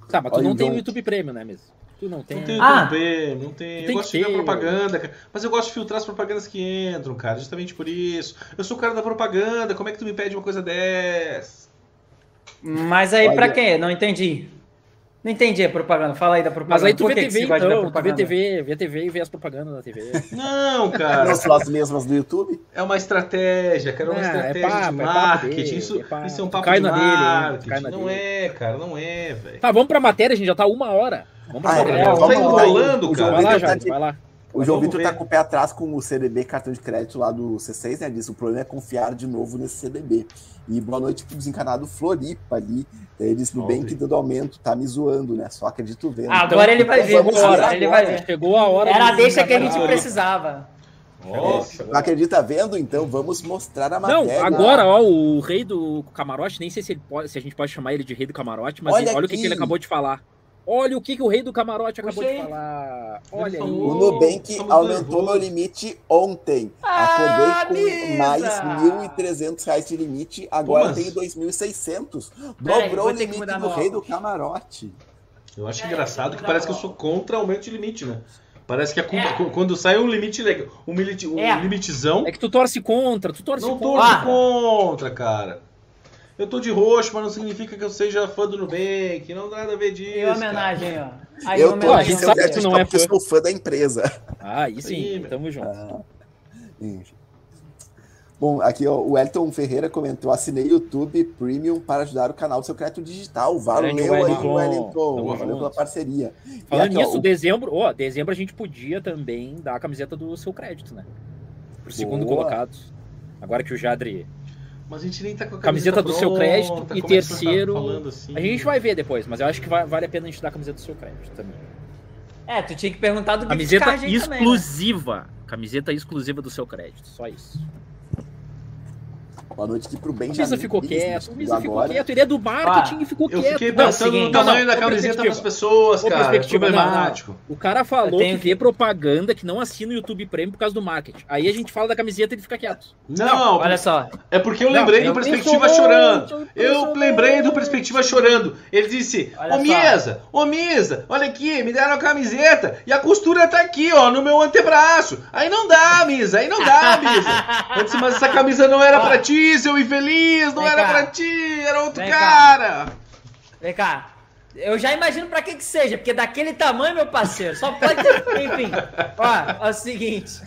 Tá, mas tu Olha, não tem o então- YouTube Premium, né, mesmo? Tu não tem. Não tem Ah. YouTube, não tem. Eu Tem gosto que de ver propaganda, cara. Mas eu gosto de filtrar as propagandas que entram, cara. Justamente por isso. Eu sou o cara da propaganda. Como é que tu me pede uma coisa dessa? Mas aí Olha- pra quê? Não entendi. Não entendi a propaganda. Fala aí da propaganda. Mas aí tu Por vê que TV, então. Tu vê? TV, vê TV e vê as propagandas da TV. Não, cara. Não são as mesmas do YouTube? É uma estratégia, cara. É uma Ah, é estratégia papo, de é papo marketing. dele, isso, é papo. isso é um papo cai de na dele? Tu marketing. cai na não dele. é, cara. Não é, velho. Tá, vamos pra matéria, a gente já tá uma hora. Vamos pra Ah, matéria. é, Tá enrolando, cara. Vai lá, tá de- vai lá. O João Vitor tá ver. com o pé atrás com o CDB cartão de crédito lá do C6, né? Diz o problema é confiar de novo nesse CDB. E boa noite pro desencanado Floripa ali. Eles no bem que dando aumento, tá me zoando, né? Só acredito vendo. Ah, agora ele vai então ver, agora, ele vai ver. Chegou a hora Era a deixa que a gente precisava. Nossa. Não acredita vendo? Então vamos mostrar a Não, matéria. agora, ó, o rei do camarote, nem sei se, ele pode, se a gente pode chamar ele de rei do camarote, mas Olha ele- olha o que, que ele acabou de falar. Olha o que, que o rei do camarote acabou Puxei. de falar. Olha aí. O Nubank Estamos aumentou meu limite ontem. Ah, Acordei com Misa! mais 1.300 reais de limite, agora Mas- tenho 2.600. Peraí, Dobrou o limite do rei do camarote. Eu acho É, engraçado que que parece que eu sou contra aumento de limite, né? Parece que a culpa- É. qu- quando sai um limite legal, um, limite, um É. limitezão, É que tu torce contra, tu torce não contra. torce Ah. contra, cara. Eu tô de roxo, mas não significa que eu seja fã do Nubank. Não dá nada a ver disso. Em cara. homenagem, ó. Aí, Eu tô aqui, sabe que não é porque eu fã. sou fã da empresa. Ah, aí sim, Sim, tamo junto. Ah. Bom, aqui ó, o Elton Ferreira comentou: assinei YouTube Premium para ajudar o canal do seu crédito digital. Valeu Grande aí, Wellington. Wellington. Valeu junto. pela parceria. Falando aqui, ó, nisso, o- dezembro, ó, dezembro a gente podia também dar a camiseta do seu crédito, né? Pro segundo Boa. colocado. Agora que o Jadri. Mas a gente nem tá com a Camiseta do seu crédito e é você tá terceiro- assim? A gente vai ver depois, mas eu acho que vai- vale a pena a gente dar a camiseta do seu crédito também. É, tu tinha que perguntar do Camiseta aí também, né? exclusiva. Camiseta exclusiva do seu crédito. Só isso. Boa noite aqui pro O Benjamin. Misa ficou quieto. O Misa ficou agora. quieto. Ele é do marketing e ficou Eu quieto. fiquei Não, pensando seguinte, no tamanho não, da não, camiseta perspectiva. das pessoas, cara. Perspectiva, não, não. O cara falou Eu tenho que vê propaganda que não assina o YouTube Premium por causa do marketing. Aí a gente fala da camiseta e ele fica quieto. Não, Olha só. é porque eu Não, lembrei eu do Perspectiva chorando. Eu lembrei do. Perspectiva chorando. Ele disse: Ô. Misa, ô Misa, olha aqui, me deram a camiseta e a costura tá aqui, ó, no meu antebraço. Aí não dá, Misa, aí não dá, Misa. Eu disse, mas essa camisa não era pra ti, seu infeliz, não Vem era cá. pra ti, era outro Vem cá. cara. Vem cá. Eu já imagino pra que que seja, porque daquele tamanho, meu parceiro, só pode ter. Enfim, ó, é o seguinte.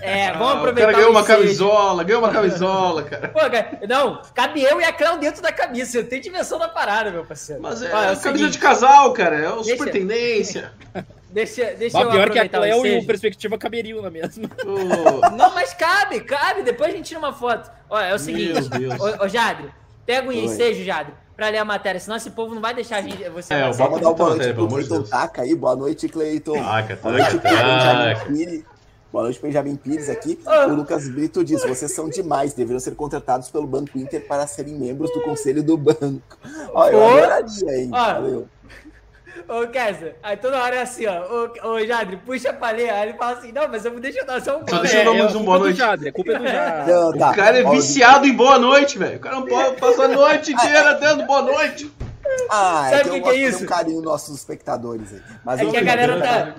É, vamos Ah, o aproveitar. cara ganhou o uma camisola, ganhou uma camisola, cara. Pô, cara, não, cabe eu e a Cléo dentro da camisa. Eu tenho dimensão da parada, meu parceiro. Mas é, Ó, é o camisa seguinte, de casal, cara, é o Deixa- super tendência. Deixa, deixa Mas eu pior que a o Cleo e o. Perspectiva caberiam na mesma. Ô, Não, mas cabe, cabe. Depois a gente tira uma foto. Ó, é o seguinte. Meu Deus. Ô, ô Jadre, pega o ensejo, Jadre, pra ler a matéria. Senão esse povo não vai deixar a gente, você É, Só mandar uma boa noite pro Cleiton. Taca aí. Boa noite, Cleiton. Taca, Boa noite, taca, Benjamin taca. Pires. Boa noite, Benjamin Pires aqui. Ah. O Lucas Brito diz: vocês são demais, deveriam ser contratados pelo Banco Inter para serem membros do conselho do banco. Olha, eu adoraria, hein? Ó. Valeu. Ô, Kessa, aí toda hora é assim, ó. Ô, ô Jadre, puxa pra ler. Aí ele fala assim: não, mas eu deixa eu dar só um Só deixa eu dar mais a um boa noite. Jadre, a culpa é do Jadre. Não, tá. O cara é viciado em boa noite, velho. O cara não pode passar a noite inteira dando boa noite. Ah, é Sabe o que que é isso? um carinho nos nossos espectadores aí. Mas É que a galera tá.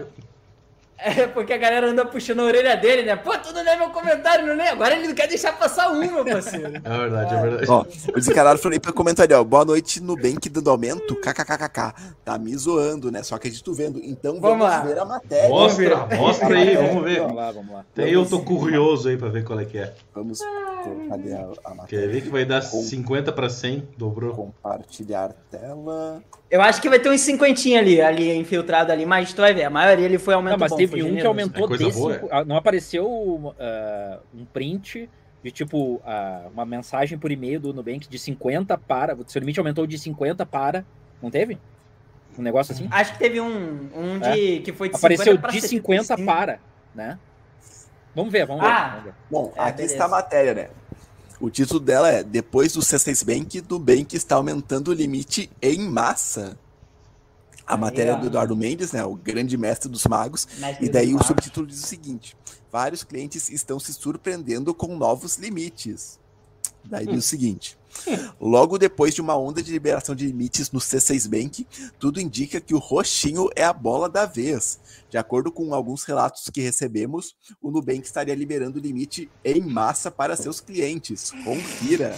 É porque a galera anda puxando a orelha dele, né? Pô, tu não lê meu comentário, não lê? Agora ele não quer deixar passar um, meu parceiro. É verdade, é verdade. Ó, o desencarado Floripa comentou ali, ó. Boa noite, Nubank dando aumento. KKKKK. Tá me zoando, né? Só acredito vendo. Então vamos, Vamos lá. ver a matéria. Mostra, mostra aí, vamos ver. Vamos lá, vamos lá. Até eu tô curioso aí pra ver qual é que é. Vamos. Cadê a, a Quer matéria? ver que vai dar Com- 50 pra 100? Dobrou. Compartilhar tela. Eu acho que vai ter uns cinquentinha ali, ali infiltrado ali, mas tu vai ver, a maioria ele foi aumento Não, mas bom, teve foi um que generoso. aumentou É desse. boa, ah, Não apareceu ah, um print de tipo ah, uma mensagem por e-mail do Nubank de 50 para. O seu limite aumentou de 50 para. Não teve? Um negócio assim? Acho que teve um, um de que foi de Apareceu 50 pra de 50 75. para, né? Vamos ver, vamos ver. Ah. vamos ver. Bom, É, aqui beleza. está a matéria, né? O título dela é Depois do C6 Bank, Nubank está aumentando o limite em massa. A matéria ó. do Eduardo Mendes, né? O grande mestre dos magos. Mestre E daí o subtítulo diz o seguinte: vários clientes estão se surpreendendo com novos limites. Daí diz o seguinte: logo depois de uma onda de liberação de limites no C6 Bank, tudo indica que o roxinho é a bola da vez. De acordo com alguns relatos que recebemos, o Nubank estaria liberando o limite em massa para seus clientes. Confira.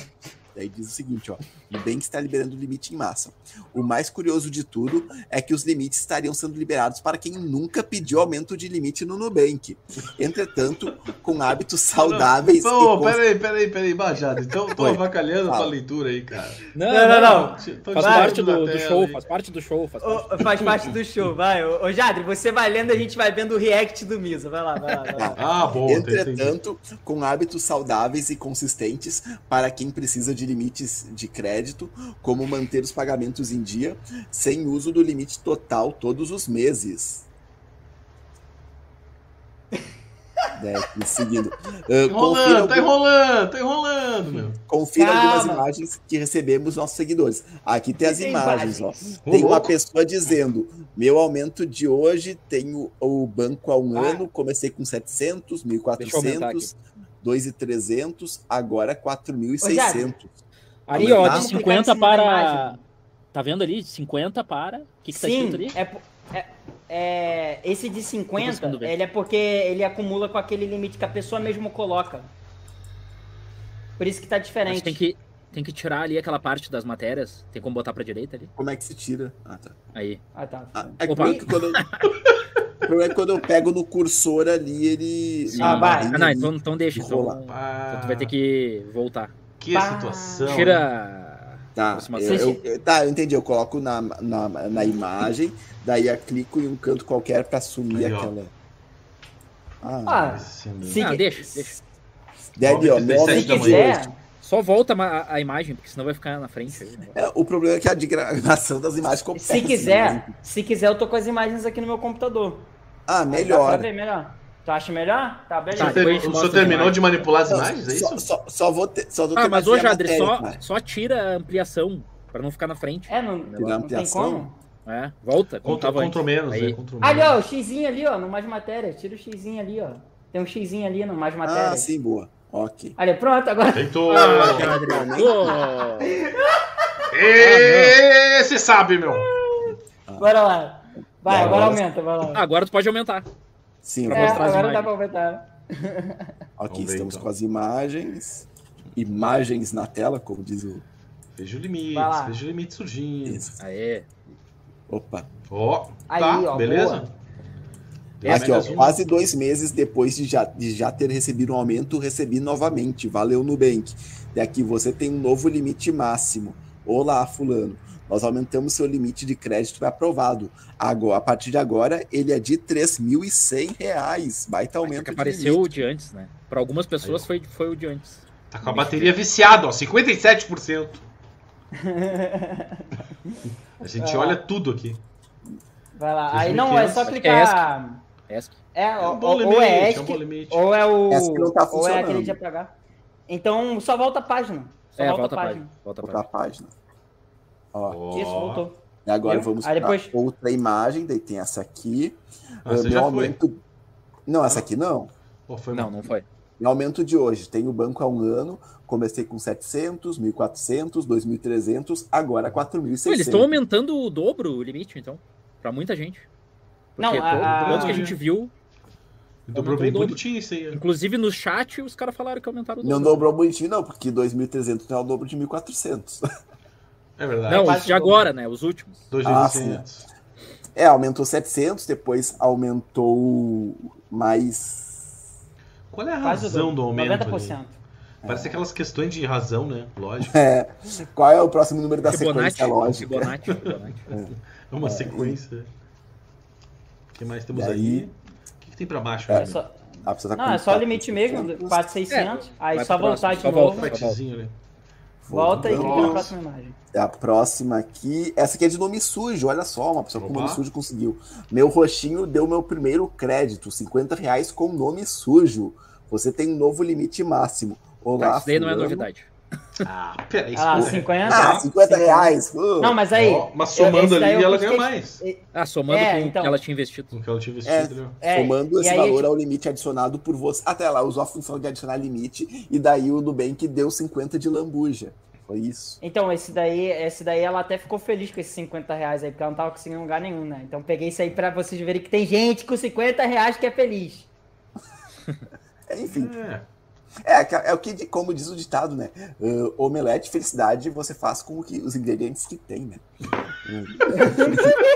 Daí diz o seguinte, ó. O Nubank está liberando o limite em massa. O mais curioso de tudo é que os limites estariam sendo liberados para quem nunca pediu aumento de limite no Nubank. Entretanto, com hábitos saudáveis Pô, e cons- peraí, peraí, peraí, Bajado. Então tô Oi. avacalhando a Fala. tua leitura aí, cara. Não, Não, não, não. Tô Faz parte do, do show, aí. faz parte do show. Faz parte. Ô, faz parte do show, vai. Ô, ô, Jadre, você vai lendo, a gente vai vendo o react do Misa. Vai lá, vai lá. Vai lá. Ah, bom, entendi. Entretanto, com hábitos saudáveis e consistentes para quem precisa de limites de crédito, como manter os pagamentos em dia, sem uso do limite total todos os meses. É, e seguindo. Uh, Enrolando, tá confira enrolando, tá enrolando, meu. confira algumas Calma. imagens que recebemos nossos seguidores. Aqui tem as Tem imagens, ó. imagens. Ô, Tem uma pessoa dizendo: meu aumento de hoje, tenho o banco há um Ah. ano, comecei com 700, Deixa eu aumentar 1.400, 2.300, agora 4.600. Ali, ó, Aumentar? de Vamos clicar em 50 cima da para. Tá vendo ali? De 50 para. O que, que tá escrito Sim, ali? é, é, é, esse de Tô 50, conseguindo ver. ele é porque ele acumula com aquele limite que a pessoa mesmo coloca. Por isso que tá Mas diferente. tem que, tem que tirar ali aquela parte das matérias. Tem como botar pra direita ali? Como é que se tira? Ah, tá. Aí. Ah, tá. Ah, é Opa. que quando problema é que quando eu pego no cursor ali, ele. Sim. Ah, vai. Ah, não, então, então deixa. Então, Rola. então Ah, tu vai ter que voltar. Que Bah. situação. Tira. Tá, eu, eu- tá, eu entendi. Eu coloco na, na, na imagem, daí eu clico em um canto qualquer pra sumir Aí, aquela. Ah, Ah, se, Ah, deixa, deixa. deve, ó, 9h37 se quiser, Só volta a, a imagem, porque senão vai ficar na frente. aí, né? É, o problema é que a diagramação das imagens ficou se péssima, quiser, né? se quiser, eu tô com as imagens aqui no meu computador. Ah, Aí dá pra melhor. ver melhor. Tu acha melhor? Tá, beleza. Tá, ter- o senhor terminou de manipular as imagens? É Só, isso? só, só vou ter. Só vou Ah, ter mas mais hoje, Adri, só, cara. só tira a ampliação, pra não ficar na frente. É, não, não tem ampliação? como. É, volta, Contra, contra menos, Aí. é, contra Ali, ó, o xizinho ali, ó, no mais matéria. Tira o xizinho ali, ó. Tem um xizinho ali no mais matéria. Ah, sim, boa. Ok. Ali, pronto, agora. Deitou. Ah, Esse sabe, meu. Bora lá. Vai, agora agora- aumenta, vai lá. Agora tu pode aumentar. Sim, Pra É, mostrar as agora dá imagens. pra aumentar. ok, Vamos ver, estamos então. com as imagens. Imagens na tela, como diz o. Veja o limite, veja o limite surgindo. Isso. Aê. Opa. Ó, Aí, tá, ó, beleza? boa. Aqui, ó, quase dois meses depois de já, de já ter recebido um aumento, recebi novamente. Valeu, Nubank. E aqui você tem um novo limite máximo. Olá, fulano. Nós aumentamos seu limite de crédito aprovado. Agora, a partir de agora, ele é de 3.100 reais. Baita Só aumento que de apareceu o de antes, né? Pra algumas pessoas Aí, foi, foi o de antes. Tá com a bateria viciada, ó, 57%. A gente olha tudo aqui. Vai lá. Aí não, é querem? só que é clicar. ESC. É, É ou, um bom ou limite, é é um ESC, bom limite. ou é o. Que tá ou é funcionando. aquele de apagar. Então só volta a página. Só É, volta, volta a página. página. Volta a página. Ó. Isso, voltou. e agora Viu? vamos para depois- outra imagem. Daí tem essa aqui. Ah, Ah, você meu já foi. aumento. Não, essa aqui não. Pô, foi Não, mal. não foi. Meu aumento de hoje. Tenho o banco há um ano. Comecei com 700, 1.400, 2.300, agora Pô, 4.600. eles estão aumentando o dobro o limite, então. Pra muita gente. Não, Porque to- a- todos que a gente viu, Dobrou bem dobro. bonitinho isso aí. ó. inclusive no chat, os caras falaram que aumentaram o Não dobro. dobrou bonitinho, não, porque 2.300 não é o dobro de 1.400. É verdade. Não, quase os de agora, né? Os últimos. 2.200. É, aumentou 700, depois aumentou mais. Qual é a razão do aumento? 90%. ali? Parece aquelas questões de razão, né? Lógico. É, qual é o próximo número da Fibonacci. sequência lógica? Fibonacci, Fibonacci. É uma sequência. O que mais temos aí? aí? O que, que tem pra baixo? É né? só- Ah, tá Não, é só o 4.600. limite mesmo, 4,600. aí vai só voltar de só novo. volta. Ali. Volta e clica Nossa. na próxima imagem. É A próxima aqui, essa aqui é de nome sujo, olha só, uma pessoa com Opa. nome sujo conseguiu. Meu roxinho deu meu primeiro crédito, 50 reais com nome sujo. Você tem um novo limite máximo. Olá, Tá, isso daí não é novidade. Ah, peraí. Ah, isso- 50. Ah, 50 reais. Uh. Não, mas aí. Ó, mas somando ali, ela ganha mais. Ah, somando É, com o então. que ela tinha investido. Com o que ela tinha É. vestido, né? É, Somando e esse valor tipo, ao limite adicionado por você. Até lá, usou a função de adicionar limite e daí o Nubank deu 50 de lambuja. Foi isso. Então, esse daí, esse daí ela até ficou feliz com esses 50 reais aí, porque ela não tava conseguindo lugar nenhum, né? Então peguei isso aí pra vocês verem que tem gente com 50 reais que é feliz. É, Enfim, É. é, é o que, como diz o ditado, né? Uh, omelete, felicidade, você faz com o que, os ingredientes que tem, né?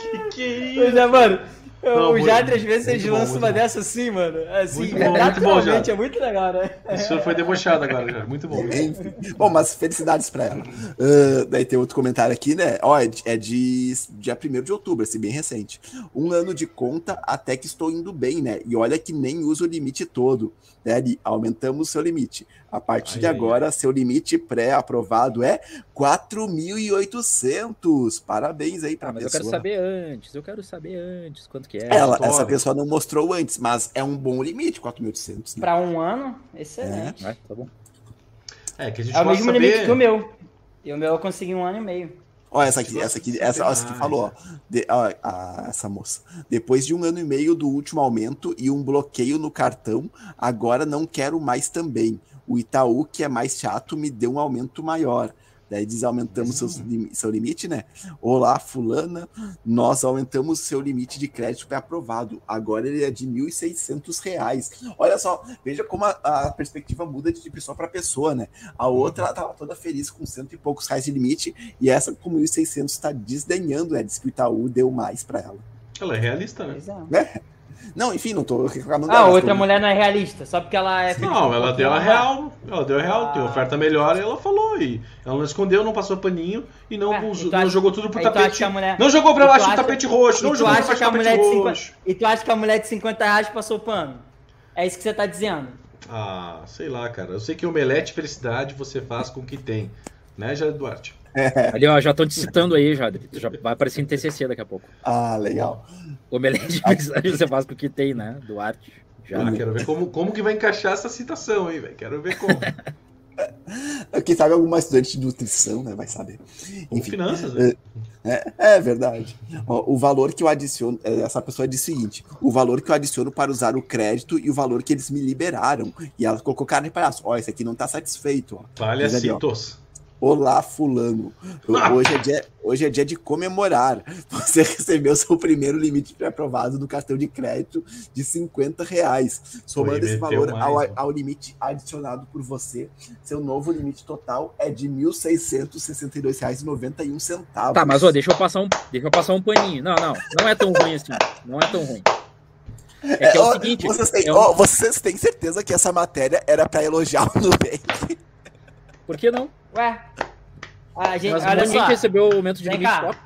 Que que é isso? Pois é, mano. Não, o Jadre, às vezes, eles lançam uma bom. dessa assim, mano. Assim, Muito é bom, muito bom, Jadre. é muito legal, né? O senhor foi debochado agora, já. Muito bom. Enfim. Bom, mas felicidades pra ela. Uh, daí tem outro comentário aqui, né? Ó, é de, é de dia 1 de outubro, esse bem recente. Um ano de conta até que estou indo bem, né? E olha que nem uso o limite todo. Né? Ali, aumentamos o seu limite. A partir Ai, de ai, agora, seu limite pré-aprovado é 4.800. Parabéns aí pra Ah, mas eu pessoa. quero saber antes. Eu quero saber antes quanto que é. Ela, essa pessoa não mostrou antes, mas é um bom limite, 4.800. Né? Pra um ano, excelente. Vai, tá bom. É, que a gente É, o mesmo de limite que o saber. meu. E o meu eu consegui um ano e meio. Ó, essa aqui, essa aqui, essa, ó, essa aqui falou, ó, De- ó, a- essa moça. Depois de um ano e meio do último aumento e um bloqueio no cartão, agora não quero mais também. O Itaú, que é mais chato, me deu um aumento maior. Daí diz aumentamos seus lim- seu limite, né? Olá, fulana, nós aumentamos seu limite de crédito pré-aprovado. Agora ele é de 1.600 reais. Olha só, veja como a, a perspectiva muda de pessoa para pessoa, né? A outra ela tava toda feliz com cento e poucos reais de limite e essa com 1.600 está desdenhando, né? Diz que o Itaú deu mais para ela. Ela é realista, né? Pois é. Não, enfim, não tô reclamando Ah, outra tô- mulher não é realista, só porque ela é. Não, ela deu a real. Ela deu a real, tem Ah. oferta melhor e ela falou. E ela não escondeu, não passou paninho e não, e tu não acha- jogou tudo pro aí tapete. que a mulher- Não jogou pra e baixo do acha- tapete roxo, não jogou pra baixo do tapete de 50... roxo. E tu acha que a mulher de 50 reais passou pano? É isso que você tá dizendo. Ah, sei lá, cara. Eu sei que omelete e felicidade você faz com o que tem. Né, Jair Duarte? Ali, ó, já estão te citando aí, já. Já vai aparecer em TCC daqui a pouco. Ah, legal. Omelete de faz com o que tem, né? Duarte. Já. Ah, quero ver como, como que vai encaixar essa citação, hein, velho? Quero ver como. Quem sabe alguma estudante de nutrição, né? Vai saber. Com Enfim, finanças, né? É, é verdade. Ó, o valor que eu adiciono, é, essa pessoa disse o seguinte: o valor que eu adiciono para usar o crédito e o valor que eles me liberaram. E ela colocou cara de palhaço. Ó, esse aqui não tá satisfeito. Ó. Vale ó. citos. Olá, fulano. Hoje é, dia, hoje é dia de comemorar. Você recebeu seu primeiro limite pré-aprovado do cartão de crédito de 50 reais. Somando esse valor ao, mais, né? ao limite adicionado por você, seu novo limite total é de R$ 1.662,91. Tá, mas ó, deixa eu passar um, deixa eu passar um paninho. Não, não, não é tão ruim assim. Não é tão ruim. É que é, ó, o seguinte. vocês, têm, é um- ó, vocês têm certeza que essa matéria era para elogiar o Nubank? Por que não? Ué? A gente, Mas olha só. recebeu o aumento de Vem limite cá. top.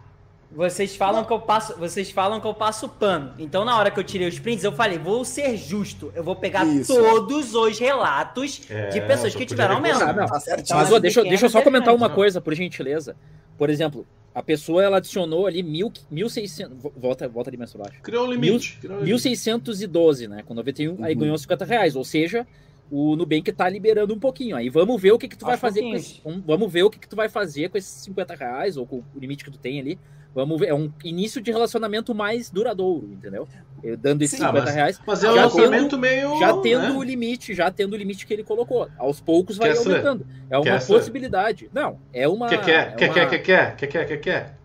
Vocês falam que eu passo, vocês falam que eu passo pano. Então na hora que eu tirei os prints, eu falei, vou ser justo. Eu vou pegar Isso. todos os relatos É, de pessoas só que tiveram aumento. Não. Tá. Então, Mas ó, deixa, deixa eu só é comentar uma coisa, por gentileza. Por exemplo, a pessoa ela adicionou ali mil, 1.600. vo- Volta, volta ali mais baixo. Criou um limite. criou um limite. 1.612, né? Com 91, aí Uhum. ganhou 50 reais. Ou seja, o Nubank tá liberando um pouquinho. Aí vamos ver o que, que tu vai Aos fazer com esse, vamos- ver o que, que tu vai fazer com esses 50 reais, ou com o limite que tu tem ali. Vamos ver. É um início de relacionamento mais duradouro, entendeu? Eu dando esses Sim, 50 mas- reais. Mas é um Já lançamento meio. Já tendo né? o limite, já tendo o limite que ele colocou. Aos poucos vai Kessler, aumentando. É uma Kessler. possibilidade. Não, é uma. Quer, quer, é quer, uma, quer, quer, quer, quer, quer, quer, quer.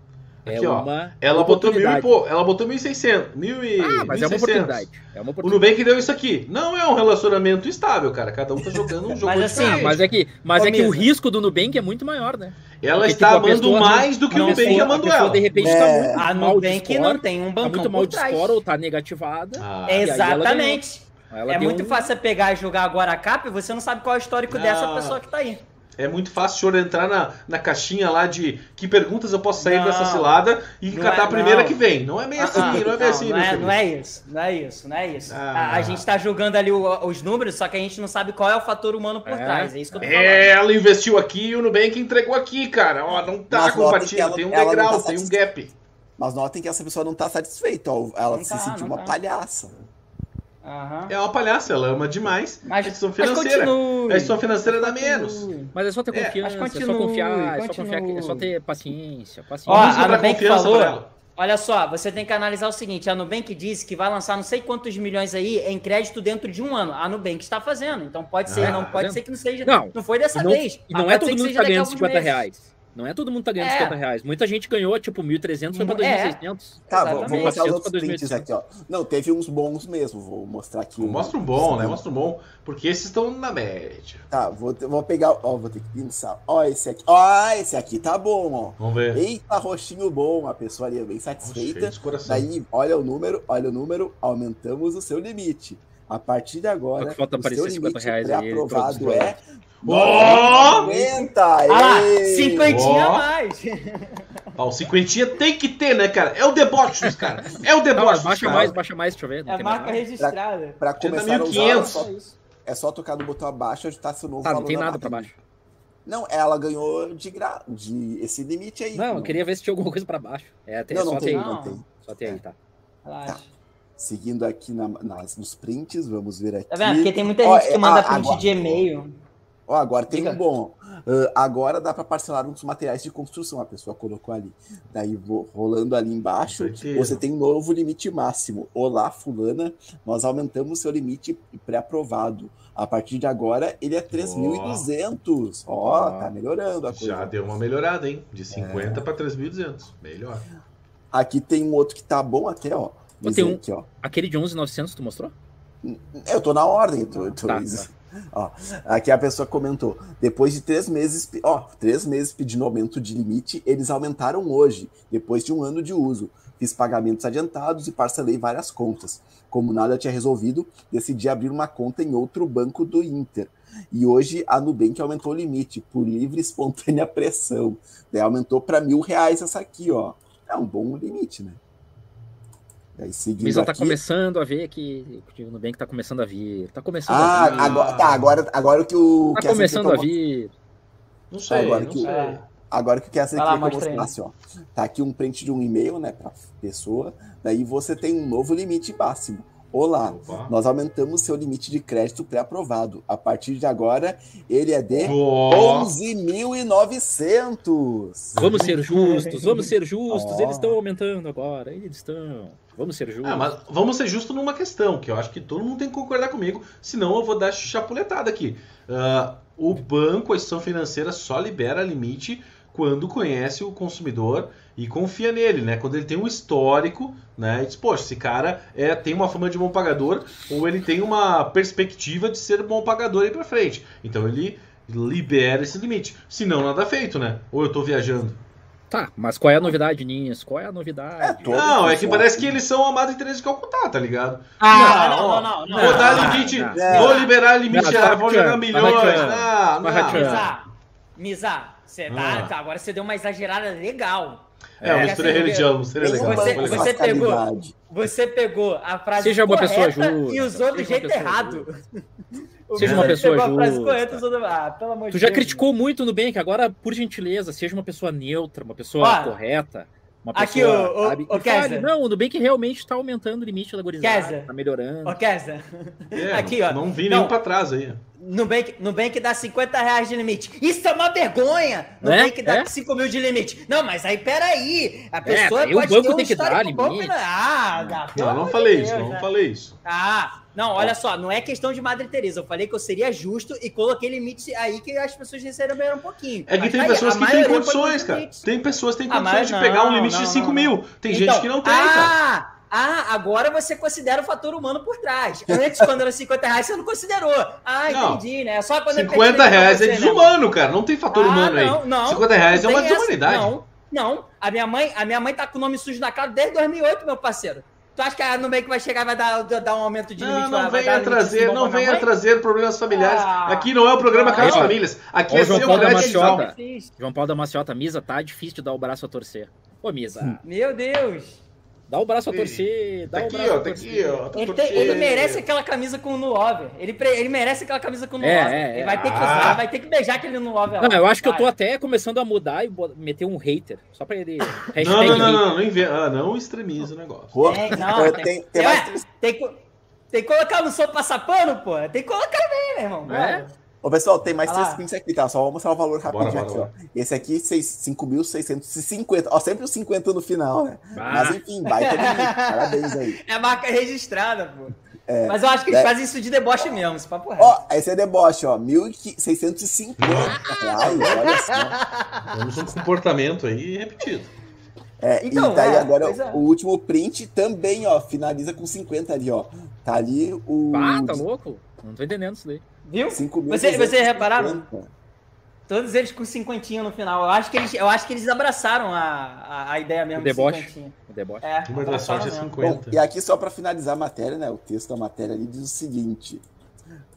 É Aqui, ó. uma Ela botou mil e pô, ela botou 1.600. Mil e. Ah, mas é uma 1.600. oportunidade. É uma O oportunidade. Nubank deu isso aqui. Não é um relacionamento estável, cara. Cada um tá jogando um jogo Mas assim, diferente. Mas é que, mas Ô, é que o risco do Nubank é muito maior, né? Ela Porque, está tipo, amando pessoa não- mais do que o não, Nubank a amando ela. de repente É. tá muito A mal de Nubank score, não tem um tá bancão muito mal de score ou tá negativada. Ah, E aí ela Exatamente. Ela é muito um- fácil você pegar e jogar agora a capa e você não sabe qual é o histórico Ah. dessa pessoa que tá aí. É muito fácil o senhor entrar na, na caixinha lá de que perguntas eu posso sair Não. dessa cilada e catar é- a primeira não. que vem. Não é bem assim, Ah, não é bem assim, não, é, não é isso, não é isso, não é isso. Ah. A, a gente tá jogando ali o- os números, só que a gente não sabe qual é o fator humano por É. trás. É isso que eu tô falando. É, ela investiu aqui e o Nubank entregou aqui, cara. Ó, não tá compatível, ela- tem um degrau, tá tem um gap. Mas notem que essa pessoa não tá satisfeita, ó. Ela Não se tá, sentiu uma tá. palhaça. Aham. É uma palhaça, ela ama demais. Mas, a instituição mas financeira. continue. A instituição financeira dá Continue. menos. Mas é só ter É, confiança, mas é só continue, confiar, é só confiar, continue. é só ter paciência, paciência. Ó, a Nubank falou-. Olha só, você tem que analisar o seguinte: a Nubank disse que vai lançar não sei quantos milhões aí em crédito dentro de um ano. A Nubank está fazendo. Então pode ser, Ah, não tá pode ser que não seja. Não, Não foi dessa não, vez. e não mas é todo mundo que seja tá daqui a ganhando alguns 50 meses. reais. Não é todo mundo que tá ganhando É. 50 reais. Muita gente ganhou, tipo, 1.300 foi pra É. 2.600. Tá, vou, Exatamente. vou mostrar os 400 outros prints 2.800. aqui, ó. Não, teve uns bons mesmo. Vou mostrar aqui. Mostra um bom, né? Mostra um bom. Porque esses estão na média. Tá, vou, vou pegar. Ó, vou ter que pensar. Ó, esse aqui. Ó, esse aqui tá bom, ó. Vamos ver. Eita, roxinho bom. A pessoa ali é bem satisfeita. de coração. Daí, olha o número, olha o número, aumentamos o seu limite. A partir de agora, Só que falta o aparecer seu 50 limite reais aí, pré-aprovado é... Ó! 90! Ah cinquentinha Ó. a mais. Ó, o cinquentinha tem que ter, né, cara? É o deboche dos caras. É o Não, deboche baixa caras. mais, baixa mais, deixa eu ver. Não É tem marca mais registrada. Pra Tinha começar a usar, 1.500. é só, é só tocar no botão abaixo e ajustar seu novo Tá, não valor tem na nada pra baixo. Não, ela ganhou de, gra... de esse limite aí. Não, eu queria ver se tinha alguma coisa pra baixo. É, tem, Não, só não tem tem, aí. não. não tem. Só tem aí, tá. Relaxa. Seguindo aqui na- nas, nos prints, vamos ver aqui. Tá vendo? Porque tem muita Ó, gente que é, manda ah, print agora- de e-mail. Ó, agora tem Diga. um bom. Uh, agora dá para parcelar uns materiais de construção, a pessoa colocou ali. Daí, vou, rolando ali embaixo, você tem um novo limite máximo. Olá, fulana, nós aumentamos seu limite pré-aprovado. A partir de agora, ele é 3.200. Ó, oh, tá melhorando a coisa. Já deu uma melhorada, hein? De 50 é. para 3.200. Melhor. Aqui tem um outro que tá bom até, ó. Tem um, aqui, ó. Aquele de 11.900 tu mostrou? Eu tô na ordem, tô, tô tá, tá. Ó, aqui a pessoa comentou: depois de três meses, ó, três meses pedindo aumento de limite, eles aumentaram hoje, depois de um ano de uso. Fiz pagamentos adiantados e parcelei várias contas. Como nada tinha resolvido, decidi abrir uma conta em outro banco do Inter. E hoje a Nubank aumentou o limite por livre e espontânea pressão. Daí aumentou para mil reais essa aqui, ó. É um bom limite, né? Aí, Misa tá aqui... começando a ver que o Nubank tá começando a vir. Tá começando ah, a vir. Agora, tá, agora, agora que o. Tá que começando a vir. Não sei, agora não que, sei. Agora que o que eu mostrasse, ó. Tá aqui um print de um e-mail, né, pra pessoa. Daí você tem um novo limite máximo. Olá, Opa. nós aumentamos seu limite de crédito pré-aprovado. A partir de agora, ele é de 11.900. Vamos ser justos, vamos ser justos. Oh. Eles estão aumentando agora, eles estão. Vamos ser justos. Ah, mas vamos ser justos numa questão, que eu acho que todo mundo tem que concordar comigo, senão eu vou dar chapuletada aqui. Uh, o banco, a instituição financeira, só libera limite quando conhece o consumidor e confia nele, né? Quando ele tem um histórico, né? E diz, poxa, esse cara é, tem uma fama de bom pagador ou ele tem uma perspectiva de ser bom pagador aí pra frente. Então ele libera esse limite. Se não, nada feito, né? Ou eu tô viajando. Tá, mas qual é a novidade, Ninhas? Qual é a novidade? É, não, é que parece que eles são amados e Teresa de Calcutá, tá ligado? Ah, não, não, não. não, vou dar limite, vou liberar limite, não, vou jogar milhões. Não, não. Misa, Misa, você tá, ah. agora você deu uma exagerada legal. É, é mistura religião, mistura legal. Você, você, pegou, você pegou a frase Seja uma pessoa justa, e usou do jeito errado. Seja uma pessoa justa. Usando... Ah, pelo amor tu já Deus. criticou muito no Nubank, agora, por gentileza, seja uma pessoa neutra, uma pessoa correta. Uma pessoa, aqui, o, sabe? o, o fale, não, o Nubank realmente está aumentando o limite da gurizada, está melhorando. Kesa. É, aqui, ó. Não vi nenhum para trás aí. Nubank, Nubank dá 50 reais de limite. Isso é uma vergonha! Nubank é? dá é? 5 mil de limite. Não, mas aí peraí. A é, pessoa é, pode o banco ter um tem que dar limite. Ah, dá, não, não falei Deus, isso, não né? falei isso. Ah, não, olha só, não é questão de Madre Teresa. Eu falei que eu seria justo e coloquei limite aí que as pessoas receberam um pouquinho. É que tem pessoas que têm condições, cara. Tem pessoas que têm condições de pegar um limite não, de 5 mil. Tem então, gente que não tem, ah, cara. Ah, agora você considera o fator humano por trás. Antes, quando era 50 reais, você não considerou. Ah, entendi, né? Só quando 50 reais é desumano, né? cara. Não tem fator ah, humano não, aí. Não, 50 reais é uma desumanidade. Não, não. A minha, mãe, a minha mãe tá com o nome sujo na cara desde 2008, meu parceiro. Tu acha que a Nubank vai chegar e vai dar, dar um aumento de limite? Não, não venha trazer, não venha trazer problemas familiares. Ah, aqui não é o programa ah, Caso Famílias. Aqui é João seu Paulo da Maciota. João Paulo da Maciota, Misa, tá difícil de dar o braço a torcer. Ô, Misa. Meu Deus. Dá o braço a torcer, dá tá o braço ó, a tá torcer. Aqui, ó, ele, tem, ele, merece aquela camisa com o Nuover. Ele, ele merece aquela camisa com o Nuover. É, é, ele vai ter que usar, ah. vai ter que beijar aquele Nuover. Não, eu acho que eu tô até começando a mudar e meter um hater. Só pra ele. não, não, não, não, não, ah, não extremiza o negócio. É, não, tem, tem, tem, mais... tem, tem, que colocar no som passar pano, pô. Tem que colocar bem, meu irmão. É? Ô, pessoal, tem mais ah. três prints aqui, tá? Só vou mostrar o valor rapidinho bora, bora, aqui, ó. Esse aqui, 5.650. Ó, sempre o 50 no final, né? Ah. Mas enfim, vai ter Parabéns aí. É a marca registrada, pô. É, Mas eu acho que eles é... fazem isso de deboche mesmo, esse papo reto. Ó, esse é deboche, ó. 1.650 reais, olha só. Temos um comportamento aí repetido. É, então, e daí é, agora é. o último print também, ó, finaliza com 50 ali, ó. Tá ali o. Ah, tá louco? Não tô entendendo isso daí. Viu? Você, você repararam? Todos eles com cinquentinha no final. Eu acho que eles, eu acho que eles abraçaram a, a, a ideia mesmo o deboche. O deboche. É, Uma da sorte é 50. Bom, e aqui, só para finalizar a matéria, né? O texto da matéria ali diz o seguinte.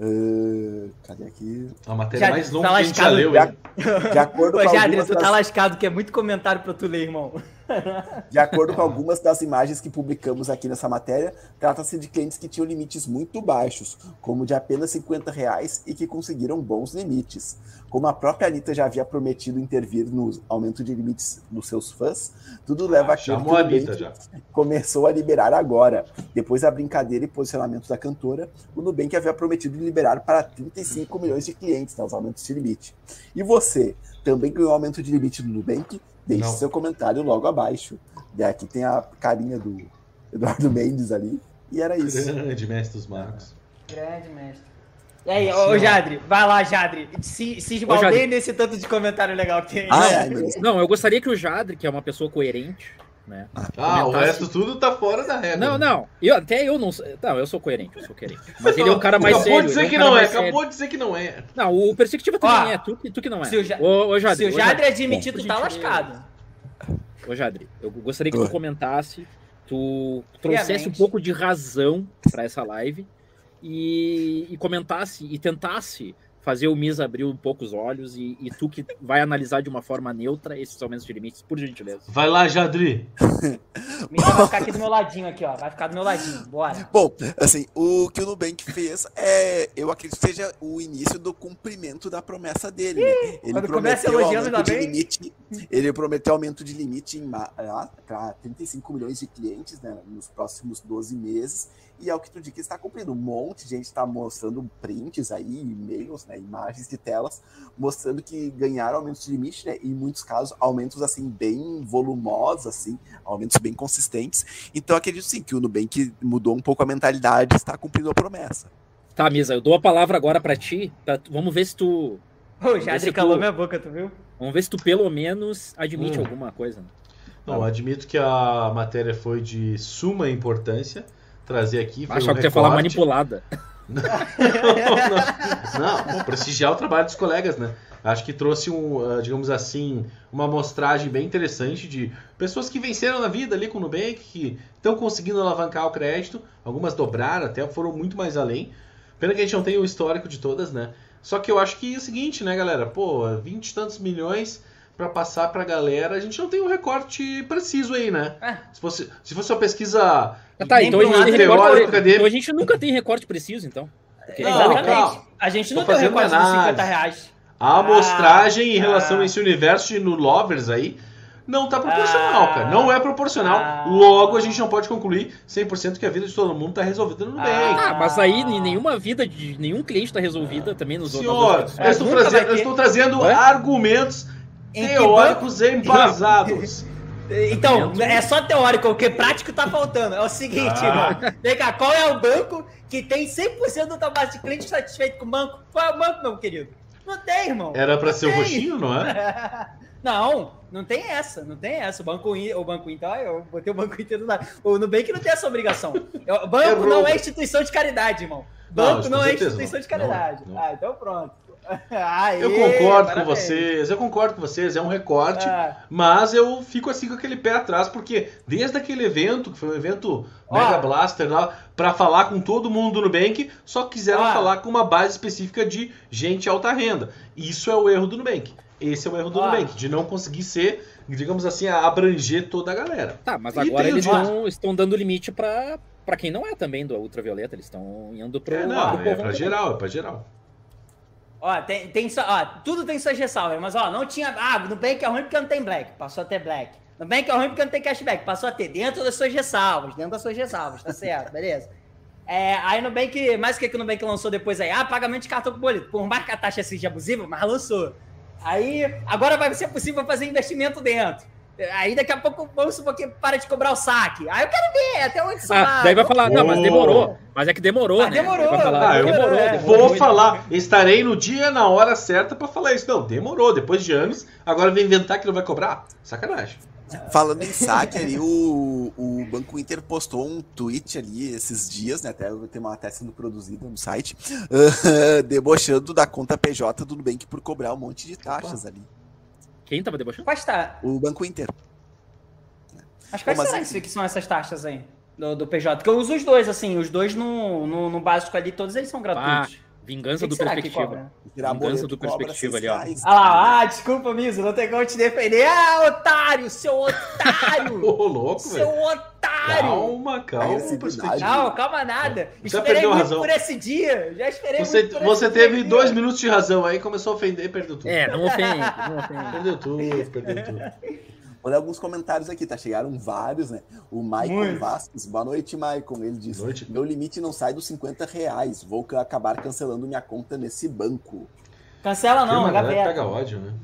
Uh, cadê aqui? A matéria já, mais longa tá que a gente já leu, hein? De, de acordo Ô, com Jadri, tu tá lascado, que é muito comentário pra tu ler, irmão. De acordo com algumas das imagens que publicamos aqui nessa matéria, trata-se de clientes que tinham limites muito baixos, como de apenas 50 reais e que conseguiram bons limites. Como a própria Anitta já havia prometido intervir no aumento de limites dos seus fãs, tudo leva Ah, a crer que a o Anitta já. começou a liberar agora. Depois da brincadeira e posicionamento da cantora, o Nubank havia prometido liberar para 35 milhões de clientes né, os aumentos de limite. E você, também ganhou aumento de limite do Nubank? Deixe Não. seu comentário logo abaixo. E aqui tem a carinha do Eduardo Mendes ali. E era isso. Grande mestre dos Marcos. Grande mestre. E aí, ô Jadri, vai lá, Jadri. Se, se Jadri. esbaldeie nesse tanto de comentário legal que tem ai, meu Deus. Não, eu gostaria que o Jadre, que é uma pessoa coerente, né? Ah, o comentasse- resto tudo tá fora da regra. Não, não. Eu, até eu não. Não, eu sou coerente, eu sou coerente. Mas ele é um cara mais acabou sério. de dizer é um que não é, mais sério. acabou de dizer que não é. Não, o Perspectiva também Ó, é, tu, que- tu que não é. se o Ja- Ô, ô, Jadre, Se o Jadri admitir, tu tá gente, lascado. Ô, Jadri, eu gostaria que tu comentasse, tu trouxesse Friamente. um pouco de razão pra essa live e, e comentasse e tentasse fazer o Misa abrir um pouco os olhos e, e tu que vai analisar de uma forma neutra esses aumentos de limites, por gentileza. Vai lá, Jadri. Misa vai ficar aqui do meu ladinho aqui, ó. Vai ficar do meu ladinho. Bora. Bom, assim, o que o Nubank fez é, eu acredito que seja o início do cumprimento da promessa dele. né? Ele quando começa prometeu elogiando, aumento ainda de bem. limite. Ele prometeu aumento de limite para 35 milhões de clientes né, nos próximos 12 meses. E é o que tu diz que está cumprindo. Um monte de gente está mostrando prints aí, e-mails, né, imagens de telas, mostrando que ganharam aumentos de limite, né? E em muitos casos, aumentos assim, bem volumosos, assim, aumentos bem consistentes. Então acredito sim que o Nubank mudou um pouco a mentalidade e está cumprindo a promessa. Tá, Misa, eu dou a palavra agora pra ti. pra tu- vamos ver se tu. O Esse Jadri tu- calou minha boca, tu viu? Vamos ver se tu pelo menos admite Hum. alguma coisa. né? Não, admito que a matéria foi de suma importância. Trazer aqui. Foi Achava um que ia falar manipulada. não, não, não, prestigiar o trabalho dos colegas, né? Acho que trouxe um, ah, digamos assim, uma amostragem bem interessante de pessoas que venceram na vida ali com o Nubank, que estão conseguindo alavancar o crédito, algumas dobraram até, foram muito mais além. Pena que a gente não tem o histórico de todas, né? Só que eu acho que é o seguinte, né, galera? Pô, 20 e tantos milhões pra passar pra galera, a gente não tem um recorte preciso aí, né? É. Se fosse, se fosse uma pesquisa tá, Nem então, um a recorte, então a gente nunca tem recorte preciso, então. Porque- Não, Exatamente. calma. A gente Tô não tem recorte dos análise. 50 reais. A amostragem em Ah, relação ah. a esse universo de no Lovers aí não tá proporcional, Ah, cara. Não é proporcional. ah. Logo, a gente não pode concluir 100% que a vida de todo mundo tá resolvida no Ah. bem. Ah, mas aí em nenhuma vida de nenhum cliente tá resolvida também nos Senhor, outros. eu estou, É, trazendo, eu estou trazendo argumentos Em teóricos embasados. Então, é só teórico, o que prático tá faltando. É o seguinte, Ah. irmão. Vem cá, qual é o banco que tem 100% da base de cliente satisfeito com o banco? Qual é o banco, meu querido? Não tem, irmão. Era pra Não ser o roxinho, não é? Não, não tem essa, não tem essa. O Banco, o banco Inter, eu botei o Banco Inter do lado. O Nubank não tem essa obrigação. O banco Errou. não é instituição de caridade, irmão. Banco não, com é instituição não. de caridade. Não, não. Ah, então pronto. Aê, Eu concordo com parabéns. vocês, eu concordo com vocês, é um recorte. Ah, Mas eu fico assim com aquele pé atrás, porque desde aquele evento, que foi um evento Ó. Mega Blaster lá, pra falar com todo mundo do Nubank, só quiseram Ó. falar com uma base específica de gente alta renda. Isso é o erro do Nubank. Esse é o erro do Ó. Nubank, de não conseguir ser, digamos assim, abranger toda a galera. Tá, mas E agora eles o estão, dando limite pra, pra quem não é também do ultravioleta. Eles estão indo pro. É, pro não, é povão pra também. geral, é pra geral. Ó, tem, tem só, ó, tudo tem suas ressalvas, mas ó, não tinha. Ah, no Bank é ruim porque não tem black, passou a ter black. No Bank é ruim porque não tem cashback, passou a ter dentro das suas ressalvas, dentro das suas ressalvas, tá certo, beleza? É, aí no Bank, mais o que, que o Nubank lançou depois aí? Ah, pagamento de cartão com boleto. Por mais que a taxa seja abusiva, mas lançou. Aí, agora vai ser possível fazer investimento dentro. Aí daqui a pouco, vamos supor que para de cobrar o saque. Aí eu quero ver até onde isso Ah, daí vai falar, não, mas demorou. Mas é que demorou, Mas né? demorou, Vai falar, Ah, eu demorou, vou- demorou. Vou falar, estarei no dia, na hora certa pra falar isso. Não, demorou, depois de anos, agora vem inventar que não vai cobrar? Sacanagem. Falando em saque ali, o, o Banco Inter postou um tweet ali esses dias, né? Até tem uma até sendo produzida no site, debochando da conta PJ do Nubank por cobrar um monte de taxas ali. Quem tava debochando? Quais tá? O Banco Inter. Mas quais será assim? que são essas taxas aí? Do, do PJ? Porque eu uso os dois, assim, os dois no, no, no básico ali, todos eles são gratuitos. Vingança do perspectiva. Vingança do cobra perspectiva ali, ó. Ah lá, ah, desculpa, Miso, não tem como te defender. Ah, otário, seu otário! Ô, louco, seu velho. otário! Calma, calma. Perspectiva. Não, calma nada. Já Esperei perdeu muito razão. por esse dia. Já esperei Você, muito por você esse teve dia. dois minutos de razão aí, começou a ofender e perdeu tudo. É, não ofende, não ofende. Perdeu tudo, perdeu tudo. Olha alguns comentários aqui, tá? Chegaram vários, né? O Maicon Muitos. Vasques, boa noite, Maicon. Ele diz: noite. Meu limite não sai dos 50 reais. Vou ca- acabar cancelando minha conta nesse banco. Cancela não, que gaveta. pega ódio, né?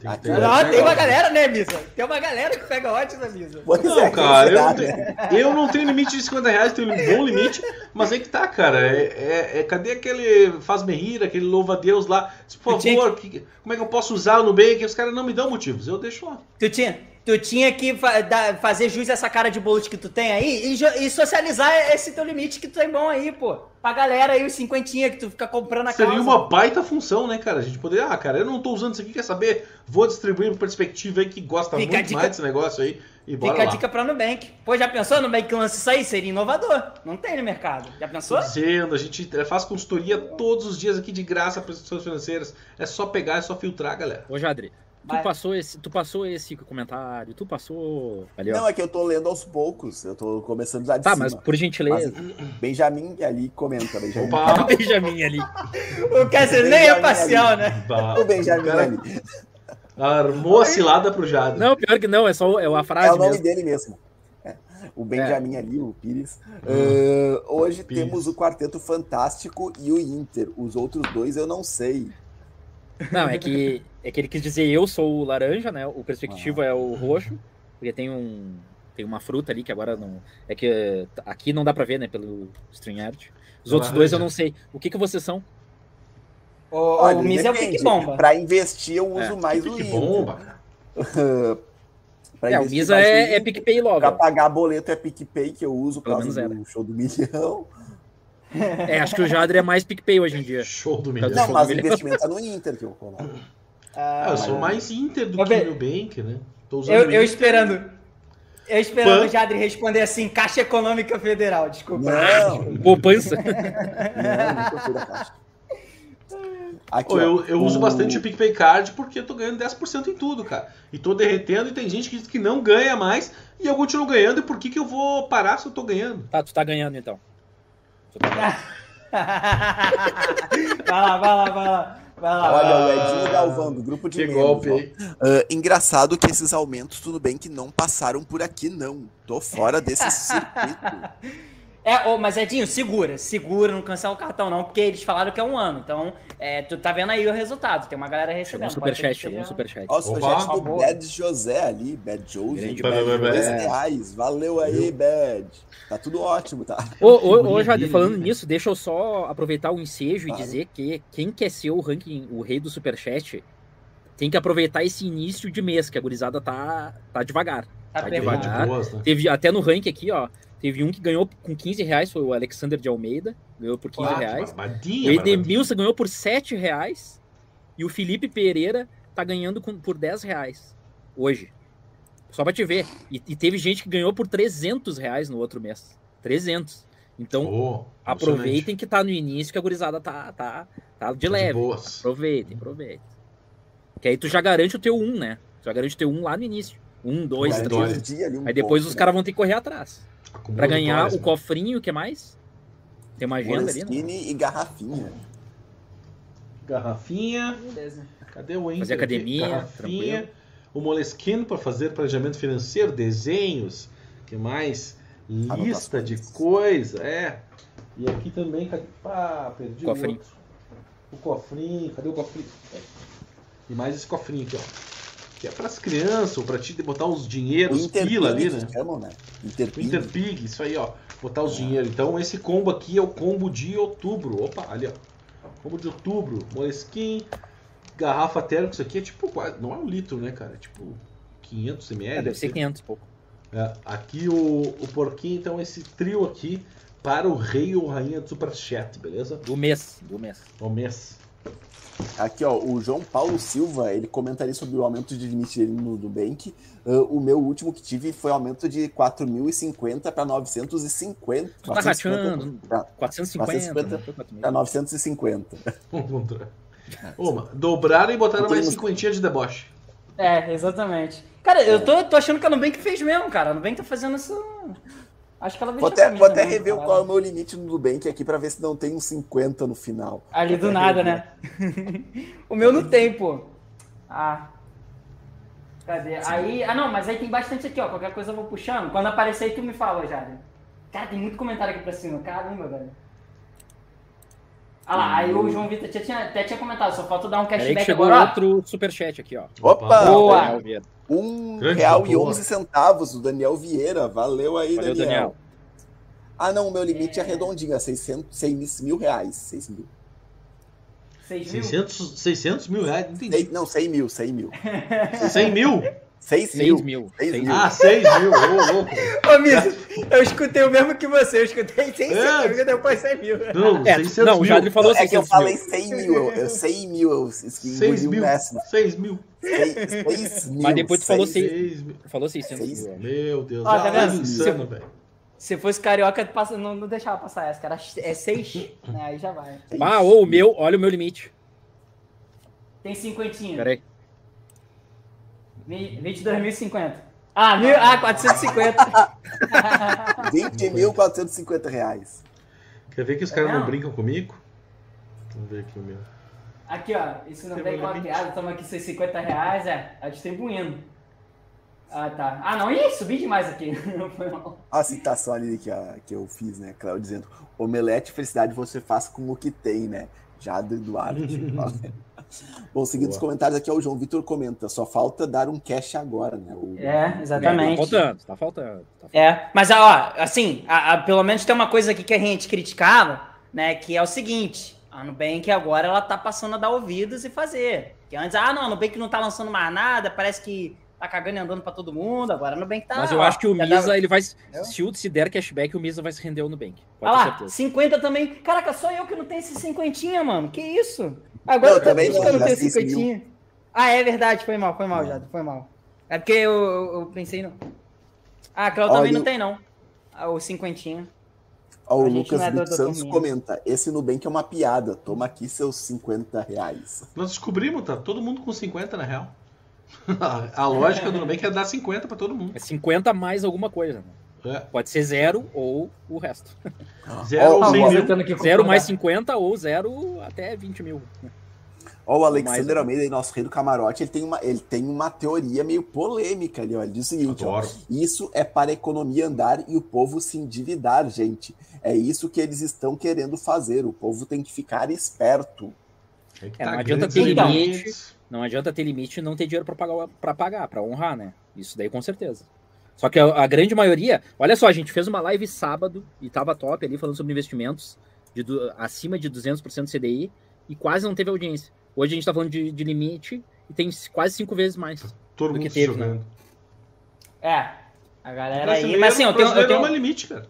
Tem que ter- ó. Não, tem uma galera, né, Misa? Tem uma galera que pega ódio na Misa. Pois Não, é, cara, eu será, não, tenho, eu não tenho limite de 50 reais, tenho um bom limite, mas aí que tá, cara. É, é- é- cadê aquele faz-me rir, aquele louva-a-Deus lá? Por favor, que- como é que eu posso usar o Nubank? Os caras não me dão motivos, eu deixo lá. Tu tinha, tu tinha que fa- dar- fazer jus a essa cara de bolos que tu tem aí e, e socializar esse teu limite que tu tem bom aí, pô. Pra galera aí, os cinquentinha que tu fica comprando a Seria causa. uma baita função, né, cara? A gente poderia, ah, cara, eu não tô usando isso aqui, quer saber? Vou distribuir pra perspectiva aí que gosta Fica a muito dica- mais desse negócio aí e bora Fica a lá. dica pra Nubank. Pô, já pensou Nubank que lança isso aí? Seria inovador. Não tem no mercado. Já Tô pensou? dizendo, a gente faz consultoria todos os dias aqui de graça para instituições financeiras. É só pegar, é só filtrar, galera. Ô, Jadri, tu passou, esse, tu passou esse comentário, tu passou. Ali. Não, é que eu tô lendo aos poucos. Eu tô começando já de Tá, cima. mas por gentileza. Benjamin ali comenta, Benjamin. Opa! Benjamin ali. O Kessler nem é parcial, né? O Benjamin cara ali. armou a cilada pro Jado. Não, pior que não, é só é a frase É o nome mesmo. dele mesmo. É. O Benjamin ali, o Pires. Ah, hoje Pires. temos o Quarteto Fantástico e o Inter. Os outros dois eu não sei. Não, é que, é que ele quis dizer eu sou o laranja, né? O perspectivo é o roxo, porque tem um tem uma fruta ali que agora não é que aqui não dá pra ver, né, pelo StreamYard. Os É outros dois eu laranja. não sei. O que que vocês são? O, Olha, o Miz é o pique bomba. Pra investir, eu uso É, mais o Que Inter. bomba. Pra é, o Misa o é, é. PicPay Pra Lover. pagar boleto é PicPay, que eu uso menos do show do milhão. É, acho que o Jadre é mais PicPay hoje em dia. Show do milhão. Não, mas o investimento é no Inter que eu coloco. Ah, eu Ah, sou mais Inter do que Bê- Nubank, né? Tô usando eu, eu esperando. Eu esperando Pan. o Jadri responder assim, Caixa Econômica Federal, desculpa. Não, Poupança. não, nunca fui da caixa. Aqui, eu, eu uso o- bastante o PicPay Card porque eu tô ganhando 10% em tudo, cara. E tô derretendo e tem gente que diz que não ganha mais e eu continuo ganhando. E por que, que eu vou parar se eu tô ganhando? Tá, tu tá ganhando então. Tu tá ganhando. vai lá, vai lá, vai lá. Lá. Olha, o Ah, Edinho Galvão, do grupo de Que membros, golpe? Ah, engraçado que esses aumentos, tudo bem que não passaram por aqui, não. Tô fora desse circuito. É, ô, mas Edinho, segura, segura, não cancela o cartão não, porque eles falaram que é um ano. Então, é, tu tá vendo aí o resultado, tem uma galera Chegou um recebendo. ser superchat, chegou um superchat. Ó, o superchat do. Bad José ali, Bad José. Grande Bad, reais. Valeu aí, Bad. Tá tudo ótimo, tá? Ô, ô, ô, Jade, falando nisso, deixa eu só aproveitar o ensejo Claro. e dizer que quem quer ser o ranking, o rei do superchat, tem que aproveitar esse início de mês, que a gurizada tá, tá devagar. Tá Tá Bem pegando. de devagar. boas, né? Teve até no ranking aqui, ó. Teve um que ganhou com 15 reais, foi o Alexander de Almeida, ganhou por 15 Ah, que reais. barbadinha, O. Edemilson ganhou por 7 reais. E o Felipe Pereira tá ganhando com- por 10 reais hoje. Só pra te ver. E, e teve gente que ganhou por 300 reais no outro mês. 300. Então, Pô, aproveitem que tá no início, que a gurizada tá, tá, tá de emocionante. leve. boas. Aproveitem, aproveitem. Que aí tu já garante o teu 1, né? Tu já garante o teu 1 lá no início. Um, dois, Garante três. dois. um um Aí depois pouco, os né? caras vão ter que correr atrás. Acumula Pra ganhar o né? cofrinho, o que mais? Tem uma agenda ali, né? Moleskine e garrafinha. Garrafinha. Beleza. Cadê o Inter? Fazer academia, Garrafinha. tranquilo. O Moleskine para fazer planejamento financeiro, desenhos. que mais? Lista de coisa. É. E aqui também. Cadê? Ah, perdi Cofrinho. o outro. O cofrinho. Cadê o cofrinho? É. E mais esse cofrinho aqui, ó. Que é pras crianças, ou pra ti botar os O dinheiros, pila ali, né? chamam, né? O Interpig. Interpig, isso aí, ó. Botar os dinheiros. Então, esse combo aqui é o combo de outubro. Opa, ali, ó. Combo de outubro. Moleskine, garrafa térmica. Isso aqui é tipo quase. Não é um litro, né, cara? É tipo 500 ml. É, deve ser assim. 500 e pouco. É, aqui o, o porquinho, então, esse trio aqui para o rei ou rainha do Superchat, beleza? Do mês, do mês. O mês. Aqui, ó, o João Paulo Silva, ele comentaria sobre o aumento de limite dele no Nubank. Uh, o meu último que tive foi aumento de 4.050 para 950. Tu tá rachando. 450. Para 950. Ô, dobraram e botaram mais cinquentinha de deboche. É, exatamente. Cara, eu tô, tô achando que a Nubank fez mesmo, cara. A Nubank tá fazendo isso. Acho que ela Vou até, vou até rever qual é o meu limite no Nubank aqui pra ver se não tem uns 50 no final. Ali do nada, né? o meu não tem, pô. Ah. Cadê? Aí. Ah, não, mas aí tem bastante aqui, ó. Qualquer coisa eu vou puxando. Quando aparecer aí, tu me fala, Jade. Cara, tem muito comentário aqui pra cima. Caramba, velho. Ah lá, aí o João Vitor tinha, até tinha comentado, só falta dar um cashback aí chegou agora. outro superchat aqui, ó. Opa! Boa! Um Grande real e onze centavos do Daniel Vieira. Valeu aí, Valeu, Daniel. Daniel. Ah, não, o meu limite é, é redondinho, é 600, 6 mil reais. 6 mil. 6 mil? 600, 600 mil reais? Não entendi. Não, 100 mil, 100 mil. 100 mil? 6 mil. 6 mil. 6 mil. Ah, 6 mil. Ô, louco. Ô, Miso, eu escutei o mesmo que você. Eu escutei 600 mil, depois 100 mil. Não, é, 600 não, o Jadre falou 600 É que eu falei 100 mil. Eu, 100 mil. Eu 6 mil. 6 mil. 6 mil. Mas depois tu falou 6 mil. Falou 600 mil. Meu Deus. Ó, tá vendo? Insano, velho. Se fosse carioca, passa, não, não deixava passar essa, cara. É 6, né? Aí já vai. Ah, ou o meu, olha o meu limite. Tem cinquentinha. Peraí. 22.050. Ah, mil, ah, 450. 20.450 reais. Quer ver que os caras não brincam comigo? Vamos ver aqui o meu. Aqui, ó. Isso não tem uma piada. Toma aqui seus 50 reais. É, tá distribuindo. Ah, tá. Ah, não. Ih, subi demais aqui. Não foi mal. A citação ali que, a, que eu fiz, né? Cléo dizendo: Omelete felicidade você faz com o que tem, né? Já do Eduardo. Bom, seguindo os comentários aqui, o João Vitor comenta, só falta dar um cash agora, né? O... É, exatamente. É, tá faltando, tá faltando. Tá faltando. É, mas ó, assim, a, a, pelo menos tem uma coisa aqui que a gente criticava, né, que é o seguinte, a Nubank agora ela tá passando a dar ouvidos e fazer. Que antes, ah, não, a Nubank não tá lançando mais nada, parece que tá cagando e andando pra todo mundo, agora o Nubank tá... Mas eu acho que o Misa, dá... ele vai, se, se der cashback, o Misa vai se render ao Nubank. Pode ah lá, certeza. 50 também. Caraca, só eu que não tenho esse cinquentinha, mano, que isso? Agora eu também não, não tenho cinquentinha. Ah, é verdade, foi mal, foi mal, Jado, foi mal. É porque eu, eu, eu pensei no. Ah, a Cláudia também não tem, não. Ah, o cinquentinha. Ó, o Lucas é Santos comenta: esse Nubank é uma piada. Toma aqui seus 50 reais. Nós descobrimos, tá? Todo mundo com 50 na real. a lógica do Nubank é dar 50 para todo mundo. É 50 mais alguma coisa. Né? É. Pode ser zero ou o resto. Zero, oh, mil. zero mais 50 ou zero até 20 mil. Ó, o Alexander Almeida, nosso rei do camarote, ele tem, uma, ele tem uma teoria meio polêmica ali, ó. Ele diz o seguinte: ó, isso é para a economia andar e o povo se endividar, gente. É isso que eles estão querendo fazer. O povo tem que ficar esperto. É, é tá não adianta ter limite. Não adianta ter limite e não ter dinheiro para pagar, para pagar, para honrar, né? Isso daí com certeza. Só que a, a, grande maioria, olha só, a gente fez uma live sábado e tava top ali falando sobre investimentos de, acima de 200% CDI e quase não teve audiência. Hoje a gente tá falando de, de limite e tem quase cinco vezes mais Todo do que teve, né? É, a galera aí. Mas assim, eu tenho. Eu tenho... É limite, cara.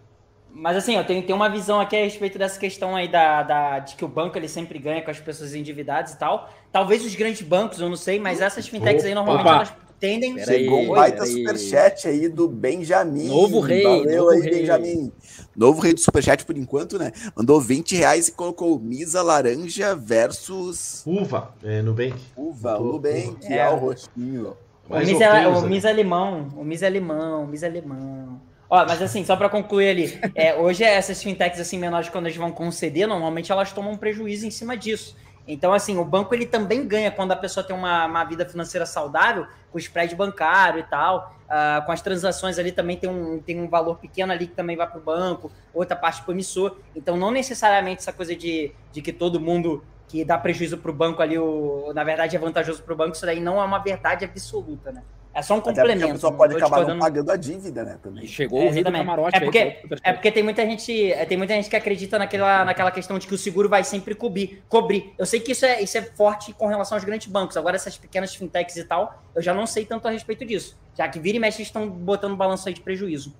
Mas assim, eu tenho, tenho uma visão aqui a respeito dessa questão aí da, da, de que o banco ele sempre ganha com as pessoas endividadas e tal. Talvez os grandes bancos, eu não sei, mas essas fintechs aí normalmente Opa. elas tendem. Chegou um baita superchat aí do Benjamin. Novo rei. Valeu novo aí, rei. Benjamin. Novo rei do superchat por enquanto, né? Mandou 20 reais e colocou Misa Laranja versus. Uva, é, Nubank. Uva, o Nubank, é, é o rostinho. O Misa, é, o Misa é limão, o Misa é limão, o Misa é limão. Ó, mas assim, só para concluir ali, é, hoje essas fintechs assim menores quando eles vão conceder, normalmente elas tomam um prejuízo em cima disso. Então, assim, o banco ele também ganha quando a pessoa tem uma, uma vida financeira saudável, com o spread bancário e tal, uh, com as transações ali também tem um, tem um valor pequeno ali que também vai para o banco, outra parte para o emissor. Então, não necessariamente essa coisa de, de que todo mundo que dá prejuízo para o banco ali, o, na verdade é vantajoso para o banco, isso daí não é uma verdade absoluta, né? É só um complemento. A pessoa pode acabar não pagando a dívida, né? Também. chegou é, o rei do camarote. É porque, aí, é porque tem muita gente, é, tem muita gente que acredita naquela, naquela questão de que o seguro vai sempre cobrir, cobrir. Eu sei que isso é, isso é forte com relação aos grandes bancos. Agora essas pequenas fintechs e tal, eu já não sei tanto a respeito disso. Já que vira e mexe estão botando balanço aí de prejuízo.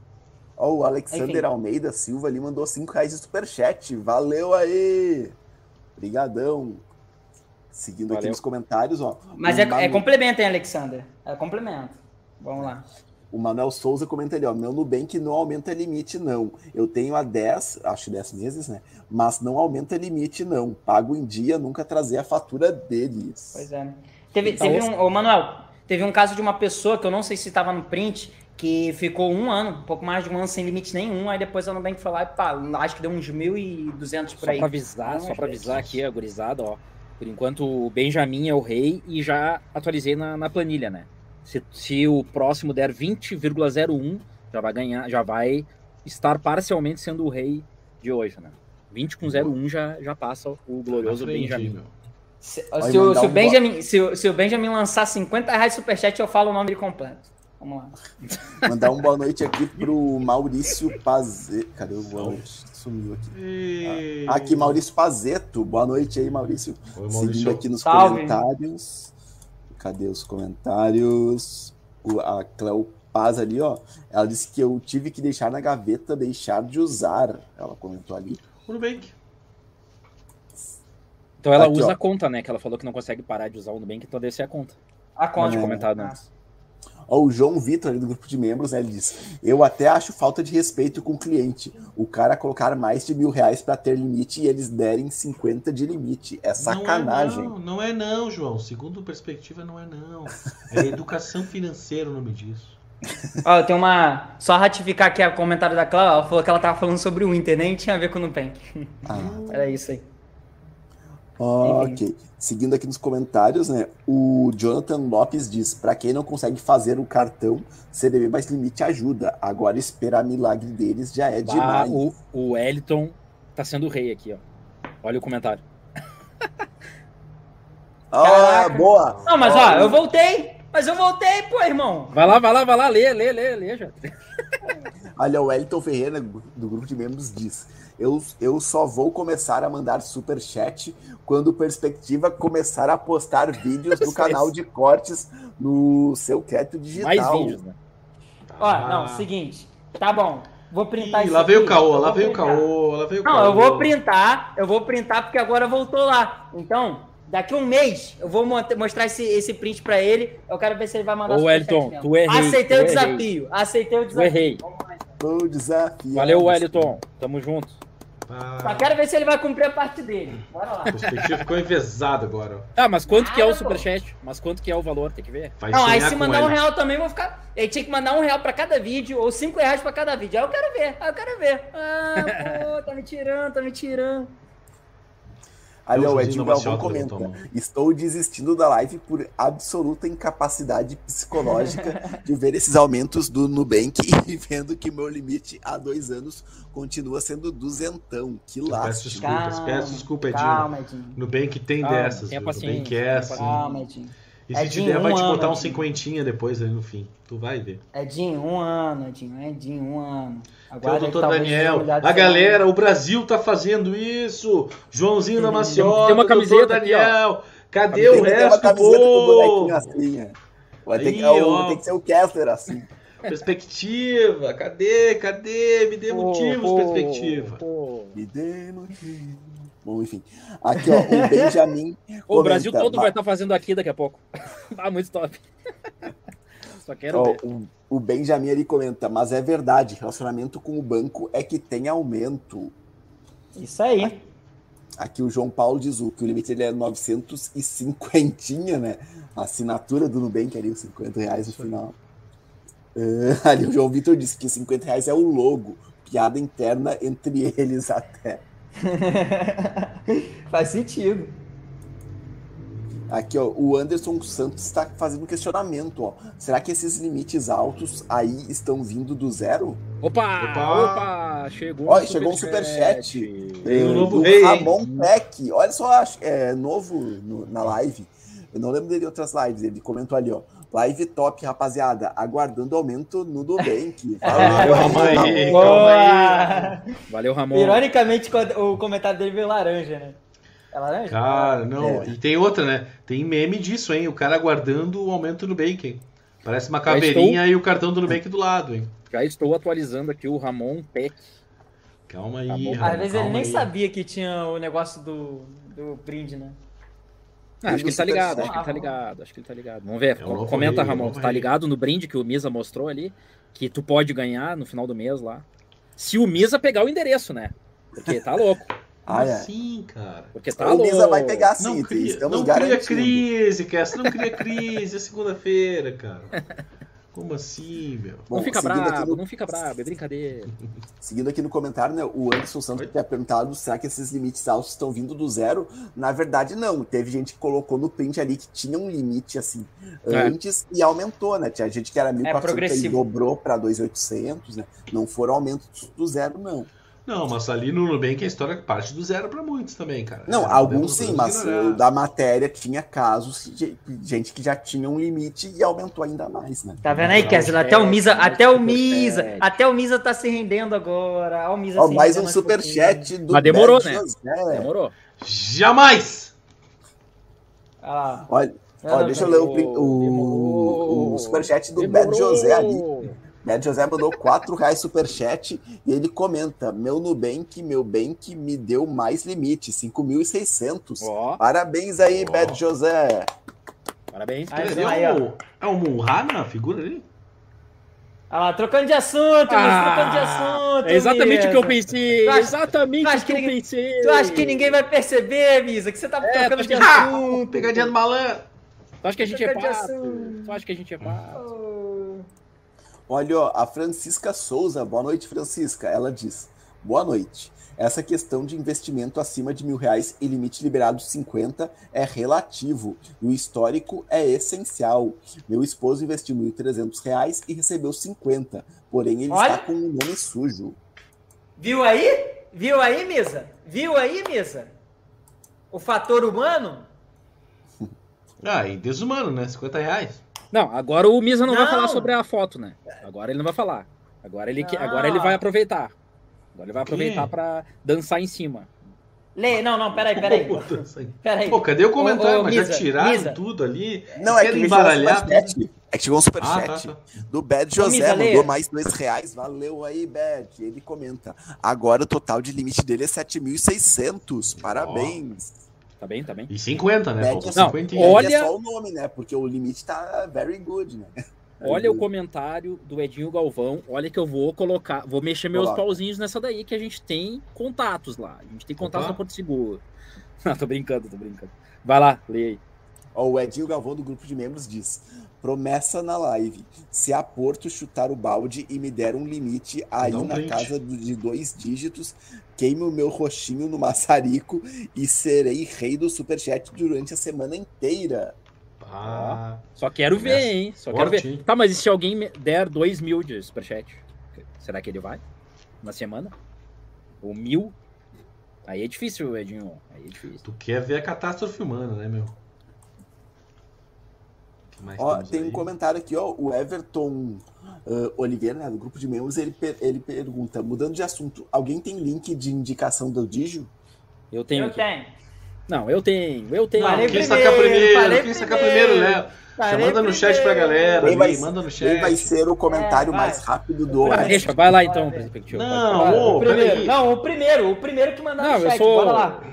Ó, o Alexander Enfim. Almeida Silva ali mandou 5 reais de superchat. Valeu aí! Obrigadão. Seguindo aqui Valeu. nos comentários, ó. Mas é, Manu- é complemento, hein, Alexander? É complemento. Vamos lá. O Manuel Souza comenta ali, ó. Meu Nubank não aumenta limite, não. Eu tenho há 10, acho 10 meses, né? Mas não aumenta limite, não. Pago em dia, nunca trazer a fatura deles. Pois é. Teve, Então, teve um, ô, Manuel, teve um caso de uma pessoa que eu não sei se estava no print, que ficou um ano, um pouco mais de um ano sem limite nenhum, aí depois a Nubank foi lá e pá, acho que deu uns 1.200 por Só aí. pra avisar, Não, só pra avisar aqui, a gurizada, ó. Por enquanto, o Benjamin é o rei e já atualizei na, na planilha, né? Se, se o próximo der 20,01, já vai ganhar, já vai estar parcialmente sendo o rei de hoje, né? 20 com 01 já, já passa o glorioso Aprendi, Benjamin. meu. Se, se o, se o um Benjamin, se, o, se o Benjamin lançar 50 reais de superchat, eu falo o nome dele completo. Vamos lá. Mandar uma boa noite aqui pro Maurício Pazeto. Cadê o boa noite? Sumiu aqui. E- Ah, Aqui, Maurício Pazeto. Boa noite aí, Maurício. Oi, Seguindo Maurício. aqui nos Salve. comentários. Cadê os comentários? O, a Cleo Paz ali, ó. Ela disse que eu tive que deixar na gaveta, deixar de usar. Ela comentou ali. O Nubank. Então ela Aqui, usa ó. a conta, né? Que ela falou que não consegue parar de usar o Nubank, então deve ser a conta. A Pode conta. É. comentar Ah. antes. Ó, o João Vitor, ali do grupo de membros, né, ele diz: Eu até acho falta de respeito com o cliente. O cara colocar mais de mil reais para ter limite e eles derem 50 de limite. É sacanagem. Não é não, não é não, João. Segundo perspectiva, não é não. É educação financeira o nome disso. Ó, tem uma. Só ratificar aqui o comentário da Cláudia. Ela falou que ela tava falando sobre o Inter, nem tinha a ver com o Nubank. Ah, Era isso aí. ok. Seguindo aqui nos comentários, né? O Jonathan Lopes diz: Para quem não consegue fazer o cartão, CDB mais limite ajuda. Agora esperar milagre deles já é Ah, demais. o, o Wellington tá sendo o rei aqui, ó. Olha o comentário. Ah, boa! Não, mas Ó, ó, eu voltei. Mas eu voltei, pô, irmão. Vai lá, vai lá, vai lá, lê, lê, lê, lê, já. Olha, o Wellington Ferreira, do grupo de membros, diz: eu, eu só vou começar a mandar superchat quando o Perspectiva começar a postar vídeos no canal de cortes no seu crédito digital. Mais vídeos, né? Ó, não, seguinte. Tá bom. Vou printar Ah. Ih, isso lá veio o aqui, caô, eu lá veio o caô, lá veio o caô. Não, eu vou printar, eu vou printar porque agora voltou lá. Então, daqui a um mês, eu vou mostrar esse, esse print pra ele. Eu quero ver se ele vai mandar Ô, superchat Wellington, tu é rei, Aceitei tu o é desafio, aceitei o Tu desafio. errei. Vamos lá, então. Vou desafiar Valeu. Wellington. Tamo junto. Só Ah, quero ver se ele vai cumprir a parte dele. Bora lá. o perspectiva ficou envezado agora. ó. Ah, mas quanto que é Ah, o superchat? Mas quanto que é o valor? Tem que ver. Vai Não, aí se mandar um ele. real também, vou ficar. Ele tinha que mandar um real pra cada vídeo, ou cinco reais pra cada vídeo. Aí eu quero ver, aí eu quero ver. Ah, pô, tá me tirando, tá me tirando. Ali, o Edinho Galvão comenta. Estou desistindo da live por absoluta incapacidade psicológica de ver esses aumentos do Nubank e vendo que meu limite há dois anos continua sendo duzentão. Que Peço lástima. desculpas, peço desculpa, Edinho. Calma, Edinho. Nubank tem Calma, dessas, paciência, Nubank é tenha assim. Calma, Edinho. E se Edinho, te der, vai um te botar ano, um cinquentinha depois ali no fim. Tu vai ver. Edinho, um ano, Edinho, Edinho, um ano. Que é o Aguarda que doutor Daniel. A galera, o Brasil tá fazendo isso. Joãozinho da Maciota, Tem uma doutor camiseta aqui, ó. Daniel. Cadê Tem o resto do camiseta com o bonequinho povo? assim. é. Vai ter, que, Aí, é ó. tem que ser o Kessler assim. Perspectiva. Cadê? Cadê? Me dê motivos, Pô, perspectiva. pô. Me dê motivo. Bom, enfim. Aqui, ó, o Benjamin. O Brasil todo vai estar fazendo aqui daqui a pouco. ah, muito top. Só quero Ó, ver. o, o Benjamin ele comenta, mas é verdade, relacionamento com o banco é que tem aumento. Isso aí. Aqui o João Paulo diz o que o limite ele é 950, né? A assinatura do Nubank ali, os 50 reais no final. Ah, ali o João Vitor disse que 50 reais é o logo. Piada interna entre eles até. Faz sentido. Aqui, ó, o Anderson Santos está fazendo um questionamento, ó. Será que esses limites altos aí estão vindo do zero? Opa! Opa! Opa! Chegou Ó, um chegou um superchat. Tem um É, novo do rei, hein? Ramon Peck. Olha só, é novo no- na live. Eu não lembro dele em outras lives. Ele comentou ali, ó. Live top, rapaziada. Aguardando aumento no Nubank. Valeu, Ramon aí. Ramon. Calma aí. Valeu, Ramon. Ironicamente, o comentário dele veio laranja, né? É laranja? Cara, não. É. E tem outra, né? Tem meme disso, hein? O cara aguardando o aumento do Nubank, hein? Parece uma caveirinha e o cartão do Nubank do lado, hein? Já estou atualizando aqui o Ramon Peck. Calma aí, Tá bom. Às Ramon, vezes ele nem aí. sabia que tinha o negócio do, do brinde, né? Ah, acho que ele tá ligado, acho que ele tá ligado, acho que ele tá ligado. Vamos ver, É comenta, Ramon, tu tá ligado no brinde que o Misa mostrou ali, que tu pode ganhar no final do mês lá. Se o Misa pegar o endereço, né? Porque tá louco, Ah, é. assim, cara? porque tá O louco. Misa vai pegar sim, Não cria, estamos não cria crise, Cass, não cria crise, é segunda-feira, cara. Como assim, meu? Não Bom, fica seguindo aqui brabo, no- não fica brabo, é brincadeira. Seguindo aqui no comentário, né, o Anderson Santos tinha perguntado será que esses limites altos estão vindo do zero? Na verdade, não. Teve gente que colocou no print ali que tinha um limite assim É. antes e aumentou, né? Tinha gente que era 1.400 e progressivo. dobrou para 2.800, né? Não foram aumentos do zero, não. Não, mas ali no Nubank a história parte do zero pra muitos também, cara. Não, É, alguns sim, mas ignorar. o da matéria tinha casos de gente que já tinha um limite e aumentou ainda mais, né? Tá vendo aí, Kessler? Até o Misa, até o Misa, até o Misa tá se rendendo agora. Ó, o Misa Ó, se mais um superchat do Mas demorou, né? José. Demorou. Jamais! pouquinhos. Olha Não, ó, não, deixa eu ler o, o, Demorou. o superchat do Demorou. Bad José ali. Bad José mandou 4 reais superchat e ele comenta: Meu Nubank, meu Bank me deu mais limite, 5.600. Ó, Parabéns aí. Bad José. parabéns. Aí, Ele aí, é um, é um Munha na figura ali? Olha lá, trocando de assunto, Misa, trocando de assunto. é exatamente o que eu Misa. pensei. Tu acha- exatamente tu acha o que, que eu ninguém- pensei. Tu acha que ninguém vai perceber, Misa, que você tá É, trocando de assunto? Pegadinha do malandro. Tu acha que a gente é pato? Tu acha que a gente é pato? Oh. Olha, ó, a Francisca Souza, boa noite, Francisca. Ela diz: Boa noite. Essa questão de investimento acima de mil reais e limite liberado 50 é relativo e o histórico é essencial. Meu esposo investiu 1.300 reais e recebeu 50, porém ele Olha. está com o nome sujo. Viu aí? Viu aí, Misa? Viu aí, Misa? O fator humano? Ah, e desumano, né? 50 reais. Não, agora o Misa não, vai Não. falar sobre a foto, né? Agora ele não vai falar. Agora ele, que- agora ele vai aproveitar. Agora ele vai aproveitar pra dançar em cima. Lê, não, não, peraí, peraí. Aí. Peraí. Pô, cadê o comentário? Ô, ô, Mas já tiraram Misa. tudo ali. Não, é que um embaralhar superchat. É que chegou um Ah, superchat tá, tá. do Bad José, Misa, mandou mais dois reais. Valeu aí, Bad. Ele comenta. Agora o total de limite dele é 7.600. Parabéns. Tá bem, tá bem? E 50, né? Faltou é Não, 50 Olha... É só o nome, né? Porque o limite tá very good, né? Olha o comentário do Edinho Galvão. Olha que eu vou colocar, vou mexer meus Coloca. pauzinhos nessa daí que a gente tem contatos lá. A gente tem contatos Opa. na Porto Seguro. Ah, tô brincando, tô brincando. Vai lá, lê aí. Ó, o Edinho Galvão do grupo de membros diz: promessa na live. Se a Porto chutar o balde e me der um limite aí um na print. casa de dois dígitos, queime o meu roxinho no maçarico e serei rei do superchat durante a semana inteira. Ah, Só quero ver, hein? Só quero ver. Tá, mas e se alguém me der 2 mil de superchat? Será que ele vai? Na semana? Ou mil? Aí é difícil, Edinho. Aí é difícil. tu quer ver a catástrofe humana, né, meu? Ó, tem aí? um comentário aqui, ó. O Everton ah, Oliveira, né, do grupo de membros, ele, per- ele pergunta: mudando de assunto, alguém tem link de indicação do Digio? Eu tenho Eu aqui. tenho. Não, eu tenho, eu tenho. Falei Quem primeiro, sacar primeiro? Quem sacar primeiro. Já Falei manda no chat pra galera. Quem vai, manda no quem vai chat. ser o comentário É, mais rápido do Ah. Oeste? deixa, vai lá então, perspectiva. Não, o primeiro. Não, o primeiro. O primeiro que mandar Não, no chat. sou. Bora lá.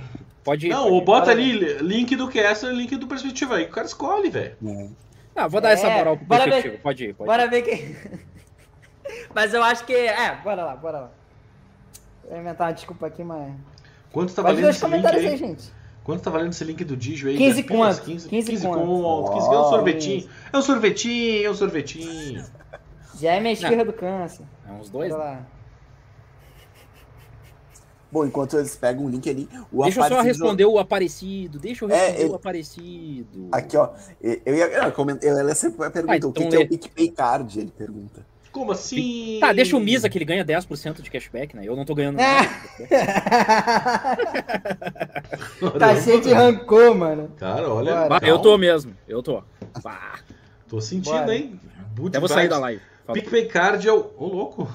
Pode ir. Não, pode ir. bota ali link do Kessler, link do Perspectiva aí. que O cara escolhe, velho. Né? Ah, vou dar essa É, moral pro bora ver. perspectiva. Pode ir, pode ir. Bora ver quem. Mas eu acho que. É, bora lá, bora lá. Vou inventar uma desculpa aqui, mas. Quanto tá valendo ver esse link aí? aí, gente. Quanto tá valendo esse link do Digio aí? 15 Dez pilas? conto, 15, 15 15 conto. conto. 15 é um sorvetinho. É um sorvetinho, é um sorvetinho. Já é minha esfirra do câncer. É uns dois. Bora né? lá. Bom, enquanto eles pegam o link ali, o Deixa eu só Aparecido- responder o Aparecido. Deixa eu É, responder ele- o Aparecido. Aqui, ó. Eu ia. Eu, coment- eu, ela sempre pergunta Ah, o que, então que é o PicPay Card, ele pergunta. Como assim? Tá, deixa o Misa que ele ganha 10% de cashback, né? Eu não tô ganhando É. nada. tá cheio de rancor, mano. Cara, olha. Bora. Bah, eu tô mesmo, eu tô. Bah, Tô sentindo, Bora. hein? Good até vou sair da live. PicPay Card é o. Ô, louco!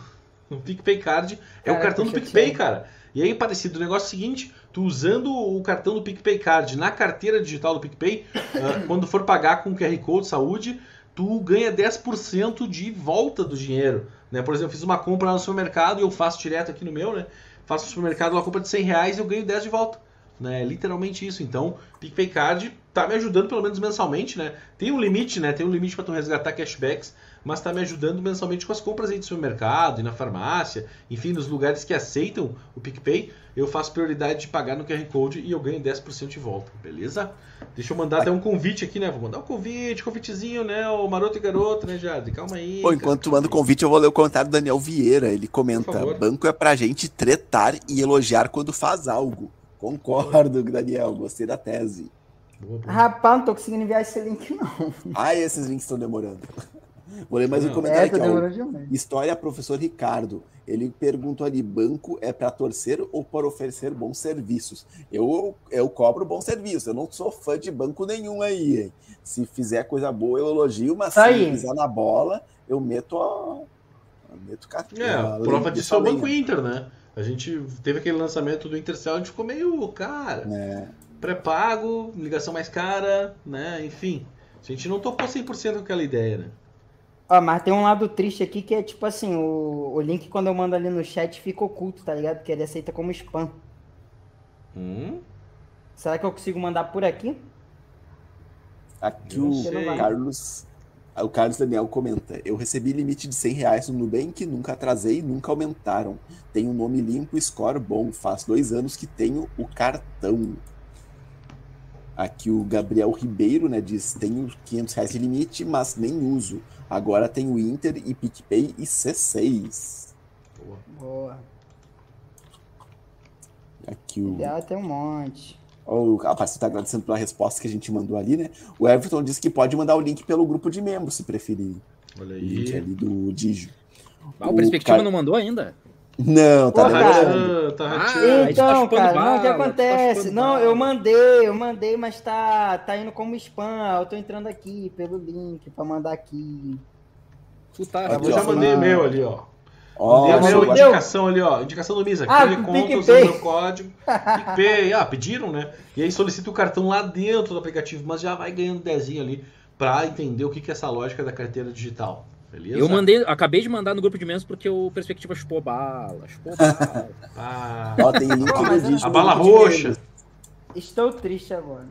O PicPay Card é o cartão do PicPay, cara. E aí, parecido, o negócio é o seguinte: tu usando o cartão do PicPay Card na carteira digital do PicPay, ah, quando for pagar com o QR Code saúde, tu ganha 10% de volta do dinheiro. Né? Por exemplo, eu fiz uma compra lá no supermercado e eu faço direto aqui no meu, né? Faço no supermercado uma compra de 100 reais e eu ganho 10 de volta. Né? É literalmente isso. Então, PicPay Card tá me ajudando pelo menos mensalmente, né? Tem um limite, né? Tem um limite para tu resgatar cashbacks, mas tá me ajudando mensalmente com as compras aí do supermercado e na farmácia, enfim, nos lugares que aceitam o PicPay, eu faço prioridade de pagar no QR Code e eu ganho 10% de volta, beleza? Deixa eu mandar até um convite aqui, né? Vou mandar um convite, convitezinho, né? O maroto e garoto, né, Jade? Calma aí. Pô, enquanto tu manda o convite, eu vou ler o comentário do Daniel Vieira. Ele comenta: banco é pra gente tretar e elogiar quando faz algo. Concordo, Daniel, gostei da tese. Boa, boa. Rapaz, não tô conseguindo enviar esse link, não. Ah, esses links estão demorando. Vou ler mais um comentário é, aqui. Ó. História professor Ricardo. Ele perguntou ali: banco é para torcer ou para oferecer bons serviços? Eu, eu cobro bom serviço. Eu não sou fã de banco nenhum aí. Hein? Se fizer coisa boa, eu elogio, mas tá se aí. pisar na bola, eu meto a. Eu meto É, a prova disso é o Banco Inter, né? A gente teve aquele lançamento do Intercel, a gente ficou meio, cara, é. pré-pago, ligação mais cara, né? Enfim, a gente não topou 100% com aquela ideia, né? Ó, mas tem um lado triste aqui que é tipo assim, o, o link quando eu mando ali no chat fica oculto, tá ligado? Porque ele aceita como spam. Hum? Será que eu consigo mandar por aqui? Aqui o Carlos o Carlos Daniel comenta: Eu recebi limite de 100 reais no Nubank, nunca atrasei, nunca aumentaram. Tenho nome limpo, score bom. Faz dois anos que tenho o cartão. Aqui o Gabriel Ribeiro né, diz: Tenho 500 reais de limite, mas nem uso. Agora tenho Inter e PicPay e C6. Boa. Boa. Aqui o. Ideal tem um monte. O Aparecido está agradecendo pela resposta que a gente mandou ali, né? O Everton disse que pode mandar o link pelo grupo de membros, se preferir. Olha aí. O link ali do Digio. Ah, o, o Perspectiva cara... não mandou ainda? Não, tá demorando. Tá ah, então, tá cara, não, o que tá acontece? Tá não, eu mandei, eu mandei, mas tá, tá indo como spam. Eu tô entrando aqui pelo link pra mandar aqui. Tu tá, eu já mandei e-mail ali, ó. Ó, oh, meu indicação ali, ó. Indicação do Misa. Ah, conta usando meu código. PicPay. Ah, pediram, né? E aí solicita o cartão lá dentro do aplicativo, mas já vai ganhando dezinho ali para entender o que, que é essa lógica da carteira digital. Beleza? Eu mandei, acabei de mandar no grupo de membros porque o Perspectiva chupou bala. Chupou bala. ah. Ó, tem link no vídeo. A bala roxa. Estou triste agora.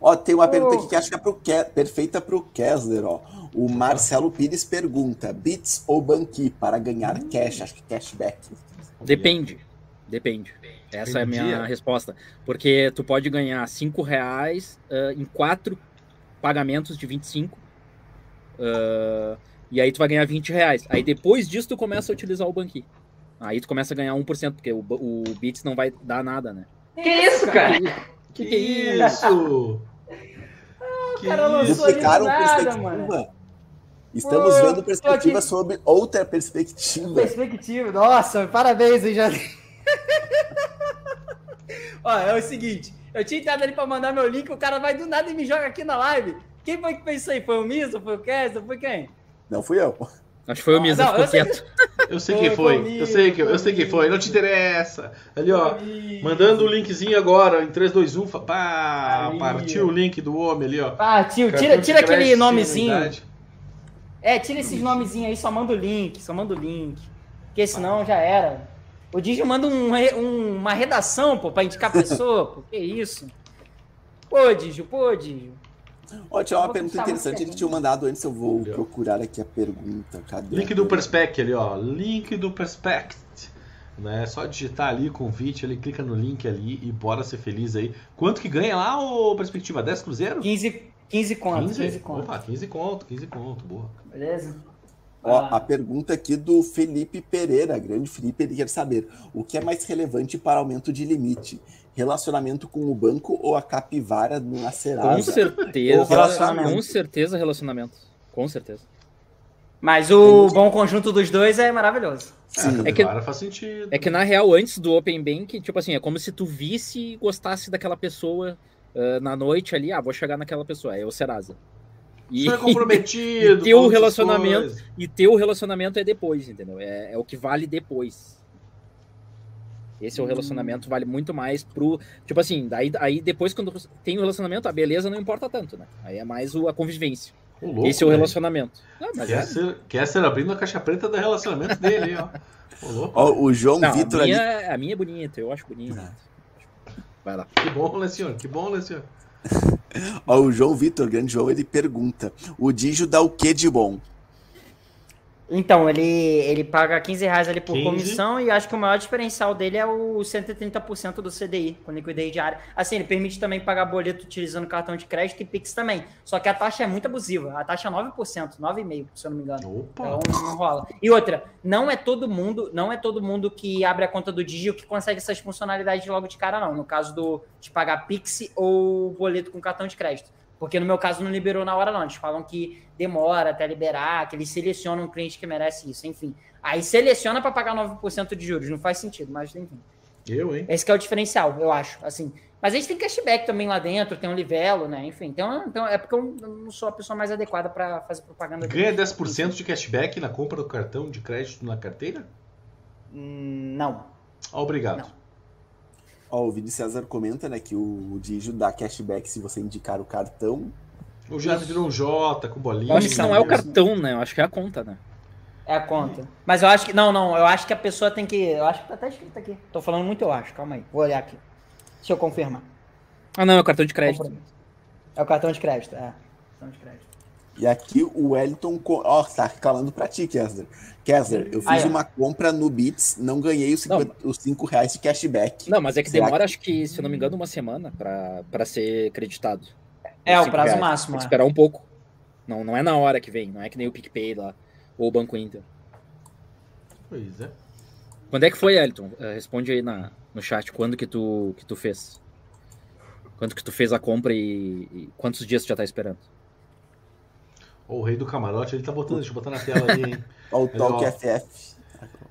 Ó, tem uma oh. pergunta aqui que acho que é pro Ke perfeita pro Kessler, ó. O Marcelo Pires pergunta: Bits ou Banqui para ganhar cash? Acho que cashback. Depende. Depende. Essa é a minha resposta. Porque tu pode ganhar 5 reais uh, em quatro pagamentos de 25. Uh, e aí tu vai ganhar 20 reais. Aí depois disso tu começa a utilizar o Banqui. Aí tu começa a ganhar 1%, porque o, o Bits não vai dar nada, né? Que isso, cara? Que, que, é isso? ah, o cara nada, mano. Estamos Pô, vendo perspectiva aqui... sobre outra perspectiva. Perspectiva, nossa, parabéns, hein, já. Ó, é o seguinte, eu tinha entrado ali pra mandar meu link, o cara vai do nada e me joga aqui na live. Quem foi que fez isso aí? Foi o Miso? Foi o Kessler? Foi quem? Não fui eu. Acho que foi o Miso, ah, ficou quieto. Eu sei quem foi, eu sei que eu sei quem foi, não te interessa. Ali, ó, mandando o linkzinho agora, em 3, 2, 1, pá, partiu o link do homem ali, ó. Partiu, tira, tira aquele nomezinho. É, tira esses nomezinhos aí, só manda o link, só manda o link. Porque senão já era. O Digio manda um, um, uma redação, pô, pra indicar a pessoa, pô, que isso. Pô, Digio, pô, Digio. Ó, tinha uma pergunta interessante, ele tinha mandado antes, eu vou procurar aqui a pergunta. Cadê Link do Perspect ali, ó. Link do Perspect. Né? Só digitar ali, convite, ele clica no link ali e bora ser feliz aí. Quanto que ganha lá, o Perspectiva? 10 Cruzeiro? 15, 15 conto, 15? 15 conto. Opa, 15 conto, 15 conto, boa. Beleza? Ó, ah. a pergunta aqui do Felipe Pereira, grande Felipe, ele quer saber o que é mais relevante para aumento de limite? Relacionamento com o banco ou a capivara na Serasa? Com certeza, com certeza relacionamento. Com certeza. Mas o bom conjunto dos dois é maravilhoso. Sim. É, que, faz sentido. É que na real, antes do Open Bank, tipo assim, é como se tu visse e gostasse daquela pessoa uh, na noite ali, ah, vou chegar naquela pessoa, é o Serasa. E, é comprometido. e ter o relacionamento e ter o relacionamento é depois, entendeu? É, é o que vale depois. Esse é o relacionamento, vale muito mais pro. Tipo assim, daí, aí depois, quando tem o relacionamento, a beleza não importa tanto, né? Aí é mais o, a convivência. O louco, Esse é o né? relacionamento. Ah, quer, é... ser, quer ser abrindo a caixa preta do relacionamento dele, ó. O, louco, ó, o João não, Vitor a minha, ali. A minha é bonita, eu acho bonita. Vai lá. Que bom, né, senhor? Que bom, né, senhor? Ó, o João Vitor, grande João, ele pergunta: o Digio dá o que de bom? Então, ele, ele paga 15 reais ali por 15. comissão e acho que o maior diferencial dele é o 130% do CDI, com liquidez diária. Assim, ele permite também pagar boleto utilizando cartão de crédito e Pix também. Só que a taxa é muito abusiva. A taxa é 9%, 9,5%, se eu não me engano. Opa. Então não rola. E outra, não é todo mundo, não é todo mundo que abre a conta do Digio que consegue essas funcionalidades logo de cara, não. No caso do de pagar Pix ou boleto com cartão de crédito. Porque no meu caso não liberou na hora, não. Eles falam que demora até liberar, que eles selecionam um cliente que merece isso, enfim. Aí seleciona para pagar 9% de juros, não faz sentido, mas enfim. Eu, hein? Esse é o diferencial, eu acho, assim. Mas a gente tem cashback também lá dentro, tem um livelo, né? Enfim, então, então é porque eu não sou a pessoa mais adequada para fazer propaganda. Ganha 10% de cashback na compra do cartão de crédito na carteira? Hum, não. Obrigado. Não. Ó, o Vini César comenta, né, que o Digio dá cashback se você indicar o cartão. O já virou um J com bolinha. Eu acho que não é o cartão, né? Eu acho que é a conta, né? É a conta. Mas eu acho que. Não, não. Eu acho que a pessoa tem que. Eu acho que tá até escrito aqui. Tô falando muito, eu acho. Calma aí. Vou olhar aqui. Deixa eu confirmar. Ah, não. É o cartão de crédito. É o cartão de crédito, é. Cartão de crédito. E aqui o Wellington. Ó, oh, tá reclamando pra ti, Kessler. Kessler, eu fiz ah, é. uma compra no Bits, não ganhei os 5, os 5 reais de cashback. Não, mas é que Será demora, que... acho que, se eu não me engano, uma semana para ser creditado. É, o prazo reais. máximo. Tem que é. esperar um pouco. Não, não é na hora que vem, não é que nem o PicPay lá, ou o Banco Inter. Pois é. Quando é que foi, Elton? Uh, responde aí na, no chat, quando que tu, que tu fez? Quando que tu fez a compra e, e quantos dias tu já tá esperando? Oh, o rei do camarote, ele tá botando, deixa eu botar na tela ali, hein? Olha o Talk FF.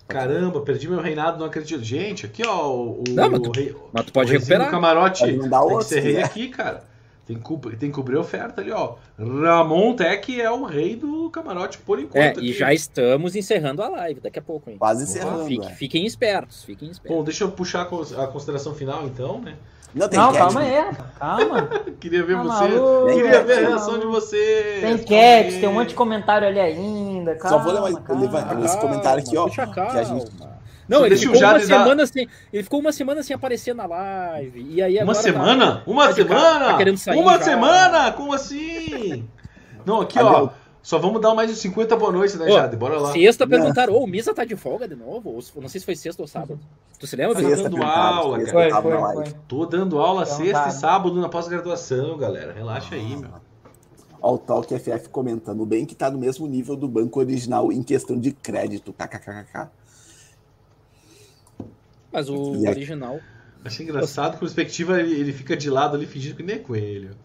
Caramba, perdi meu reinado, não acredito. Gente, aqui ó, o, não, mas, tu, rei, mas tu pode recuperar. O camarote pode tem outro, que ser rei né? aqui, cara. Tem que, tem que cobrir oferta ali, ó. Ramon Tech é o rei do camarote por enquanto. É, aqui. e já estamos encerrando a live daqui a pouco, hein? Quase encerrando. Fique, é. Fiquem espertos, fiquem espertos. Bom, deixa eu puxar a consideração final então, né? Não, tem não calma aí, calma. Queria ver tá você. Maluco, Queria ver a reação de você. Tem cat, tem um monte de comentário ali ainda. Calma, Só vou levar, esse comentário aqui, ó. Deixa calma. Que a gente... Não, ele ficou, uma semana sem, ele ficou uma semana sem aparecer na live. E aí uma semana? Tá, uma tá semana? Tá querendo sair uma já. semana? Como assim? Não, aqui, ó. Só vamos dar mais de 50 boa noite, né, Jade? Bora lá. Sexta perguntaram, ô, oh, o Misa tá de folga de novo? Ou, não sei se foi sexta ou sábado. Tu se lembra? Tô dando aula, cara. Foi, foi, foi. Tô dando aula então, sexta tá. e sábado na pós-graduação, galera. Relaxa aí, meu. Ó, o Talk FF comentando bem que tá no mesmo nível do banco original em questão de crédito. KKKK. Mas o original. Achei engraçado, com perspectiva, ele, ele fica de lado ali fingindo que nem é coelho.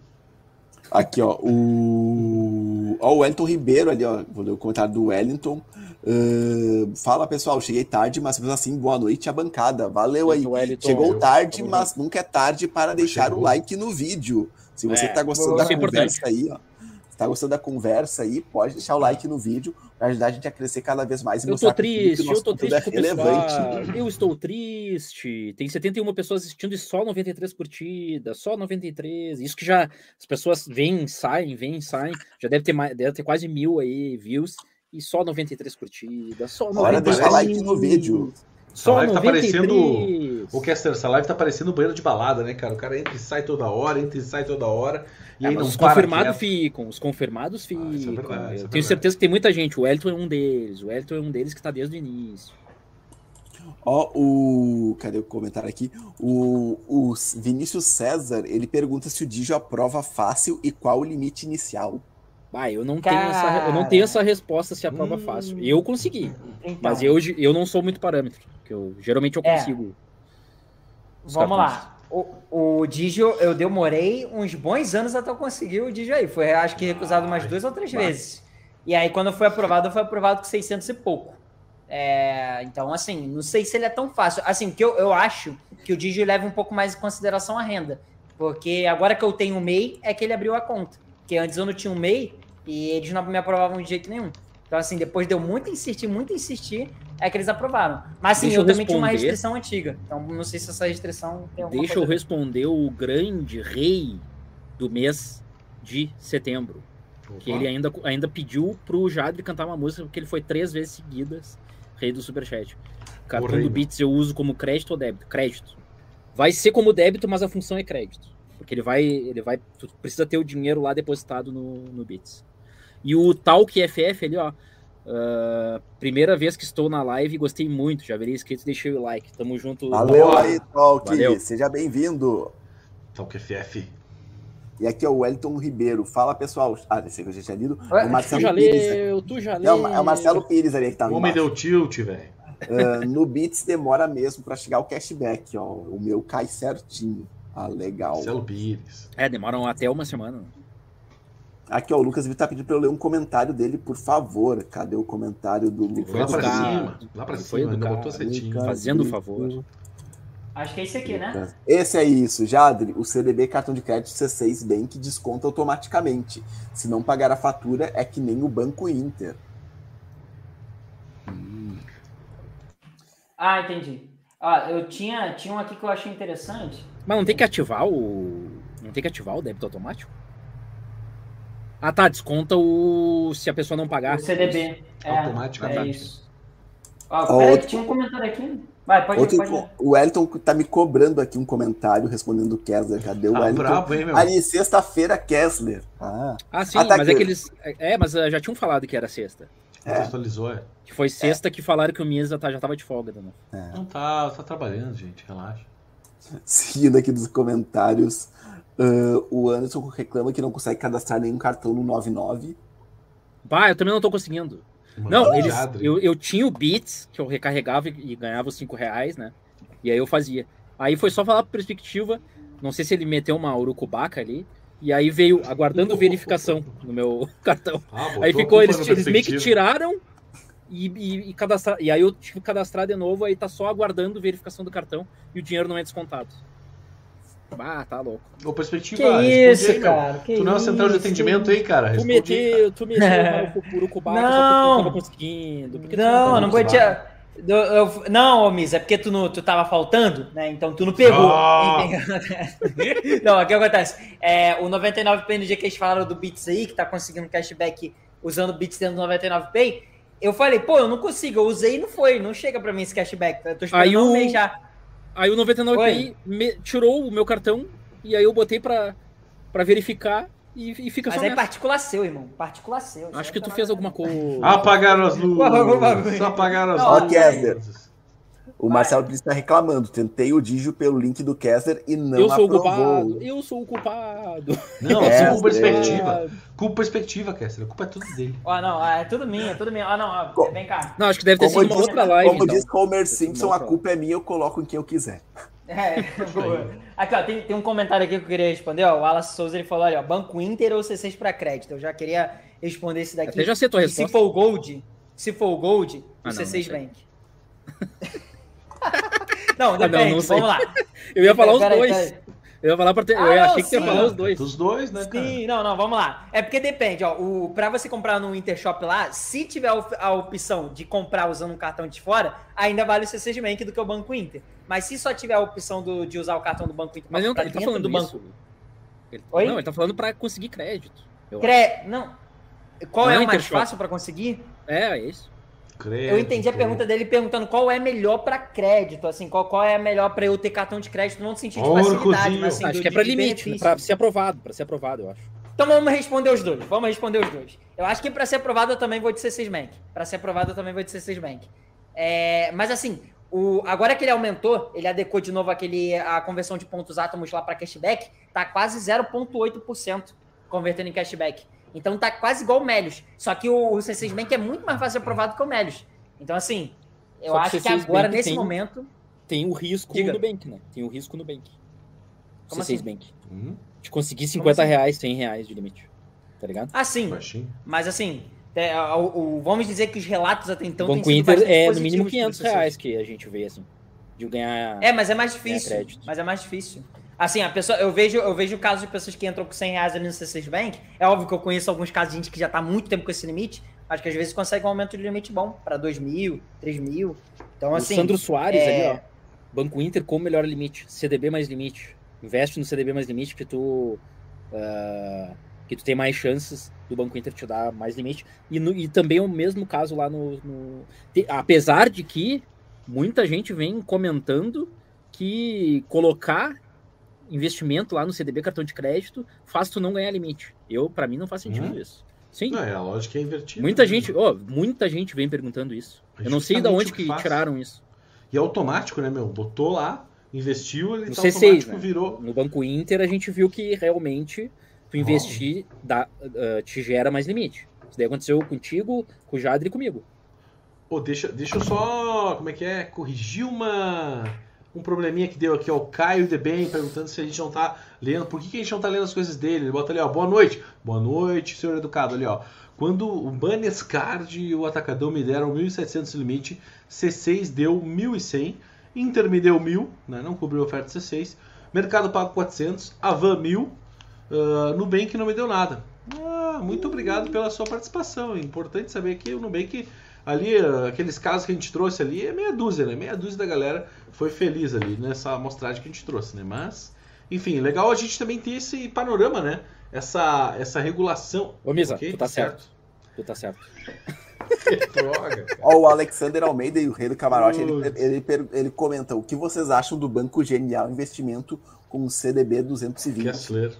Aqui, ó, o. Ó, o Wellington Ribeiro ali, ó. Vou ler o comentário do Wellington. Uh, fala pessoal, cheguei tarde, mas mesmo assim, boa noite a bancada. Valeu aí. Wellington, Chegou tarde, mas nunca é tarde para deixar Chegou. o like no vídeo. Se você está é, gostando da conversa importante. aí, ó. Está gostando da conversa aí, pode deixar o like no vídeo para ajudar a gente a crescer cada vez mais e eu tô triste, eu tô triste é relevante. Eu estou triste. Tem 71 pessoas assistindo e só 93 curtidas, só 93. Isso que já as pessoas vêm, saem, vêm, saem. Já deve ter mais, deve ter quase mil aí views e só 93 curtidas, só 93. Bora deixar like no vídeo. Só live 93. tá parecendo. O Caster, essa live tá parecendo banheiro de balada, né, cara? O cara entra e sai toda hora, entra e sai toda hora. E é, aí não os confirmados ficam, os confirmados ficam. Ah, é verdade, é tenho certeza que tem muita gente. O Elton é um deles. O Elton é um deles que tá desde o início. Ó, o. Cadê o comentário aqui? O, o Vinícius César ele pergunta se o Digio aprova fácil e qual o limite inicial. Ah, eu não, tenho essa, eu não tenho essa resposta se a prova hum, fácil. Eu consegui. Então. Mas eu, eu não sou muito parâmetro. Que eu, geralmente eu é. consigo. É. Vamos lá. O, o Digio, eu demorei uns bons anos até eu conseguir o Digio aí. Foi, acho que, recusado umas duas ou três vezes. E aí, quando foi aprovado, foi aprovado com 600 e pouco. É, então, assim, não sei se ele é tão fácil. Assim, que eu, eu acho que o Digio leva um pouco mais em consideração a renda. Porque agora que eu tenho o MEI, é que ele abriu a conta. Porque antes eu não tinha um MEI e eles não me aprovavam de jeito nenhum. Então, assim, depois de eu muito insistir, muito insistir, é que eles aprovaram. Mas, assim, Deixa eu, eu também tinha uma restrição antiga. Então, não sei se essa restrição tem alguma Deixa eu responder o grande rei do mês de setembro. Opa. Que ele ainda, ainda pediu pro Jadre cantar uma música, porque ele foi três vezes seguidas rei do Superchat. Cartão do Bits eu uso como crédito ou débito? Crédito. Vai ser como débito, mas a função é crédito. Porque ele vai, ele vai, tu precisa ter o dinheiro lá depositado no, no Bits. E o Talk FF ali, ó, uh, primeira vez que estou na live, gostei muito, já veria inscrito, deixei o like, tamo junto. Valeu aí, Talk, Valeu. seja bem-vindo. Talk FF. E aqui é o Wellington Ribeiro. Fala, pessoal. Ah, esse que eu já tinha lido. Ué, o Marcelo tu já Pires. Leu, tu já leu. É o Marcelo Pires ali que tá no O homem deu tilt, velho. Uh, no Bits demora mesmo para chegar o cashback, ó. O meu cai certinho. Ah, legal. Marcelo Pires. É, demoram até uma semana. Aqui, ó, o Lucas tá pedindo para eu ler um comentário dele, por favor. Cadê o comentário do Lucas? Foi lá pra cima. Lá pra cima, ainda botou setinho. Fazendo o favor. Acho que é esse aqui, né? Esse é isso, Jadri. O CDB cartão de crédito C6 Bank desconta automaticamente. Se não pagar a fatura, é que nem o Banco Inter. Hum. Ah, entendi. Ah, eu tinha, tinha um aqui que eu achei interessante. Mas não tem que ativar o. Não tem que ativar o débito automático? Ah, tá. Desconta o. Se a pessoa não pagar. O CDB. É, automaticamente. É isso. Ah, peraí, outro... tinha um comentário aqui. Vai, pode, Outro, pode ir. O Wellington tá me cobrando aqui um comentário respondendo o Kessler. Cadê o ah, Wellington? Bravo, hein, meu? Ali, sexta-feira, Kessler. Ah, ah sim, ah, tá mas é que eles. É, mas já tinham falado que era sexta. É. É. Que foi sexta é. que falaram que o Misa tá, já tava de folga, né? É. Não tá, tá trabalhando, gente, relaxa. Seguindo aqui dos comentários, uh, o Anderson reclama que não consegue cadastrar nenhum cartão no 99. Bah, eu também não tô conseguindo. Mano, não, eles, eu, eu tinha o Bits, que eu recarregava e ganhava os 5 reais, né? E aí eu fazia. Aí foi só falar pra perspectiva, não sei se ele meteu uma urucubaca ali, e aí veio aguardando verificação no meu cartão. Ah, aí ficou, eles, eles meio que tiraram e, e, e cadastrar. E aí eu tive que cadastrar de novo, aí tá só aguardando verificação do cartão e o dinheiro não é descontado. Ah, tá louco. Ô, perspectiva. Que isso, aí, cara? Que tu não é uma central de atendimento aí, cara? Tu meteu, tu meteu o Urucubaca não, só porque tu tava conseguindo. Não, não, não podia. Eu, não, Miss, é porque tu, não, tu tava faltando, né? Então tu não pegou. Oh. não, o que acontece? É, o 99Pay, no dia que eles falaram do Bits aí, que tá conseguindo cashback usando Bits dentro do 99Pay, eu falei, pô, eu não consigo, eu usei e não foi, não chega pra mim esse cashback. Eu tô esperando aí um mês já. Aí o 99Pay me, tirou o meu cartão e aí eu botei pra, pra verificar e, e fica Mas só é nessa. particular seu, irmão. Particular seu. Acho que tu fez alguma coisa. Apagaram as luzes. Só apagaram as luzes. O Marcelo Vai. está reclamando. Tentei o Digio pelo link do Kessler e não Eu sou aprovou. o culpado. Eu sou o culpado. Não, é, culpa perspectiva. Culpa perspectiva, Kessler. A culpa é tudo dele. Ó, não, é tudo minha, é tudo minha. Ah, não, vem cá. Não, acho que deve ter como sido uma outra live. Como então. diz Homer Simpson, a culpa é minha, eu coloco em quem eu quiser. É, boa. Aqui, ó, tem, tem um comentário aqui que eu queria responder, ó. O Alas Souza ele falou: olha, ó, Banco Inter ou C6 para crédito? Eu já queria responder esse daqui. Até já sei a tua resposta. Se for o Gold, se for o Gold, ah, o C6 não, Bank. não, depende, ah, não, não vamos lá. Eu ia falar os dois. Eu ia falar pra ter... ah, eu achei que você ia falar os dois. Os dois, né, cara? Sim, não, não, vamos lá. É porque depende, ó. O, pra você comprar no Intershop lá, se tiver a opção de comprar usando um cartão de fora, ainda vale o C6 Bank do que o Banco Inter. Mas se só tiver a opção do, de usar o cartão do Banco Inter Mas ele não tá, ele tá falando do banco. Ele, Oi? Não, ele tá falando pra conseguir crédito. Cre... Não. Qual não é, é o mais fácil pra conseguir? É, é isso. Crédito. Eu entendi a pergunta dele perguntando qual é melhor para crédito, assim, qual, qual é melhor para eu ter cartão de crédito, não no sentido de facilidade, mas assim, acho que é para limite, para ser aprovado, para ser aprovado, eu acho. Então vamos responder os dois. Vamos responder os dois. Eu acho que para ser aprovado eu também vou de C6 Bank. Para ser aprovado eu também vou de C6 Bank. É, mas assim, o, agora que ele aumentou, ele adequou de novo aquele, a conversão de pontos átomos lá para cashback, tá quase 0,8% convertendo em cashback. Então tá quase igual o Melios. Só que o, o C6 Bank é muito mais fácil aprovado que o Melios. Então, assim, eu Só acho que, agora, nesse tem, momento. Tem o risco Diga. no Bank, né? Tem o risco no Bank. Como C6 assim? Bank. Uhum. De conseguir 50 assim? reais, 100 reais de limite. Tá ligado? Ah, sim. Mas assim, é, o, o, vamos dizer que os relatos até então. O Banco Inter é no mínimo 500 reais que a gente vê, assim. De ganhar. É, mas é mais difícil. Mas é mais difícil. Assim, a pessoa, eu vejo, eu vejo casos de pessoas que entram com 100 reais ali no C6 Bank. É óbvio que eu conheço alguns casos de gente que já está há muito tempo com esse limite. Acho que às vezes consegue um aumento de limite bom para 2 mil, 3 mil. Então, o assim. Sandro Soares é... ali, ó. Banco Inter com melhor limite. CDB mais limite. Investe no CDB mais limite que tu. Uh, que tu tem mais chances do Banco Inter te dar mais limite. E, no, e também o mesmo caso lá no. no apesar de que muita gente vem comentando que colocar investimento lá no CDB cartão de crédito faz tu não ganhar limite. Eu, para mim, não faz sentido Hum. isso. Sim. Não, é, a lógica é invertida. muita né? gente, ó, muita gente vem perguntando isso. Eu não sei de Justamente onde que que tiraram isso. E é automático, né, meu? Botou lá, investiu, ele No tá C6, automático, né? virou. No Banco Inter a gente viu que realmente tu investir dá, ah, te gera mais limite. Isso daí aconteceu contigo, com o Jadre e comigo. Pô, deixa, deixa eu só, como é que é, corrigir uma um probleminha que deu aqui, ó, o Caio de Bem perguntando se a gente não tá lendo, por que, que a gente não tá lendo as coisas dele? Ele bota ali, ó, boa noite. Boa noite, senhor educado, ali, ó. Quando o Banescard e o Atacadão me deram 1.700 limite, C6 deu 1.100, Inter me deu 1.000, né, não cobriu a oferta C6, Mercado Pago 400, Avan 1.000, ah, Nubank não me deu nada. Ah, muito obrigado pela sua participação. É importante saber que o Nubank, ali, aqueles casos que a gente trouxe ali, é meia dúzia, né? Meia dúzia da galera foi feliz ali nessa amostragem que a gente trouxe, né? Mas, enfim, legal a gente também ter esse panorama, né? Essa, essa regulação. Ô, Misa, Ok? tu tá certo. Tu tá certo. Droga, cara. Ó, o Alexander Almeida e o Rei do Camarote, ele, ele, ele comenta o que vocês acham do Banco Genial Investimento com o CDB 220. Kessler.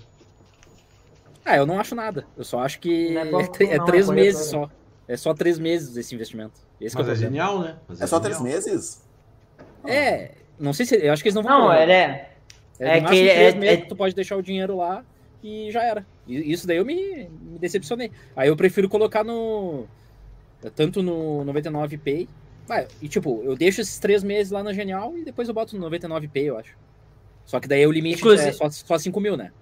Ah, eu não acho nada. Eu só acho que Não é é, é não, três é meses corretora. só. É só três meses esse investimento. Esse que Mas é é genial, né? Mas É só três genial. meses? É, não sei se. Eu acho que eles não vão. Não, ele é. É, é no que três é- meses é- tu pode deixar o dinheiro lá e já era. E isso daí eu me, me decepcionei. Aí eu prefiro colocar no. Tanto no 99Pay. Vai, e tipo, eu deixo esses três meses lá na Genial e depois eu boto no 99Pay, eu acho. Só que daí o limite Inclusive- é só, só 5 mil, né?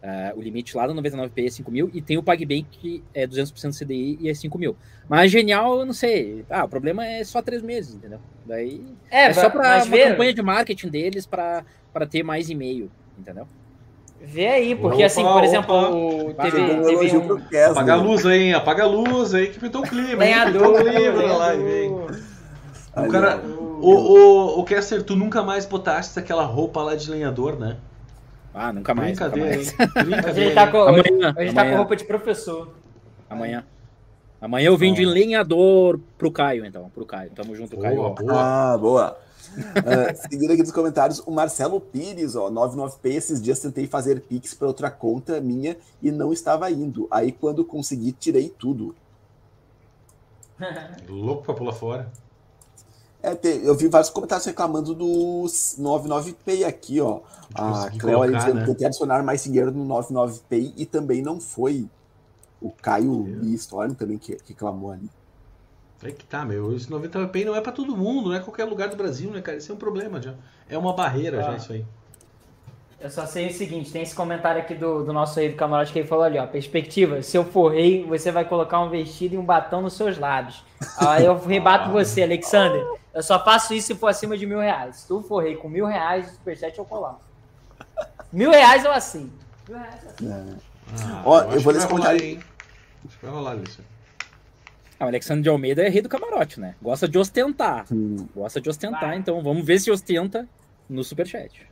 É, o limite lá no 99Pay é 5 mil e tem o PagBank que é 200% CDI e é 5 mil. Mas Genial, eu não sei. Ah, o problema é só três meses, entendeu? Daí É, é, só pra mas uma vê, campanha de marketing deles pra, pra ter mais e-mail, entendeu? vê aí, porque Opa, assim, por opa. exemplo, o- Vai, teve, teve um. Apaga a luz aí, hein? Apaga a luz aí que pintou o clima. lenhador, Pintou o clima na live, hein? O cara. O, o, o Kessler, tu nunca mais botaste aquela roupa lá de lenhador, né? Ah, nunca mais. Nunca Brincadeira, mais. hein? Brincadeira. tá com, Amanhã, hoje ele tá com amanhã. roupa de professor. Amanhã. Amanhã eu vim de lenhador pro Caio, então. Pro Caio. Tamo junto, Boa, Caio. boa. Ah, boa. Ah, seguindo aqui nos comentários, o Marcelo Pires, ó, 99P, esses dias tentei fazer Pix para outra conta minha e não estava indo. Aí quando consegui, tirei tudo. Louco pra pular fora. É, eu vi vários comentários reclamando do 99Pay aqui, ó. A consegui Cleo ali colocar, dizendo né? que tentei adicionar mais dinheiro no 99Pay e também não foi. O Caio e Storm também que reclamou ali. Aí que tá, meu. Esse 90 Pay não é pra todo mundo, não é qualquer lugar do Brasil, né, cara? Isso é um problema já. É uma barreira já Ah. isso aí. Eu só sei o seguinte, tem esse comentário aqui do, do nosso rei do camarote que ele falou ali, ó, perspectiva, se eu for rei, você vai colocar um vestido e um batom nos seus lábios. Aí eu rebato você, Alexander, eu só faço isso se for acima de mil reais. Se tu for rei com mil reais, o superchat eu coloco. Mil reais eu assino. Mil reais eu assino. Ah, Ó, acho eu vou que ler esse rolar, comentário. hein? Acho que vai rolar isso. Ah, o Alexandre de Almeida é rei do camarote, né? Gosta de ostentar. Hum. Gosta de ostentar, Vai. então vamos ver se ostenta no superchat.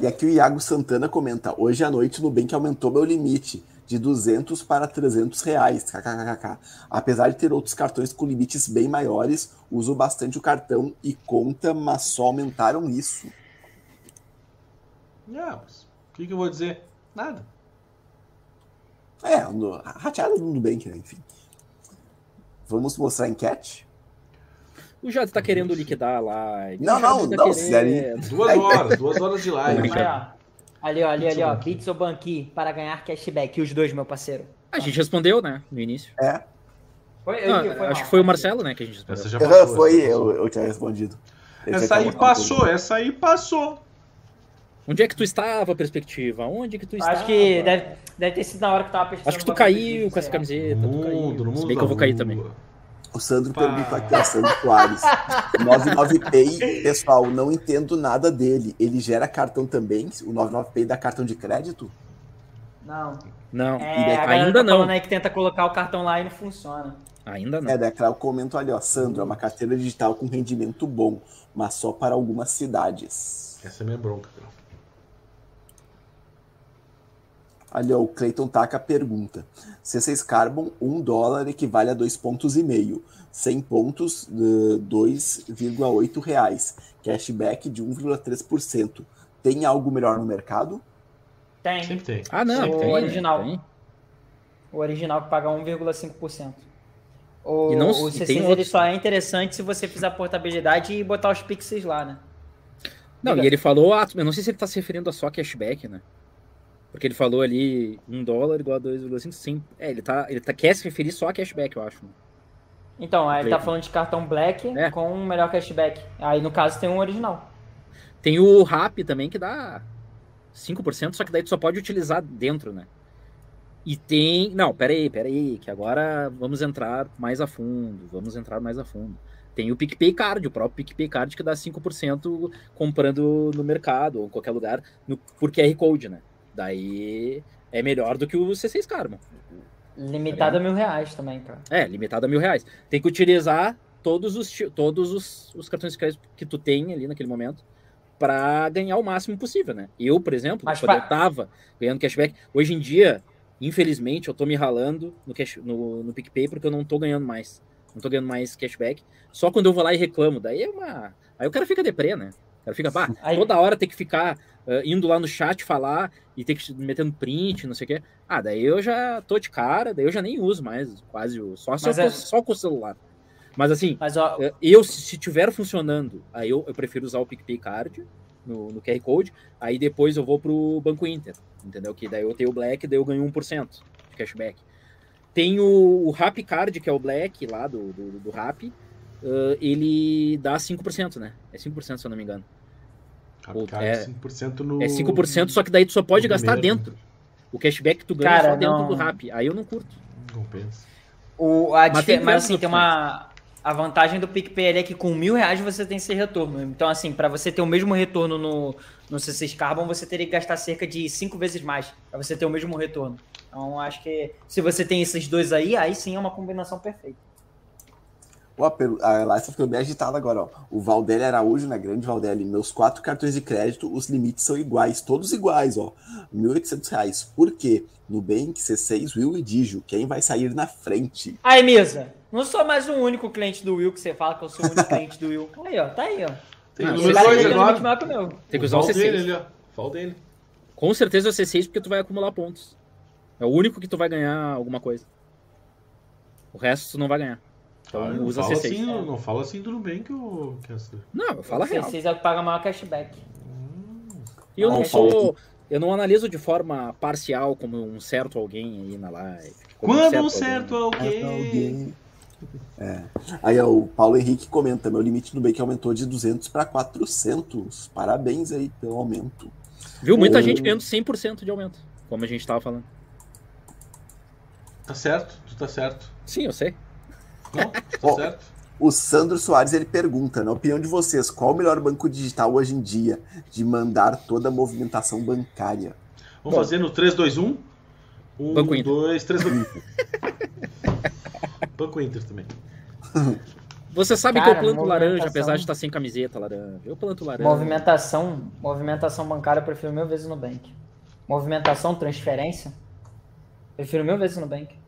E aqui o Iago Santana comenta: hoje à noite o Nubank aumentou meu limite de 200 para 300 reais. kkkk. Apesar de ter outros cartões com limites bem maiores, uso bastante o cartão e conta, mas só aumentaram isso. Ah, mas o que, que eu vou dizer? Nada. É, no, a rateada do Nubank, né? Enfim. Vamos mostrar a enquete? O Jade tá querendo liquidar lá. Não, O Jade não, tá não, querendo. Duas horas, duas horas de live. Aí, ó. Ali, ó, ali, ali, ó. Bits ou Banqui para ganhar cashback. Os dois, meu parceiro. A gente respondeu, né? No início. É, Foi, Não, eu- foi acho mal. que foi o Marcelo, né? Que a gente respondeu. Essa já passou. foi eu, eu tinha respondido. Ele Essa tinha aí colocado passou, essa aí passou. Onde é que tu estava, perspectiva? Onde que tu estava? Acho que deve, deve ter sido na hora que tava pesquisando. Acho que tu caiu com essa camiseta. tu caiu. Mundo, no mundo Se bem que eu vou cair lua. também. O Sandro Pá. perguntou aqui, ó, Sandro Soares. 99Pay, pessoal, não entendo nada dele. Ele gera cartão também? O 99Pay dá cartão de crédito? Não. Não, É, ainda tá não. aí que tenta colocar o cartão lá e não funciona. Ainda não. É, daí eu comento ali, ó. Sandro, é uma carteira digital com rendimento bom, mas só para algumas cidades. Essa é minha bronca, cara. Ali, ó, o Clayton Taka pergunta. C6 Carbon, 1 dólar equivale a 2 pontos e meio. 100 pontos, eh, 2,8 reais. Cashback de 1,3%. tem algo melhor no mercado? Tem. Sempre tem. Ah, não, o tem, original. tem. O original que paga 1,5%. O, E não- o e C6 tem ele outros. só é interessante se você fizer a portabilidade e botar os pixels lá, né? Não, Diga. e ele falou, ah, eu não sei se ele tá se referindo a só cashback, né? Porque ele falou ali, um dólar igual a 2,5, sim. É, ele, tá, ele tá, quer se referir só a cashback, eu acho. né? Então, aí ele tá falando de cartão black É. com um melhor cashback. Aí no caso tem um original. Tem o RAP também que dá 5%, só que daí tu só pode utilizar dentro, né? E tem. Não, peraí, peraí, que agora vamos entrar mais a fundo. Vamos entrar mais a fundo. Tem o PicPay Card, o próprio PicPay Card que dá 5% comprando no mercado ou em qualquer lugar no, por QR Code, né? Daí é melhor do que o C6 Carmo. Limitado a mil reais também, cara. É, limitado a mil reais. Tem que utilizar todos os, todos os, os cartões de crédito que tu tem ali naquele momento para ganhar o máximo possível, né? Eu, por exemplo, Mas quando pa- eu tava ganhando cashback, hoje em dia, infelizmente, eu tô me ralando no, cash, no, no PicPay porque eu não tô ganhando mais. Não tô ganhando mais cashback. Só quando eu vou lá e reclamo. Daí é uma. Aí o cara fica deprê, né? O cara fica, pá, toda hora tem que ficar ah, indo lá no chat falar e ter que metendo print, não sei o quê. Ah, daí eu já tô de cara, daí eu já nem uso mais quase o. Só, só, é- só com o celular. Mas assim, Mas ó, eh, eu, se tiver funcionando, aí eu, eu prefiro usar o PicPay Card no, no QR Code, aí depois eu vou pro Banco Inter, entendeu? Que daí eu tenho o Black, daí eu ganho 1% de cashback. Tem o, o Rap Card, que é o Black lá do, do, do Rap, ah, ele dá 5%, né? É 5%, se eu não me engano. Cara, é- 5% no. É 5%, só que daí tu só pode no gastar primeiro, dentro. O cashback tu ganha Cara, só dentro não- do Rap. Aí eu não curto. Não pensa. o, a Mas tem mas, assim, tem uma. A vantagem do PicPay ali é que com mil reais você tem esse retorno. Então, assim, para você ter o mesmo retorno no, no C6 Carbon, você teria que gastar cerca de cinco vezes mais para você ter o mesmo retorno. Então, acho que se você tem esses dois aí, aí sim é uma combinação perfeita. Ó, a Laís tá ficando bem agitada agora, ó. O Valdelli Araújo, né? Grande Valdelli. Meus quatro cartões de crédito, os limites são iguais, todos iguais, ó. 1.800 reais. Por quê? Nubank, C6, Will e Digio. Quem vai sair na frente? Aí, Misa, não sou mais o único cliente do Will que você fala que eu sou o único cliente do Will. Aí, ó, tá aí, ó. Tem Ah, o o número cara 2 tem um limite agora. maior que o meu. Tem que usar o dele C6. ali, ó. Fala dele. Com certeza é o C6 porque tu vai acumular pontos. É o único que tu vai ganhar alguma coisa. O resto tu não vai ganhar. Então Ah, não, usa fala C6. assim, não fala assim do Nubank que eu. Que essa... Não, eu falo a O real. C6 é o que paga maior cashback. E eu Não, não fala sou. Eu não analiso de forma parcial como um certo alguém aí na live. como Quando um certo alguém. alguém. É. Aí ó, o Paulo Henrique comenta: meu limite do Nubank aumentou de 200 para 400. Parabéns aí pelo aumento. Viu? Muita O- gente ganhando 100% de aumento. Como a gente tava falando. Tá certo, tu tá certo. Sim, eu sei. Ó, certo. O Sandro Soares ele pergunta: na opinião de vocês, qual o melhor banco digital hoje em dia de mandar toda a movimentação bancária? Vamos fazer no 3, 2, 1. 1, Banco Inter. 2, 3, 2. Banco Inter também. Você sabe Cara, que eu planto laranja, apesar de estar sem camiseta laranja. Eu planto laranja. Movimentação, movimentação bancária eu prefiro mil vezes no bank. Movimentação, transferência, prefiro mil vezes no bank.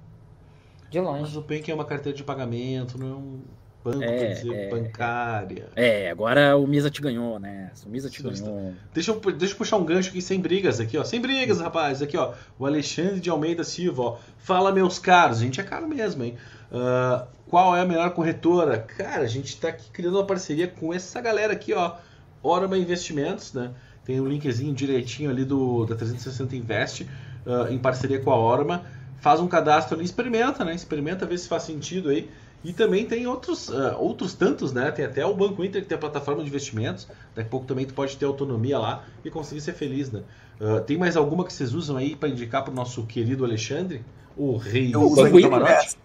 De Mas longe. o Nubank é uma carteira de pagamento, não é um banco, É, dizer, é. bancária. É, agora o Misa te ganhou, né? O Misa te Justo. ganhou. Deixa eu, deixa eu puxar um gancho aqui sem brigas aqui, ó. Sem brigas, rapaz. Aqui, ó. O Alexandre de Almeida Silva, ó. Fala, meus caros. A gente é caro mesmo, hein? Ah, qual é a melhor corretora? Cara, a gente tá aqui criando uma parceria com essa galera aqui, ó. Orama Investimentos, né? Tem um linkzinho direitinho ali do da 360 Invest, ah, em parceria com a Orama. Faz um cadastro ali, experimenta, né? Experimenta, vê se faz sentido aí. E também tem outros, ah, outros tantos, né? Tem até o Banco Inter que tem a plataforma de investimentos. Daqui a pouco também tu pode ter autonomia lá e conseguir ser feliz, né? Ah, tem mais alguma que vocês usam aí para indicar para o nosso querido Alexandre? O rei do uso Banco Inter, Camarote?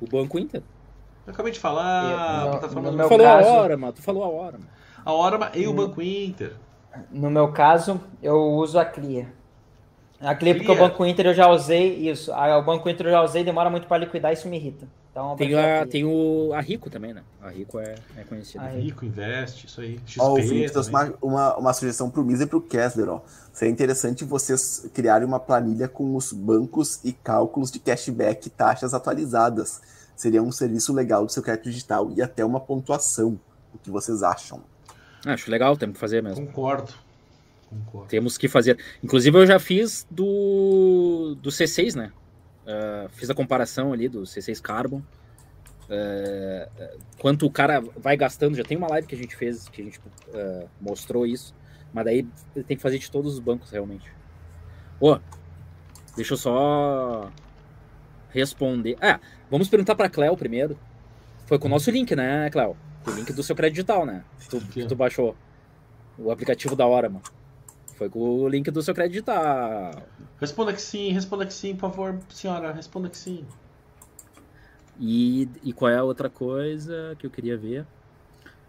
O Banco Inter. Eu acabei de falar, Eu- a no- plataforma no do meu Tu falou caso- a hora, mano. Tu falou a hora, mano. A Orama e o Hum. Banco Inter. No meu caso, eu uso a Clear. A Clear porque o? Banco Inter eu já usei isso. O Banco Inter eu já usei, demora muito para liquidar, isso me irrita. Então, Tem, a, tem o, a Rico também, né? A Rico é, é conhecida. A Rico. Rico Invest, isso aí. XP Ó, o Felipe trouxe uma, uma, uma sugestão pro Misa e pro Kessler, ó. Seria interessante vocês criarem uma planilha com os bancos e cálculos de cashback e taxas atualizadas. Seria um serviço legal do seu crédito digital e até uma pontuação. O que vocês acham? Acho legal, temos que fazer mesmo. Concordo. Concordo. Temos que fazer. Inclusive, eu já fiz do, do C6, né? Uh, fiz a comparação ali do C6 Carbon. Uh, quanto o cara vai gastando. Já tem uma live que a gente fez, que a gente uh, mostrou isso. Mas daí tem que fazer de todos os bancos, realmente. Pô, deixa eu só responder. Ah, vamos perguntar para Cléo primeiro. Foi com o nosso link, né, Cléo? O link do seu crédito digital, né? Tu, que tu baixou. O aplicativo da hora, mano. Foi com o link do seu crédito digital. Responda que sim, responda que sim, por favor, senhora, responda que sim. E, e qual é a outra coisa que eu queria ver?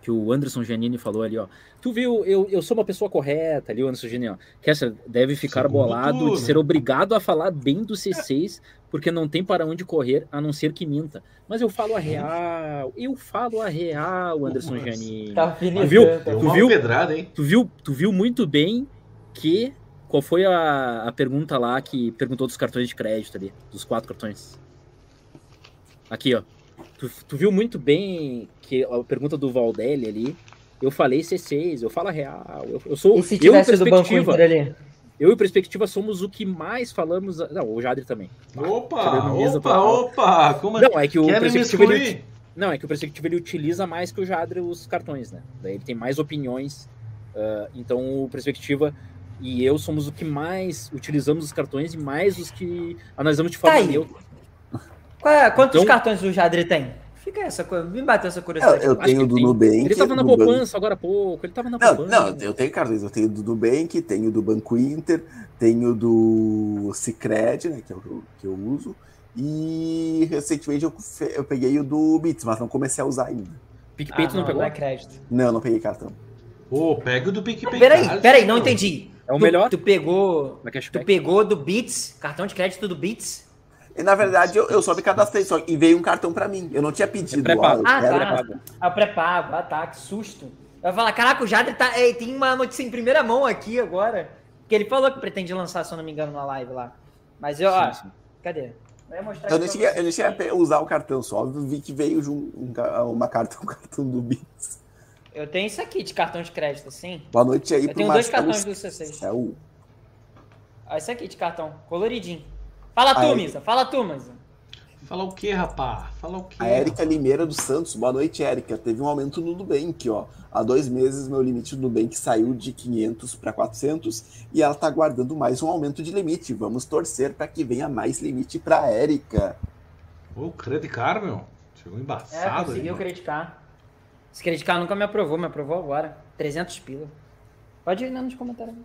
que o Anderson Giannini falou ali, ó. Tu viu, eu, eu sou uma pessoa correta ali, o Anderson Giannini, ó. Kessler deve ficar Segundo bolado tudo. de ser obrigado a falar bem do C6, porque não tem para onde correr, a não ser que minta. Mas eu falo a real, eu falo a real, Anderson. Giannini. Tá tu viu, tu viu, pedrada, hein? Tu viu, tu viu muito bem que qual foi a, a pergunta lá que perguntou dos cartões de crédito ali, dos quatro cartões? Aqui, ó. Tu, tu, viu muito bem que a pergunta do Valdelli ali. Eu falei C6, eu falo a real. Eu, eu sou. E se tivesse eu do Banco Inter ali? Eu e Perspectiva somos o que mais falamos. Não, o Jadre também. Opa, opa, opa! Como Não, é que o Perspectiva. Ele, não, é que o Perspectiva ele utiliza mais que o Jadre os cartões, né? Daí ele tem mais opiniões. Uh, então o Perspectiva e eu somos o que mais utilizamos os cartões e mais os que analisamos de forma tá neutra. É, quantos então, cartões o Jadre tem? Fica essa coisa, me bateu essa curiosidade. Eu, eu tenho do Nubank. Ele tava na poupança agora há pouco, ele tava na não, poupança. Não, eu tenho cartões, eu tenho do Nubank, tenho do Banco Inter, tenho do Cicred, né, que é o que eu uso, e recentemente eu, eu peguei o do Bits, mas não comecei a usar ainda. PicPay ah, tu não, não pegou? Não é crédito. Não, não peguei cartão. Pô, oh, pega o do PicPay. Peraí, peraí, não entendi. É o tu, melhor? Tu pegou, tu pegou do Bits, cartão de crédito do Bits? E na verdade eu, eu só me cadastrei só, e veio um cartão para mim. Eu não tinha pedido. É pré-pago. Ah, tá. É o pré-pago. Ah, tá. Que susto. Eu vou falar, caraca, o Jadre tá, é, tem uma notícia em primeira mão aqui agora. Que ele falou que pretende lançar, se eu não me engano, na live lá. Mas eu, sim, ó, sim. cadê? Eu nem, cheguei, eu cheguei a usar o cartão só, vi que veio um, uma carta, um cartão do Bits. Eu tenho isso aqui de cartão de crédito, sim. Boa noite aí eu pro tenho dois cartões do C6. É o... Olha esse aqui de cartão, coloridinho. Fala tu, Misa. Fala tu, Misa. Fala o que, rapá? Fala o que? A Érica Limeira dos Santos. Boa noite, Érica. Teve um aumento no Nubank, ó. Há dois meses, meu limite do Nubank saiu de 500 para 400 e ela tá guardando mais um aumento de limite. Vamos torcer para que venha mais limite para Érica. Ô, credicar, meu. Chegou embaçado. É, conseguiu creditar. Esse credicar nunca me aprovou, me aprovou agora. 300 pila. Pode ir nos comentários.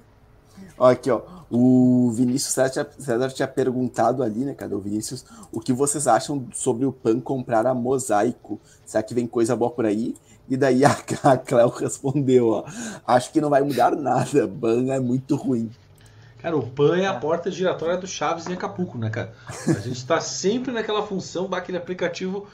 Ó, aqui, ó. O Vinícius César, César tinha perguntado ali, né? Cadê o Vinícius? O que vocês acham sobre o PAN comprar a Mosaico? Será que vem coisa boa por aí? E daí a, a Cléo respondeu, ó. Acho que não vai mudar nada. PAN é muito ruim. Cara, o PAN é a porta giratória do Chaves em Acapulco, né, cara? A gente está sempre naquela função, aquele aplicativo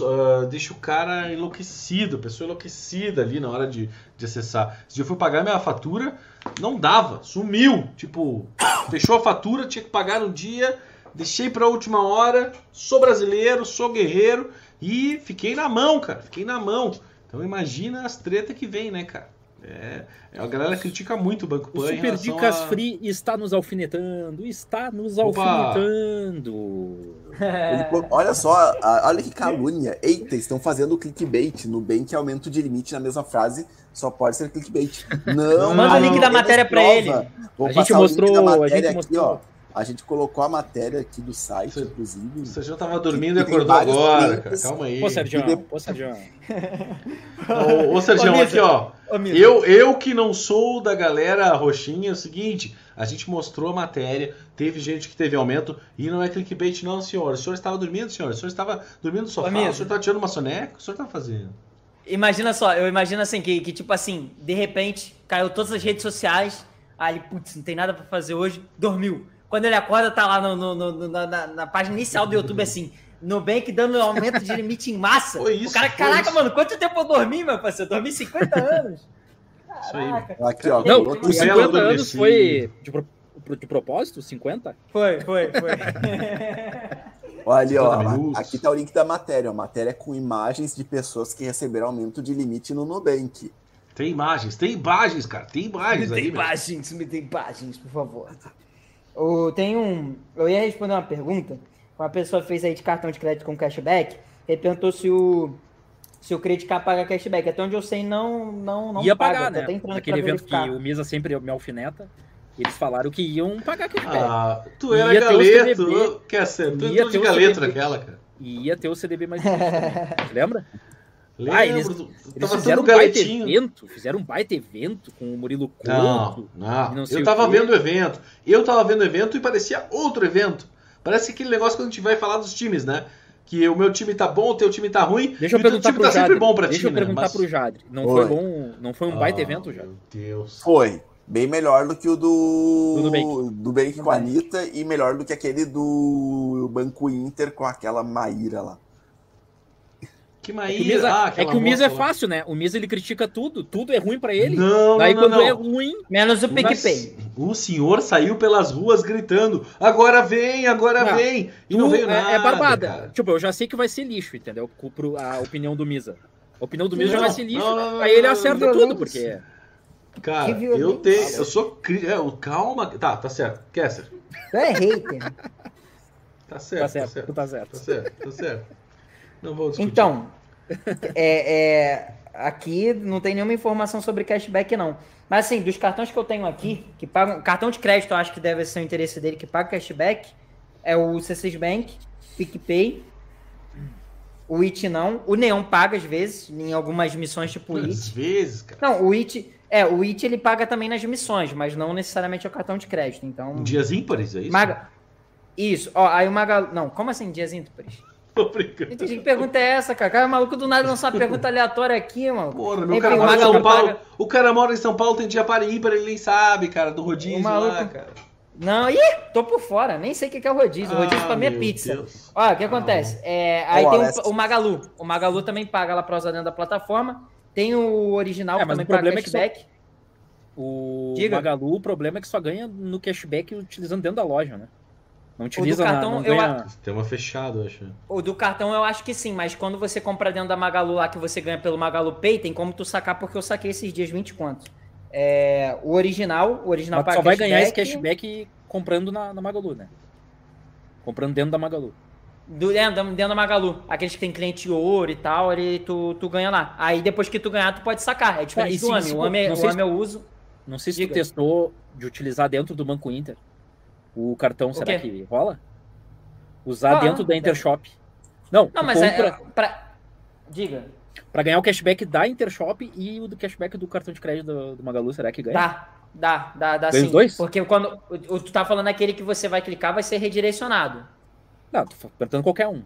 uh, deixa o cara enlouquecido, a pessoa enlouquecida ali na hora de, de acessar. Se eu fui pagar minha fatura, não dava, sumiu. Tipo, fechou a fatura, tinha que pagar no dia, deixei para a última hora. Sou brasileiro, sou guerreiro e fiquei na mão, cara. Fiquei na mão. Então imagina as tretas que vem, né, cara? É, a galera critica muito o Banco Pan. O Super Dicas a... Free está nos alfinetando, está nos Opa. alfinetando. Ele, olha só, olha que calúnia. Eita, estão fazendo clickbait. No bem que aumento de limite na mesma frase só pode ser clickbait. Não, manda o link da matéria para ele. Vou a gente mostrou, a gente mostrou. Aqui, ó. A gente colocou a matéria aqui do site, você, inclusive. Você já tava dormindo e acordou agora, cara. Calma aí. Pô, Sérgio, de... pô, Sérgio. ô, ô, Sérgio, aqui, ó. Ô, eu, eu que não sou da galera roxinha, é o seguinte, a gente mostrou a matéria, teve gente que teve aumento, e não é clickbait não, senhor. O senhor estava dormindo, senhor? O senhor estava dormindo no sofá? Ô, o senhor estava tirando uma soneca? O senhor estava fazendo? Imagina só, eu imagino assim, que, que tipo assim, de repente, caiu todas as redes sociais, aí, putz, não tem nada para fazer hoje, dormiu. Quando ele acorda, tá lá no, no, no na, na, página inicial do YouTube assim. Nubank dando aumento de limite em massa. Foi isso, o cara, caraca, isso. mano, quanto tempo eu dormi, meu parceiro? Eu dormi 50 anos. Caraca. Aqui, ó. Não, os 50 anos foi de, de propósito? 50? Foi, foi, foi. Olha, ó, aqui tá o link da matéria. A matéria é com imagens de pessoas que receberam aumento de limite no Nubank. Tem imagens, tem imagens, cara. Tem imagens me aí. tem imagens, me tem imagens, por favor. Eu, tem um, eu ia responder uma pergunta. Uma pessoa fez aí de cartão de crédito com cashback. Ele perguntou se o, se o Credicar paga cashback. Até onde eu sei, não, não, não Ia paga. pagar, né? até entrando Aquele pra evento verificar. que o Misa sempre me alfineta. Eles falaram que iam pagar cashback. Ah, tu era Ia ter o galeto. Quer ser? Tu Ia de o galeto CDB. naquela, cara. Ia ter o CDB mais difícil, né? Lembra? Lembro, Ah, eles- Eles fizeram um baita galetinho. evento, fizeram um baita evento com o Murilo Couto. Não, não. não eu tava vendo o evento. Eu tava vendo o evento e parecia outro evento. Parece aquele negócio quando a gente vai falar dos times, né? Que o meu time tá bom, o teu time tá ruim. Deixa eu e o teu perguntar time tá sempre Jadre. bom pra Deixa ti, eu né? perguntar Mas- pro Jadre. Não Oi. foi bom, não foi um baita Ah, evento, Jadre? Meu Deus. Foi. Bem melhor do que o do. Do. Do Bank com a Anitta e melhor do que aquele do Banco Inter com aquela Maíra lá. Que É Maíra. que o Misa, ah, é, que o Misa é moça lá. fácil, né? O Misa ele critica tudo, tudo é ruim pra ele. Não, Daí não, não, quando é não. ruim, Menos o PicPay. O senhor saiu pelas ruas gritando: agora vem, agora Não, vem. E não veio é, nada. é barbada. cara. Tipo, eu já sei que vai ser lixo, entendeu? Co- pro- A opinião do Misa. A opinião do Misa já vai ser lixo. aí ele acerta não, tudo, não. porque. Cara, eu tenho. Eu sou. cri- É, calma. Tá, tá certo. Kessler. Tu é hater. Tá certo. Tá Tá certo, certo. tu tá certo. Tá certo. Tá certo. Não vou discutir. Então, é, é, aqui não tem nenhuma informação sobre cashback, não. Mas assim, dos cartões que eu tenho aqui, que pagam. Cartão de crédito, eu acho que deve ser o interesse dele, que paga cashback, é o C6 Bank, PicPay. O IT não. O Neon paga às vezes, em algumas missões tipo o Às IT. vezes, cara. Não, o IT. É, o IT ele paga também nas missões, mas não necessariamente é o cartão de crédito. Então. Dias ímpares, é isso? Maga... Isso, ó, aí o Magalu. Não, como assim, dias ímpares? Tô brincando. Entendi que pergunta é essa, cara. Cara, o maluco do nada lançou uma pergunta aleatória aqui, mano. Porra, meu cara mora em São Paulo. paga- O cara mora em São Paulo, tem dia para ímpar, ele nem sabe, cara, do rodízio O maluco- lá, cara. Não, ih, tô por fora. Nem sei o que é o rodízio. O rodízio Ah, pra mim é pizza. Deus. Ó, o que acontece? É, aí tem o, o Magalu. O Magalu também paga lá pra usar dentro da plataforma. Tem o original É, que mas também o problema paga é que só- cashback. O Diga. Magalu, o problema é que só ganha no cashback utilizando dentro da loja, né? Não do utiliza na, cartão, não eu ganha... Sistema fechado, eu acho. O do cartão eu acho que sim, mas quando você compra dentro da Magalu lá que você ganha pelo Magalu Pay, tem como tu sacar porque eu saquei esses dias 20 quantos. É, o original, o original Mas paga só vai ganhar esse cashback. cashback comprando na, na Magalu, né? Comprando dentro da Magalu. Do, é, dentro dentro da Magalu. Aqueles que tem cliente ouro e tal, ele, tu, tu ganha lá. Aí depois que tu ganhar, tu pode sacar. É diferente Ah, do se- AMI. se- O o sei AMI eu uso. Não sei se Diga. tu testou de utilizar dentro do Banco Inter. O cartão, será quê? que rola? Usar Ah, dentro da Intershop. Não, Não, mas é, compra é pra... Diga. pra ganhar o cashback da Intershop e o do cashback do cartão de crédito do, do Magalu, será que ganha? Dá, dá, dá, dá Ganha sim. os dois? Porque quando o- o- tu tá falando aquele que você vai clicar, vai ser redirecionado. Não, tô apertando qualquer um.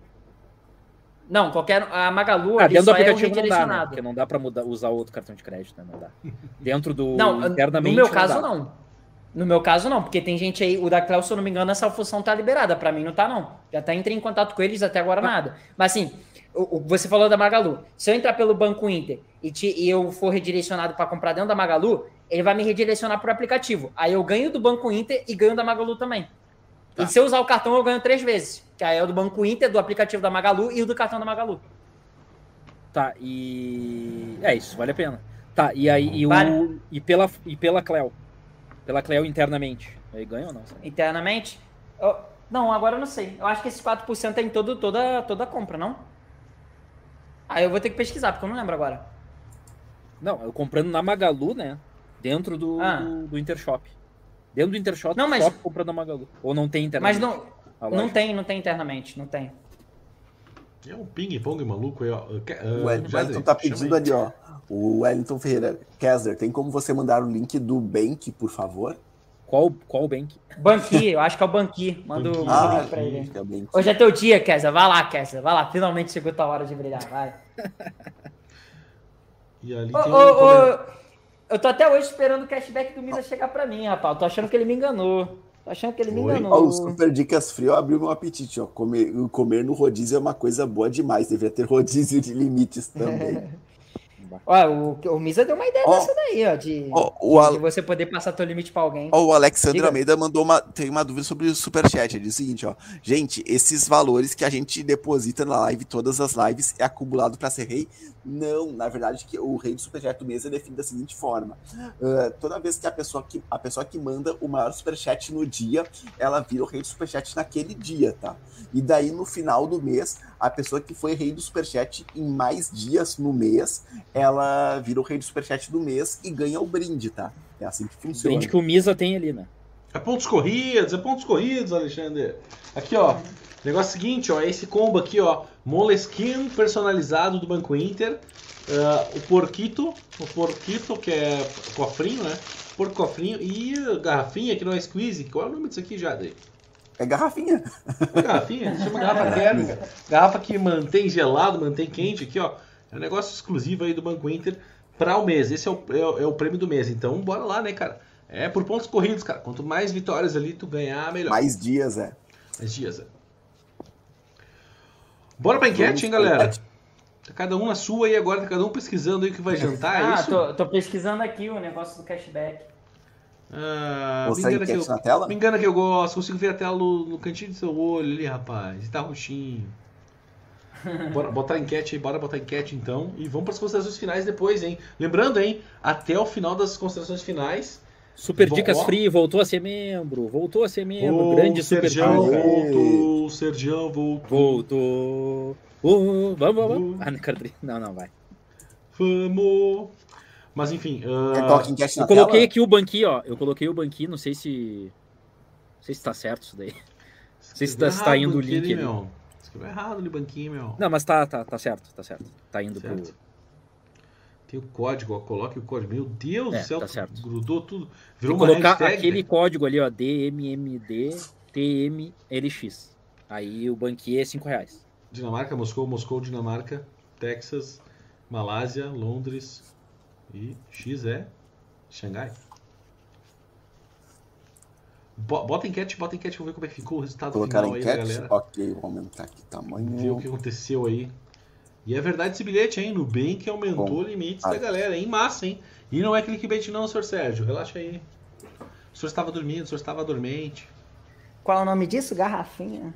Não, qualquer. A Magalu Ah, dentro do é o aplicativo não dá, né? redirecionado. Porque não dá pra mudar, usar outro cartão de crédito, né? Não dá. Dentro do Não, internamente no meu caso dá. não. No meu caso não, porque tem gente aí, o da Cléo, se eu não me engano, essa função tá liberada. Pra mim não tá não. Já até entrei em contato com eles, até agora nada. Mas assim, o- o- você falou da Magalu. Se eu entrar pelo Banco Inter e, te- e eu for redirecionado pra comprar dentro da Magalu, ele vai me redirecionar pro aplicativo. Aí eu ganho do Banco Inter e ganho da Magalu também. Tá. E se eu usar o cartão, eu ganho três vezes. Que aí é o do Banco Inter, do aplicativo da Magalu e o do cartão da Magalu. Tá, e. É isso, vale a pena. Tá, e aí e, o... Vale. e, pela, e pela Cleo. Pela Cleo internamente. Aí ganha ou não? sabe? internamente. Eu- não, agora eu não sei. Eu acho que esses 4% é em todo, toda, toda compra, não? Aí eu vou ter que pesquisar, porque eu não lembro agora. Não, eu comprando na Magalu, né? Dentro do, Ah. do, do Intershop. Dentro do Intershop, Não, mas- comprando na Magalu. Ou não tem Mas internamente. não, a não loja. tem, não tem internamente, não tem. É um ping-pong maluco aí, ó. Quer- O ah, Wellington tá pedindo aí. ali, ó. O Wellington Ferreira. Kessler, tem como você mandar o link do Bank, por favor? Qual, qual bank? Banqui, eu acho que é o Banqui. Manda o o Ah, link pra ele. é. Hoje é teu dia, Kessa. Vai lá, Kessa. Vai lá. Finalmente chegou tua hora de brilhar. Vai. E ali Ô, tem ô, um comentário. ô, eu tô até hoje esperando o cashback do Misa chegar pra mim, rapaz. Eu tô achando que ele me enganou. Tô achando que ele me enganou. Ó, o Super Dicas Frio abriu meu apetite, ó. Comer, comer no rodízio é uma coisa boa demais. Devia ter rodízio de limites também. Ó, o, o Misa deu uma ideia Ó, dessa daí, ó, de, Ó, o, Al- de você poder passar teu limite pra alguém. ó, o Alexandre Diga. Almeida mandou uma, tem uma dúvida sobre o Superchat. Ele diz o seguinte, ó. Gente, esses valores que a gente deposita na live, todas as lives, é acumulado para ser rei? Não, na verdade, que o rei do Superchat do mês é definido da seguinte forma. Ah, toda vez que a pessoa que a pessoa que manda o maior Superchat no dia, ela vira o rei do Superchat naquele dia, tá? E daí, no final do mês, a pessoa que foi rei do Superchat em mais dias no mês, ela vira o rei do Superchat do mês e ganha o brinde, tá? É assim que funciona. Brinde que o Misa tem ali, né? É pontos corridos, é pontos corridos, Alexandre. Aqui, ó. Negócio seguinte, ó. Esse combo aqui, ó. Moleskin personalizado do Banco Inter. Ah, o Porquito. O Porquito, que é cofrinho, né? Porco cofrinho. E a garrafinha, que não é squeeze. Qual é o nome disso aqui, Jadre? É garrafinha. Uma garrafinha, chama garrafa térmica. Garrafa que mantém gelado, mantém quente aqui, ó. É um negócio exclusivo aí do Banco Inter para o mês. Esse é o, é o- é o prêmio do mês. Então, bora lá, né, cara? É por pontos corridos, cara. Quanto mais vitórias ali tu ganhar, melhor. Mais dias, é. Mais dias, é. Bora pra enquete, hein, galera? Tá cada um na sua aí agora, tá cada um pesquisando aí o que vai jantar, é ah, isso? tô, tô pesquisando aqui o negócio do cashback. Ah, me, Consegue engana que enquete eu, na tela? me engana que eu gosto, consigo ver a tela no, no cantinho do seu olho ali, rapaz. E tá roxinho. Bora botar a enquete aí, bora botar a enquete então. E vamos para as considerações finais depois, hein? Lembrando, hein? Até o final das considerações finais. Super Dicas ó. Free voltou a ser membro. Voltou a ser membro. o Grande Super Sergião Dica. voltou, o Sergião voltou. Voltou. Uh, vamos, vamos, Uh. Ah, não, quero- não, não, vai. Vamos. Mas enfim. na Eu coloquei tela? aqui o banquinho, ó. Eu coloquei o banquinho, não sei se. Não sei se tá certo isso daí. sei se tá- se tá Escreveu indo o errado link ali. meu. Escreveu errado ali, banquinho, meu. Não, mas tá, tá, tá certo, tá certo. Tá indo Certo. pro. Tem o código, ó. Coloque o código. Meu Deus É, do céu, tá certo. grudou tudo. Tem Virou que uma colocar hashtag. aquele velho. código ali, ó. DMMD TMLX. Aí o banquinho é 5 reais. Dinamarca, Moscou, Moscou, Dinamarca, Texas, Malásia, Londres e X é Xangai. Bo- Bota enquete, bota enquete, vamos ver como é que ficou o resultado Colocar final aí enquete? galera. Ok, vou aumentar aqui o Ver o tamanho. que aconteceu aí. E é verdade esse bilhete, hein? Nubank aumentou Bom. limites Ah. da galera, em massa, hein? E não é clickbait não, senhor Sérgio. Relaxa aí. O senhor estava dormindo, o senhor estava dormente. Qual é o nome disso? Garrafinha.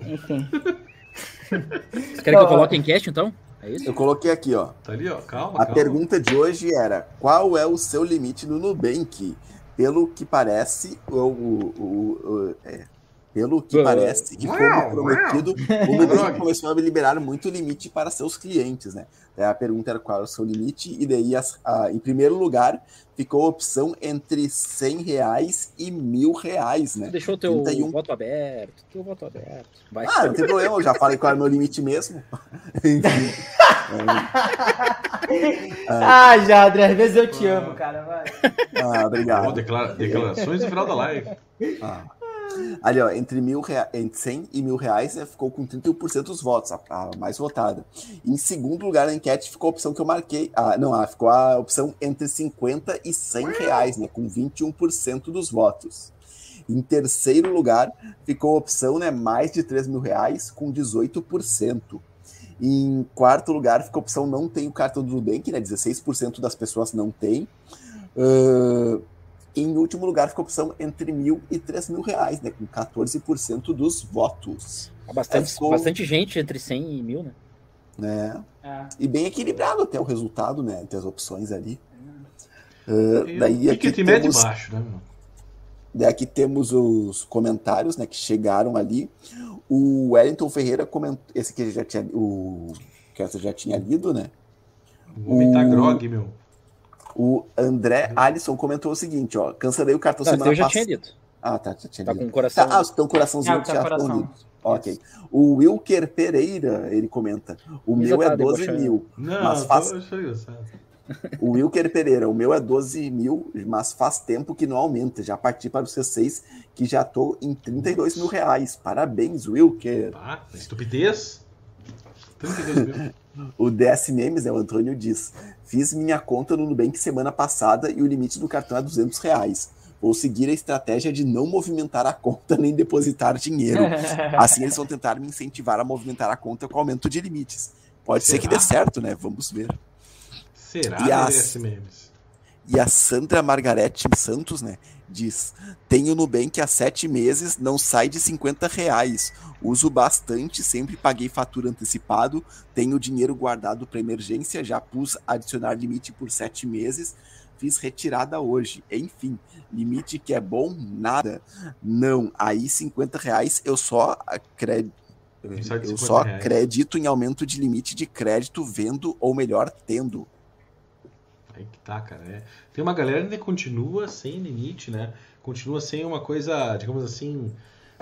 Enfim. Vocês querem que eu coloque enquete, então? É isso? Eu coloquei aqui, ó. Tá ali, ó. Calma, A calma. pergunta de hoje era: qual é o seu limite no Nubank? Pelo que parece, o, o- o- o- é, pelo que parece, e como Uau, prometido, o Nubank começou a liberar muito limite para seus clientes, né? Daí a pergunta era qual é o seu limite, e daí, as- a- em primeiro lugar, ficou a opção entre 100 reais e mil reais, né? Tu deixou o teu 31. voto aberto. Teu voto aberto. Vai. Ah, não tem problema, eu já falei qual é o meu limite mesmo. Enfim. Ah, Jadre, às vezes eu te amo, cara. Vai. Ah, obrigado. declara- declarações no final da live. Ah. Ali, ó, entre, mil rea... entre 100 e mil reais, né, ficou com 31% dos votos, a, a mais votada. Em segundo lugar na enquete ficou a opção que eu marquei. Ah, não, ah, ficou a opção entre 50 e 100 reais, né, com 21% dos votos. Em terceiro lugar ficou a opção, né, mais de 3 mil reais, com 18%. Em quarto lugar ficou a opção não tem o cartão do Nubank, né, 16% das pessoas não tem. Ah, em último lugar ficou a opção entre mil e três mil reais, né? Com 14% dos votos. Bastante, É, ficou- bastante gente entre 100 e 1000, né? Né? É. E bem equilibrado até o resultado, né? Entre as opções ali. Ah, daí E aqui que médio temos, baixo, né, meu? daí aqui temos os comentários, né? Que chegaram ali. O Wellington Ferreira comentou. Esse aqui já tinha. O que essa já tinha lido, né? O homem tá O- grog, meu. O André Alisson comentou o seguinte, ó. Cancelei o cartão Não, semana eu já passada. tinha dito. Ah, tá, já tinha Tá lido. com o coração. Tá, ah, então coraçãozinho Ah, que tá já coração. lidos. Ok. O Wilker Pereira, ele comenta. O meu é tá 12 debochando. mil. Não, Mas faz-. O Wilker Pereira, o meu é 12 mil, mas faz tempo que não aumenta. Já parti para o C6, que já tô em 32 mil reais. Parabéns, Wilker. Tá, estupidez. 32 mil. O DS Memes, né, o Antônio diz. Fiz minha conta no Nubank semana passada e o limite do cartão é 200 reais. Vou seguir a estratégia de não movimentar a conta nem depositar dinheiro. Assim eles vão tentar me incentivar a movimentar a conta com aumento de limites. Pode ser que dê certo, né? Vamos ver. Será E as- merece memes? E a Sandra Margarete Santos, né? Diz: Tenho Nubank há sete meses, não sai de 50 reais. Uso bastante, sempre paguei fatura antecipado. Tenho dinheiro guardado para emergência, já pus adicionar limite por sete meses. Fiz retirada hoje. Enfim, limite que é bom, nada. Não, aí 50 reais eu só acredito. Eu 50 só acredito em aumento de limite de crédito, vendo ou melhor, tendo. Aí que tá, cara. é. Tem uma galera que ainda continua sem limite, né? Continua sem uma coisa, digamos assim,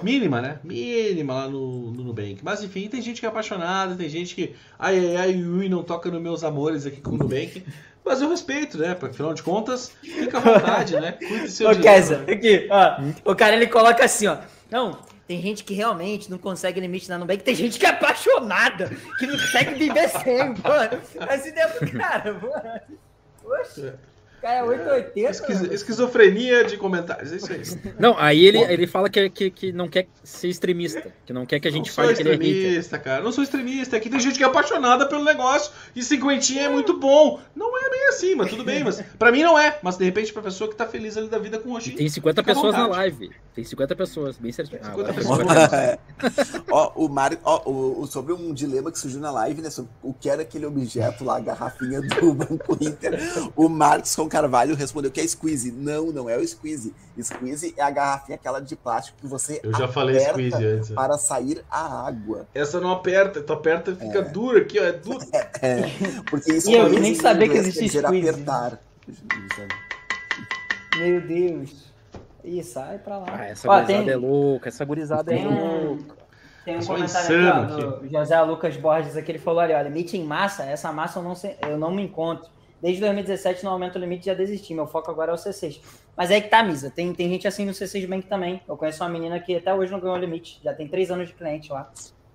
mínima, né? Mínima lá no, no Nubank. Mas enfim, tem gente que é apaixonada, tem gente que. Ai, ai, ai, ui, não toca nos meus amores aqui com o Nubank. Mas eu respeito, né? Porque afinal de contas, fica à vontade, né? Cuide seu Ô, dinheiro. Kesa, aqui, ó. O cara ele coloca assim, ó. Não, tem gente que realmente não consegue limite na Nubank, tem gente que é apaixonada, que não consegue viver sem, mano. Mas ideia do cara, mano. Poxa, o cara é 880. Esquiz- mano. esquizofrenia de comentários, é isso aí. Não, aí ele, ele fala que, que, que não quer ser extremista, que não quer que a gente fale que ele é extremista, cara. Não sou extremista. Aqui tem gente que é apaixonada pelo negócio e cinquentinha é muito bom. Não é bem assim, mas tudo bem. Mas pra mim não é. Mas de repente pra pessoa que tá feliz ali da vida com o roxinho. tem 50 Fica à pessoas na live. Tem 50 pessoas, bem certinho. Ah, 50 agora pessoas. foi 50. ó, o Mar, ó, o, o- sobre um dilema que surgiu na live, né? Sobre o que era aquele objeto lá, a garrafinha do Banco Inter. O Marcos Carvalho respondeu que é squeeze. Não, não é o squeeze. Squeeze é a garrafinha aquela de plástico que você Eu já falei aperta squeeze antes. né? para sair a água. Essa não aperta, tu aperta e fica dura aqui, ó. É duro. Porque isso E eu em nem sabia que inglês existia squeeze. apertar. Meu Deus. Ih, sai pra lá. Ah, essa Ó, gurizada tem- é louca, essa gurizada é Tem um, louca. tem um Só comentário aqui, ó, do José Lucas Borges, aqui, ele falou, olha, ó, limite em massa, essa massa eu não, sei- eu não me encontro. Desde 2017 não aumento o limite, já desisti. Meu foco agora é o C6. Mas aí que tá, Misa. Tem, tem gente assim no C6 Bank também. Eu conheço uma menina que até hoje não ganhou o limite. Já tem três anos de cliente lá.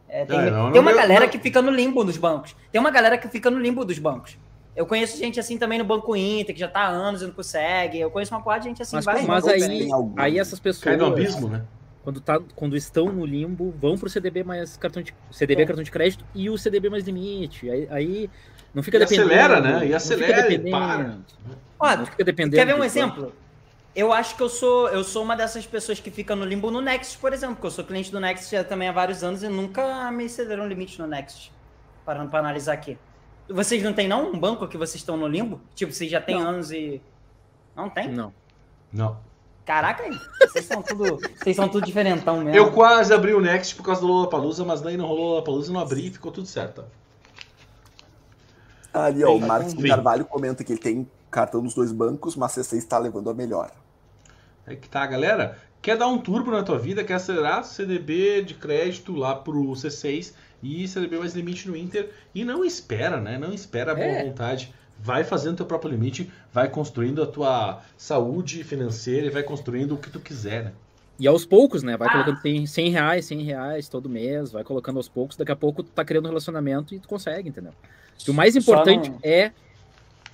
É, tem Ah, não, tem não uma ganhou- galera não. que fica no limbo dos bancos. Tem uma galera que fica no limbo dos bancos. Eu conheço gente assim também no Banco Inter, que já tá há anos e não consegue. Eu conheço uma porrada de gente assim. Mas, vários mas aí, aí essas pessoas, Cai no abismo, né? quando, tá, quando estão no limbo, vão pro CDB mais cartão de CDB É. cartão de crédito e o CDB mais limite. Aí, aí não fica E dependendo. acelera, né? E não fica acelera e dependendo. para. Ó, Não fica dependendo. Quer ver um exemplo? Eu acho que eu sou, eu sou uma dessas pessoas que fica no limbo no Next, por exemplo, porque eu sou cliente do Next já também há vários anos e nunca me cederam limite no Next. Parando para analisar aqui. Vocês não tem não um banco que vocês estão no limbo? Tipo, vocês já têm anos e não tem? Não. Não. Caraca, vocês são tudo, vocês são tudo diferentão mesmo. Eu quase abri o Next por causa do Lollapalooza, mas daí não rolou Lollapalooza, não abri e ficou tudo certo. Ali, ó, o Marcos. Carvalho comenta que ele tem cartão nos dois bancos, mas C6 está levando a melhor. Aí que tá, galera. Quer dar um turbo na tua vida, quer acelerar CDB de crédito lá pro C6 e CDB mais limite no Inter. E não espera, né? Não espera a boa É. vontade. Vai fazendo teu próprio limite, vai construindo a tua saúde financeira e vai construindo o que tu quiser, né? E aos poucos, né? Vai Ah. colocando 100, 100 reais, 100 reais todo mês, vai colocando aos poucos, daqui a pouco tu tá criando um relacionamento e tu consegue, entendeu? E o mais importante não- é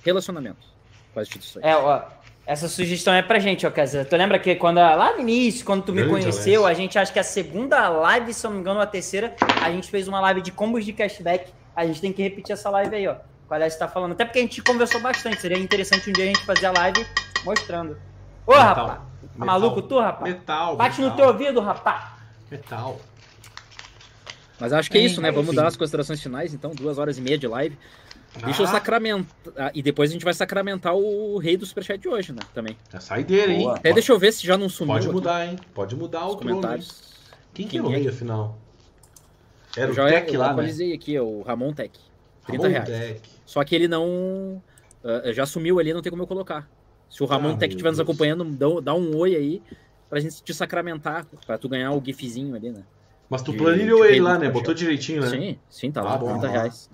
relacionamento com as instituições. É, ó, essa sugestão é pra gente, ó, Casa. Tu lembra que quando lá no início, quando tu me Grande conheceu, a gente acha que a segunda live, se eu não me engano, ou a terceira, a gente fez uma live de combos de cashback. A gente tem que repetir essa live aí, ó. O Alex tá falando. Até porque a gente conversou bastante. Seria interessante um dia a gente fazer a live mostrando. Ô, Metal. rapaz! Tá Metal. maluco tu, rapaz? Metal. Bate no metal, teu ouvido, rapaz! Metal. Mas acho que é isso, né? Enfim. Vamos dar as considerações finais, então, duas horas e meia de live. Deixa eu Ah, sacramentar. ah, E depois a gente vai sacramentar o rei do Superchat de hoje, né? Também. É saideira, hein? Boa. Até deixa eu ver se já não sumiu. Pode aqui mudar, hein? Pode mudar os o hein? comentários. Quem que Quem é o é rei, que- afinal? Era Eu o já Tech eu lá, né? aqui, ó, o Ramon Tech. 30 Ramon reais. Tech. Só que ele não. ah, já sumiu ali, não tem como eu colocar. Se o Ramon Ah, Tech estiver nos acompanhando, dá, dá um oi aí pra gente te sacramentar, pra tu ganhar o gifzinho ali, né? Mas tu planilhou ele lá, do né? Botou direitinho, né? Sim, sim, tá Ah, lá, bom. 30 reais.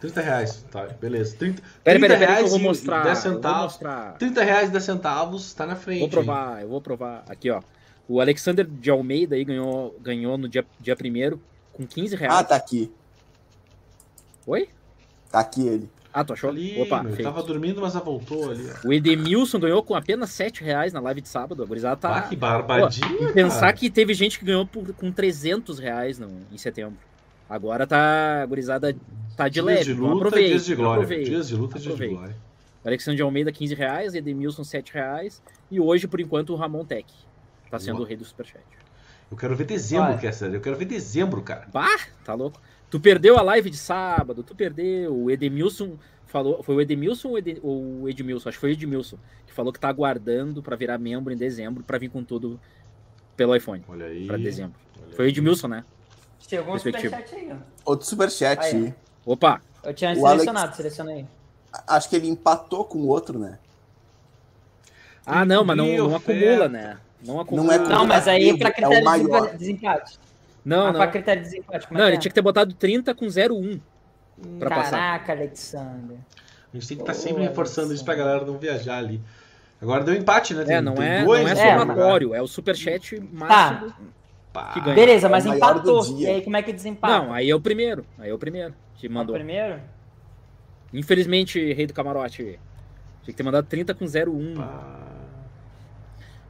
30 reais, tá, beleza. 30, 30 Pera, pera, pera, que reais eu vou e mostrar. 10 eu vou centavos. mostrar. 30 reais e 10 centavos, tá na frente. Vou provar, eu vou provar. Aqui, ó. O Alexander de Almeida aí ganhou, ganhou no dia, dia 1 com 15 reais. Ah, tá aqui. Oi? Tá aqui ele. Ah, tu achou? Ali, Opa, meu, tava dormindo, mas já voltou ali. O Edemilson ganhou com apenas 7 reais na live de sábado. A gurizada tá. Ah, que barbadinha, E pensar cara. que teve gente que ganhou por, com 300 reais no, em setembro. Agora tá a gurizada tá de Dias leve. de não luta, aproveite, dias de glória. aproveite, Dias de luta, dias de aproveite. glória. Alexandre de Almeida, 15 reais, Edemilson, 7 reais. E hoje, por enquanto, o Ramon Tech. Tá sendo Boa. o rei do Superchat. Eu quero ver dezembro. Kessler. Eu quero ver dezembro, cara. Bah, tá louco. Tu perdeu a live de sábado, tu perdeu. O Edemilson falou. Foi o Edemilson ou Ede- ou o Edmilson? Acho que foi o Edmilson. Que falou que tá aguardando pra virar membro em dezembro pra vir com tudo pelo iPhone. Olha aí. Pra dezembro. Olha Foi o. Edmilson, né? Chegou um superchat aí, ó. Outro superchat. Aí, Opa! Eu tinha O selecionado, seleciona aí. Acho que ele empatou com o outro, né? Ah, não, mas não, não acumula, né? Não acumula. é Não, mas aí É pra o critério maior. de desempate. Não, ah, não. pra critério de desempate. Não, é ele tinha que ter botado 30 com 0,1 é? pra passar. Caraca, Alexander. A gente tem que estar Ô, sempre reforçando isso pra Alexandre. galera não viajar ali. Agora deu empate, né? É, não é, não dois é no É, somatório, é o superchat máximo. Pá. que ganha. Beleza, É o mas maior empatou. E aí como é que desempata? Não, aí é o primeiro. Aí é o primeiro que O mandou. primeiro? Infelizmente, rei do camarote. Tinha que ter mandado 30 com 0,1. Pá.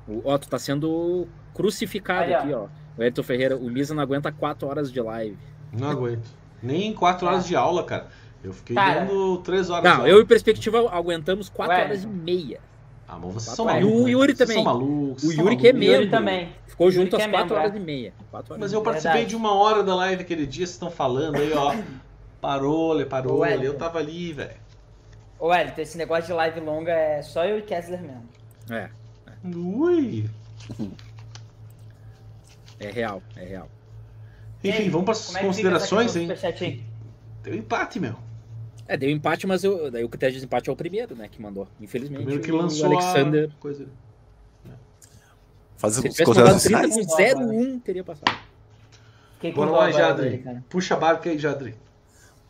O- Ó, tu tá sendo crucificado Aí, ó. aqui, ó. O Ayrton Ferreira, o Misa não aguenta 4 horas de live. Não aguento. Nem quatro horas de aula, cara. Eu fiquei Cara. dando três horas de Não, aula. eu e Perspectiva aguentamos 4 Ué. horas e meia. Ah, mas vocês são malucos. E o Yuri vocês também. São malucos, O Yuri que é. Yuri também. Ficou Yuri junto às é 4 membro, horas é. e meia. Horas Mas eu participei Verdade. de uma hora da live aquele dia, vocês estão falando aí, ó. Parou, parou, Ué. le, eu tava ali, velho. Ô, Wellington, esse negócio de live longa é só eu e Kessler mesmo. É, Ui. é real, é real. Enfim, aí, vamos para as é considerações, hein? Deu empate, meu. É, deu empate, mas eu, daí o critério de desempate é o primeiro, né, que mandou. Infelizmente, Primeiro que o lançou Alexander... a coisa. Fazer mandado considerações 30 finais. com 0,1, teria passado. Dó lá, Jadri. Puxa a barca aí, Jadri.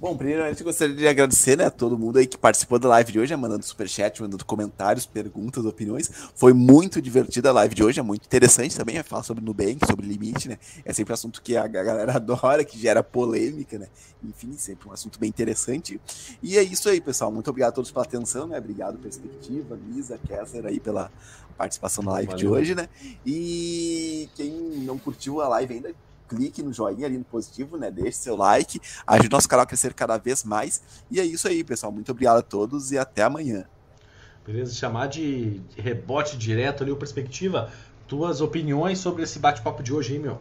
Bom, primeiramente eu gostaria de agradecer, né, a todo mundo aí que participou da live de hoje, né, mandando superchat, mandando comentários, perguntas, opiniões. Foi muito divertida a live de hoje, é muito interessante também, é falar sobre Nubank, sobre limite, né? É sempre um assunto que a galera adora, que gera polêmica, né? Enfim, sempre um assunto bem interessante. E é isso aí, pessoal. Muito obrigado a todos pela atenção, né? Obrigado, Perspectiva, Lisa, Kessler aí pela participação na live de Valeu. hoje, né? E quem não curtiu a live ainda, clique no joinha ali no positivo, né? Deixe seu like, ajude nosso canal a crescer cada vez mais. E é isso aí, pessoal. Muito obrigado a todos e até amanhã. Beleza? Chamar de rebote direto ali, o perspectiva. Tuas opiniões sobre esse bate-papo de hoje, hein, meu?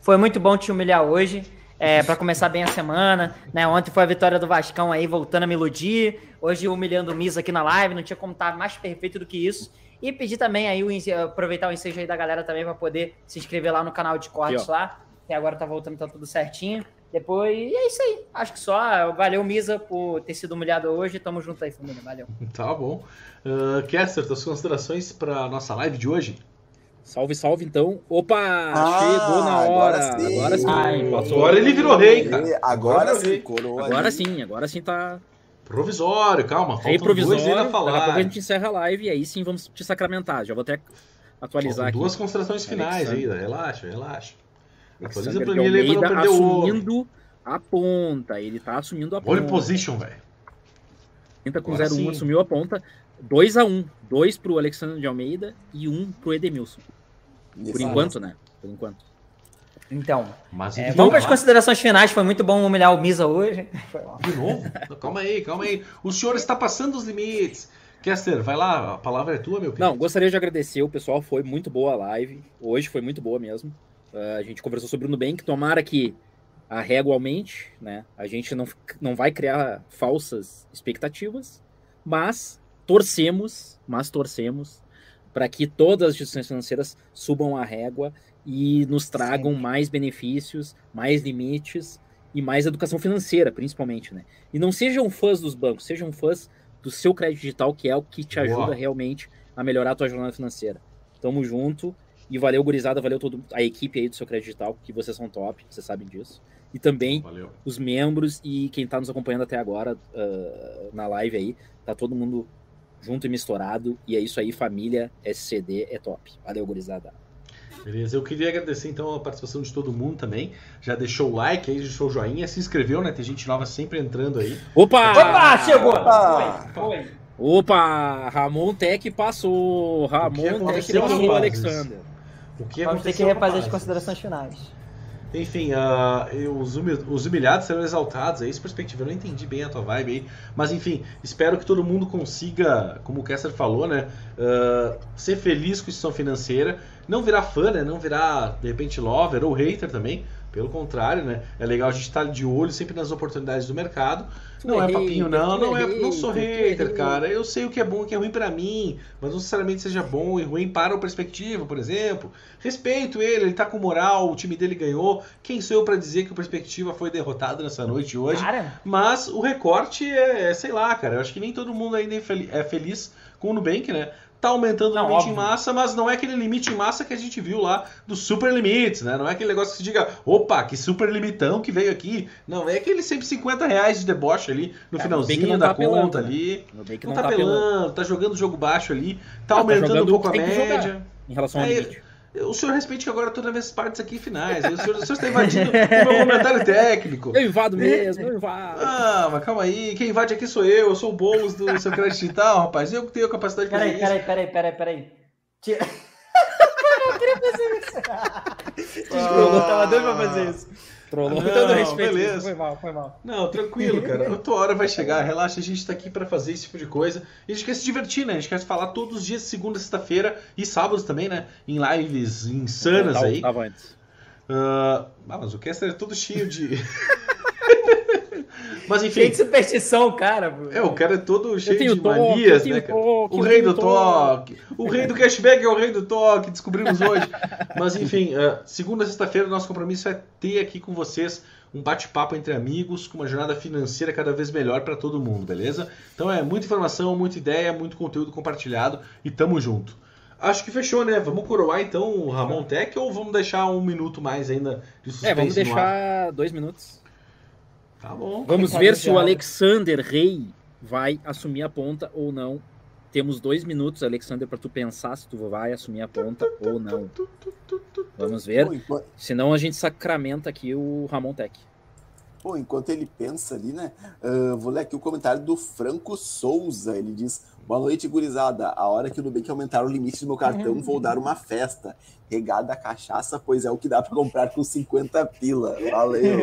Foi muito bom te humilhar hoje. É, para começar bem a semana, né? Ontem foi a vitória do Vascão aí, voltando a me iludir. Hoje humilhando o Misa aqui na live, não tinha como estar mais perfeito do que isso. E pedir também aí, o, aproveitar o ensejo aí da galera também para poder se inscrever lá no canal de cortes Aqui, lá. Que agora tá voltando, tá tudo certinho. Depois, e é isso aí. Acho que só. Valeu, Misa, por ter sido humilhado hoje. Tamo junto aí, família. Valeu. Tá bom. Uh, Kester, tuas considerações para nossa live de hoje? Salve, salve, então. Opa, Ah, chegou na hora. agora sim. Agora sim. Ai. Agora ele virou rei, cara. E agora Agora sim. Agora sim, agora sim tá Provisório, calma. rei Faltam dois provisório. ainda a Daqui a pouco a falar. gente encerra a live e aí sim vamos te sacramentar. Já vou até atualizar Faltam aqui. duas considerações finais ainda. Relaxa, relaxa. Atualiza pra de mim ali pra não perder o ouro. assumindo a ponta. Ele tá assumindo a Pole ponta. position, velho. 30 com Agora 0,1 sim. assumiu a ponta. 2 a 1 2 pro Alexandre de Almeida e 1 pro Edemilson. Por enquanto, né? Por enquanto. Então, Mas é, vamos para as novo, considerações finais. Foi muito bom humilhar o Misa hoje. De novo? Calma aí, calma aí. O senhor está passando os limites. Kester, vai lá, a palavra é tua, meu querido. Não, gostaria de agradecer o pessoal, foi muito boa a live. Hoje foi muito boa mesmo. Ah, a gente conversou sobre o Nubank, tomara que a régua aumente, né? A gente não, não vai criar falsas expectativas, mas torcemos, mas torcemos para que todas as instituições financeiras subam a régua e nos tragam mais benefícios, mais limites e mais educação financeira, principalmente, né? E não sejam fãs dos bancos, sejam fãs do seu crédito digital, que é o que te Boa. ajuda realmente a melhorar a tua jornada financeira. Tamo junto e valeu, gurizada, valeu todo, a equipe aí do seu crédito digital, que vocês são top, vocês sabem disso. E também Valeu. os membros e quem tá nos acompanhando até agora ah, na live aí, tá todo mundo junto e misturado. E é isso aí, família SCD é top. Valeu, gurizada. Beleza, eu queria agradecer então a participação de todo mundo também. Já deixou o like aí, deixou o joinha, se inscreveu, né? Tem gente nova sempre entrando aí. Opa! Opa, chegou! Opa! Foi, foi. Opa! Ramon Tech passou. Ramon Tech passou o? Alexander. O que Vamos ter que refazer as considerações finais. Enfim, uh, os, os humilhados serão exaltados, é isso perspectiva. Eu não entendi bem a tua vibe aí. Mas enfim, espero que todo mundo consiga, como o Kessler falou, né? Uh, ser feliz com a instituição financeira. Não virar fã, né? Não virar, de repente, lover ou hater também. Pelo contrário, né? É legal a gente estar de olho sempre nas oportunidades do mercado. não é, é papinho, não. Não, é, não sou hater, cara. Eu sei o que é bom e o que é ruim para mim, mas não necessariamente seja bom e ruim para o perspectiva, por exemplo. Respeito ele, ele tá com moral, o time dele ganhou. Quem sou eu para dizer que o perspectiva foi derrotado nessa noite hoje? Cara. Mas o recorte é, é, sei lá, cara. Eu acho que nem todo mundo ainda é feliz com o Nubank, né? Tá aumentando não, o limite óbvio. em massa, mas não é aquele limite em massa que a gente viu lá dos super limites, né? Não é aquele negócio que se diga, opa, que super limitão que veio aqui. Não, é aquele 150 reais de deboche ali no é, finalzinho da tá conta né? ali. Não, não tá, tá pelando, tá jogando jogo baixo ali, tá ah, aumentando tá um pouco a média. Em relação ao é, limite. O senhor respeite que agora eu tô nas minhas partes aqui finais. O senhor, o senhor está invadindo o meu comentário técnico. Eu invado mesmo, eu invado. Ah, mas calma aí. Quem invade aqui sou eu. Eu sou o Boulos do seu crédito digital, rapaz. Eu que tenho a capacidade de fazer peraí, isso. Peraí, peraí, peraí, peraí. Tira... eu não queria fazer isso. Desculpa, eu tava doido pra fazer isso. Trollou. Não, todo respeito. Beleza. Foi mal, foi mal. Não, tranquilo, cara. A tua hora vai chegar. Relaxa, a gente tá aqui para fazer esse tipo de coisa. E a gente quer se divertir, né? A gente quer falar todos os dias, segunda, sexta-feira e sábados também, né? Em lives insanas tava, aí. Tava antes. Uh, ah, mas o Kester é todo cheio de. Mas enfim. Cheio de superstição, cara. É, o cara é todo cheio de toque, manias, né, cara? Toque, o rei do toque. toque. O rei do cashback é o rei do toque, descobrimos hoje. Mas enfim, uh, segunda sexta-feira o nosso compromisso é ter aqui com vocês um bate-papo entre amigos com uma jornada financeira cada vez melhor para todo mundo, beleza? Então é muita informação, muita ideia, muito conteúdo compartilhado e tamo junto. Acho que fechou, né? Vamos coroar então o Ramon Tech ou vamos deixar um minuto mais ainda de suspense É, vamos deixar dois minutos. Tá bom. Vamos ver se o Alexander Rei vai assumir a ponta ou não. Temos dois minutos, Alexander, para tu pensar se tu vai assumir a ponta ou não. Vamos ver. Senão a gente sacramenta aqui o Ramon Tech. Pô, enquanto ele pensa ali, né? Uh, vou ler aqui o comentário do Franco Souza. Ele diz: Boa noite, gurizada. A hora que o Nubank aumentar o limite do meu cartão, uhum. vou dar uma festa. Regada a cachaça, pois é o que dá para comprar com 50 pila. Valeu.